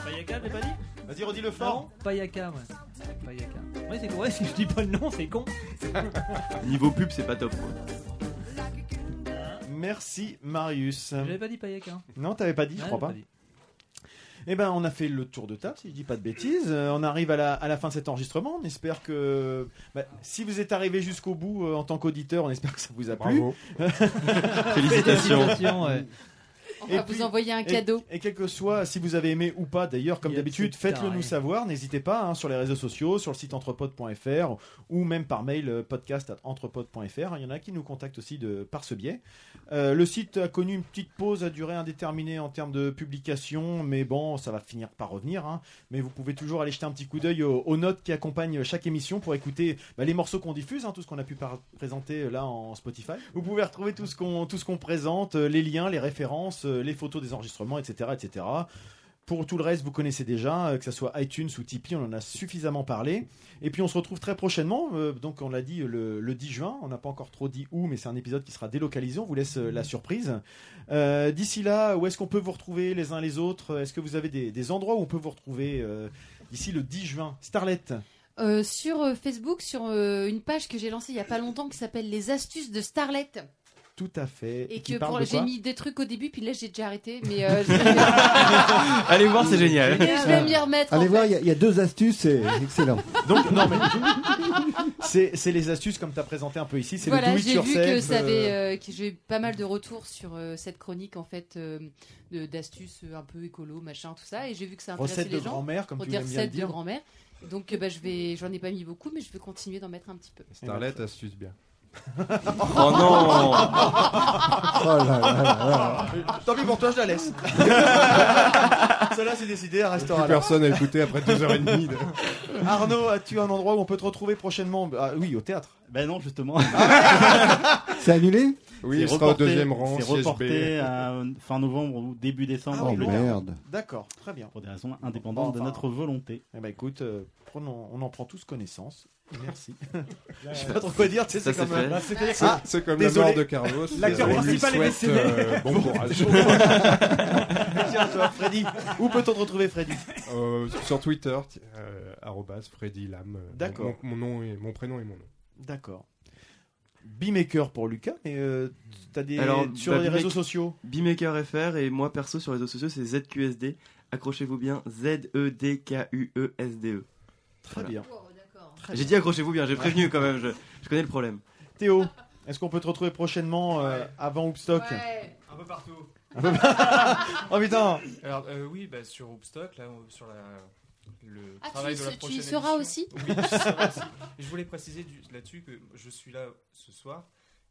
Payaka, j'ai pas dit? Vas-y, redis-le fort. Non, Payaka, ouais. Payaka. Ouais, c'est ouais, si je dis pas le nom, c'est con. Niveau pub, c'est pas top. Quoi. Merci Marius. J'avais pas dit Payaka. Non, t'avais pas dit, je Ouais, crois j'avais pas. pas dit. Eh ben, on a fait le tour de table, si je dis pas de bêtises. Euh, on arrive à la, à la fin de cet enregistrement. On espère que, bah, si vous êtes arrivé jusqu'au bout euh, en tant qu'auditeur, on espère que ça vous a plu. Bravo. Félicitations. Félicitations, ouais. On va vous envoyer un et- cadeau. Et, quel que soit, si vous avez aimé ou pas, d'ailleurs, comme d'habitude, faites-le nous savoir. N'hésitez pas hein, sur les réseaux sociaux, sur le site entrepode.fr ou même par mail euh, podcast@entrepode.fr. Il y en a qui nous contactent aussi de, par ce biais. Euh, le site a connu une petite pause à durée indéterminée en termes de publication, mais bon, ça va finir par revenir. hein. Mais vous pouvez toujours aller jeter un petit coup d'œil aux, aux notes qui accompagnent chaque émission pour écouter bah, les morceaux qu'on diffuse, hein, tout ce qu'on a pu présenter euh, là en Spotify. Vous pouvez retrouver tout ce qu'on présente, les liens, les références, les photos des enregistrements, etc., etc. Pour tout le reste, vous connaissez déjà, euh, que ce soit iTunes ou Tipeee, on en a suffisamment parlé. Et puis on se retrouve très prochainement, euh, donc on l'a dit le, le 10 juin, on n'a pas encore trop dit où, mais c'est un épisode qui sera délocalisé, on vous laisse euh, la surprise. Euh, D'ici là, où est-ce qu'on peut vous retrouver les uns les autres? Est-ce que vous avez des, endroits où on peut vous retrouver euh, d'ici le 10 juin? Starlet Euh, sur euh, Facebook, sur euh, une page que j'ai lancée il y a pas longtemps qui s'appelle Les astuces de Starlet. Tout à fait. Et qui que parle pour- de j'ai quoi mis des trucs au début, puis là j'ai déjà arrêté. Mais euh, je, Allez voir, c'est génial. je vais m'y remettre. Allez en voir, fait. il y a- il y, a deux astuces, c'est excellent. Donc, non, mais c'est c'est les astuces comme tu as présenté un peu ici. C'est Voilà, le do it j'ai vu que ça avait, euh, euh, que j'ai eu pas mal de retours sur euh, cette chronique en fait euh, de- d'astuces euh, un peu écolo, machin, tout ça, et j'ai vu que ça intéressait Recettes les de gens. grand-mère, comme tu Des aimes bien le recettes dire. de grand-mère. Donc euh, bah, je vais, j'en ai pas mis beaucoup, mais je vais continuer d'en mettre un petit peu. Starlet, astuce bien. Oh non Oh là là là là. Tant pis pour toi, je la laisse. Cela, c'est décidé, elle restera Plus là. personne à écouter après deux heures et demie. de- Arnaud, as-tu un endroit où on peut te retrouver prochainement? Ah, Oui, au théâtre. Ben non, justement. C'est annulé? Oui, C'est il sera au reporté- deuxième rang, C'est reporté à fin novembre ou début décembre. Oh plus. merde. D'accord, très bien. Pour des raisons indépendantes de Enfin, notre volonté. Eh ben écoute, euh, prenons- on en prend tous connaissance. Merci. Je sais pas trop quoi dire, tu sais, Ça, c'est comme. fait. euh, Bah, que- Ah, C'est comme désolé. la mort de Carlos. L'acteur principal est décédé. euh, bon courage. Tiens, toi, Freddy. Où peut-on te retrouver, Freddy? Euh, sur Twitter, euh, arrobase Freddy Lam. euh, D'accord. Mon, mon nom et mon prénom et mon nom. D'accord. Beemaker pour Lucas, mais euh, t'as des Alors, sur bah, les réseaux sociaux? Beemaker FR et moi perso sur les réseaux sociaux c'est ZQSD. Accrochez-vous bien, Z-E-D-K-U-E-S-D-E. Très Voilà. bien. J'ai dit accrochez-vous bien, j'ai prévenu quand même, je, je connais le problème. Théo, est-ce qu'on peut te retrouver prochainement euh, avant Hoopstock? Un peu partout. Oh putain Alors euh, oui, bah, sur Hoopstock, là, sur la, le Ah, travail tu- de la tu y seras aussi Oui, je serai aussi. Je voulais préciser là-dessus que je suis là ce soir,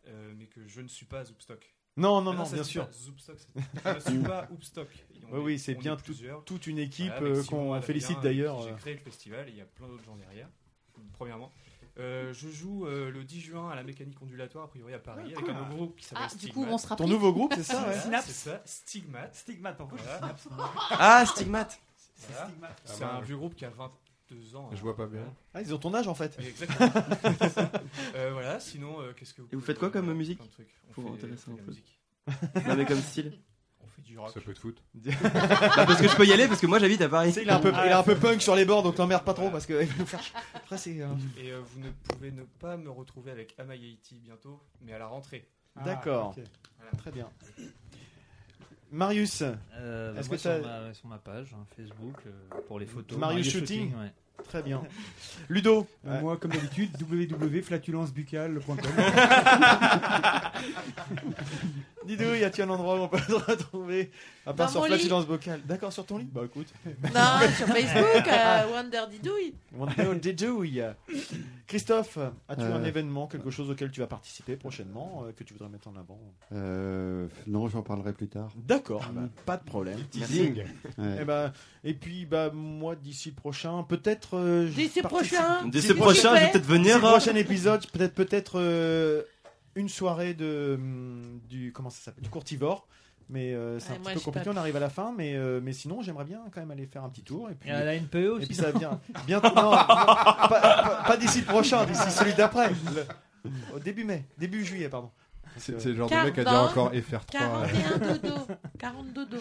euh, mais que je ne suis pas Hoopstock. Non, non, Ah non, ça bien se sûr. pas Zoopstock, je ne suis pas Hoopstock. Oui, oui, c'est bien tout- toute une équipe Voilà, euh, qu'on félicite d'ailleurs. qui euh. J'ai créé le festival et il y a plein d'autres gens derrière. Premièrement. Euh, je joue euh, le 10 juin à la mécanique ondulatoire, a priori à Paris, avec un nouveau groupe qui s'appelle Ah, du Stigmat. coup, on sera Ton nouveau groupe, c'est ça ouais Voilà, c'est ça, Stigmat. Stigmate, pourquoi Voilà. Ah, Voilà. C'est Ah, un bah, vieux groupe qui a 22 ans. Je vois pas bien. Ah, ils ont ton âge en fait. Oui, exactement. Euh, voilà, sinon, euh, qu'est-ce que vous Et vous faites quoi comme musique. On Pour fait- un peu. musique. Non mais comme style. On fait du rock. Ça peut te foutre. Bah, parce que je peux y aller parce que moi j'habite à Paris. Tu sais, il est un peu, il est un peu punk sur les bords, donc t'emmerdes pas trop parce que. Après, c'est. euh, Et euh, vous ne pouvez ne pas me retrouver avec Amayaiti bientôt, mais à la rentrée. Ah, D'accord. Voilà. Très bien. Marius, Euh, bah, Est-ce que sur, t'as- ma, sur ma page hein, Facebook euh, pour les photos. Marius Shooting ouais. Très bien. Ludo Euh, Moi, comme d'habitude, www.flatulencebuccale.com. Didou, y a-t-il un endroit où on peut te retrouver À part Dans sur mon Flatulence Vocale? D'accord, sur ton lit? Bah écoute. Non, sur Facebook, euh, Wonder Didouille. Wonder Didouille. Christophe, as-tu Euh. un événement, quelque chose auquel tu vas participer prochainement, euh, que tu voudrais mettre en avant? Euh, non, j'en parlerai plus tard. D'accord, bah, pas de problème. Teasing. Merci. Ouais. Et, et puis, bah, moi, d'ici le prochain, peut-être. Euh, D'ici prochain D'ici prochain, je vais peut-être venir. D'ici le prochain épisode, peut-être peut-être euh, une soirée de hum, du comment ça s'appelle du courtivore. Mais euh, c'est Ouais, un petit peu compliqué, pas- on arrive à la fin, mais, euh, mais sinon j'aimerais bien quand même aller faire un petit tour. Et puis, Il y a la NPE aussi, Et puis ça vient bientôt. Non, non, pas, pas- pas d'ici le prochain, d'ici celui d'après. Au début mai, début juillet, pardon. C'est c'est le genre de mec à dire encore FR3. 41 dodo. 40 dodo.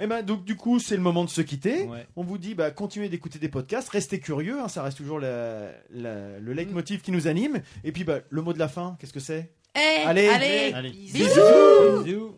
Et ben donc du coup c'est le moment de se quitter. Ouais. On vous dit bah continuez d'écouter des podcasts, restez curieux, hein, ça reste toujours la- la- le leitmotiv qui nous anime. Et puis bah le mot de la fin, qu'est-ce que c'est? Eh, Allez. allez, Allez. bisous.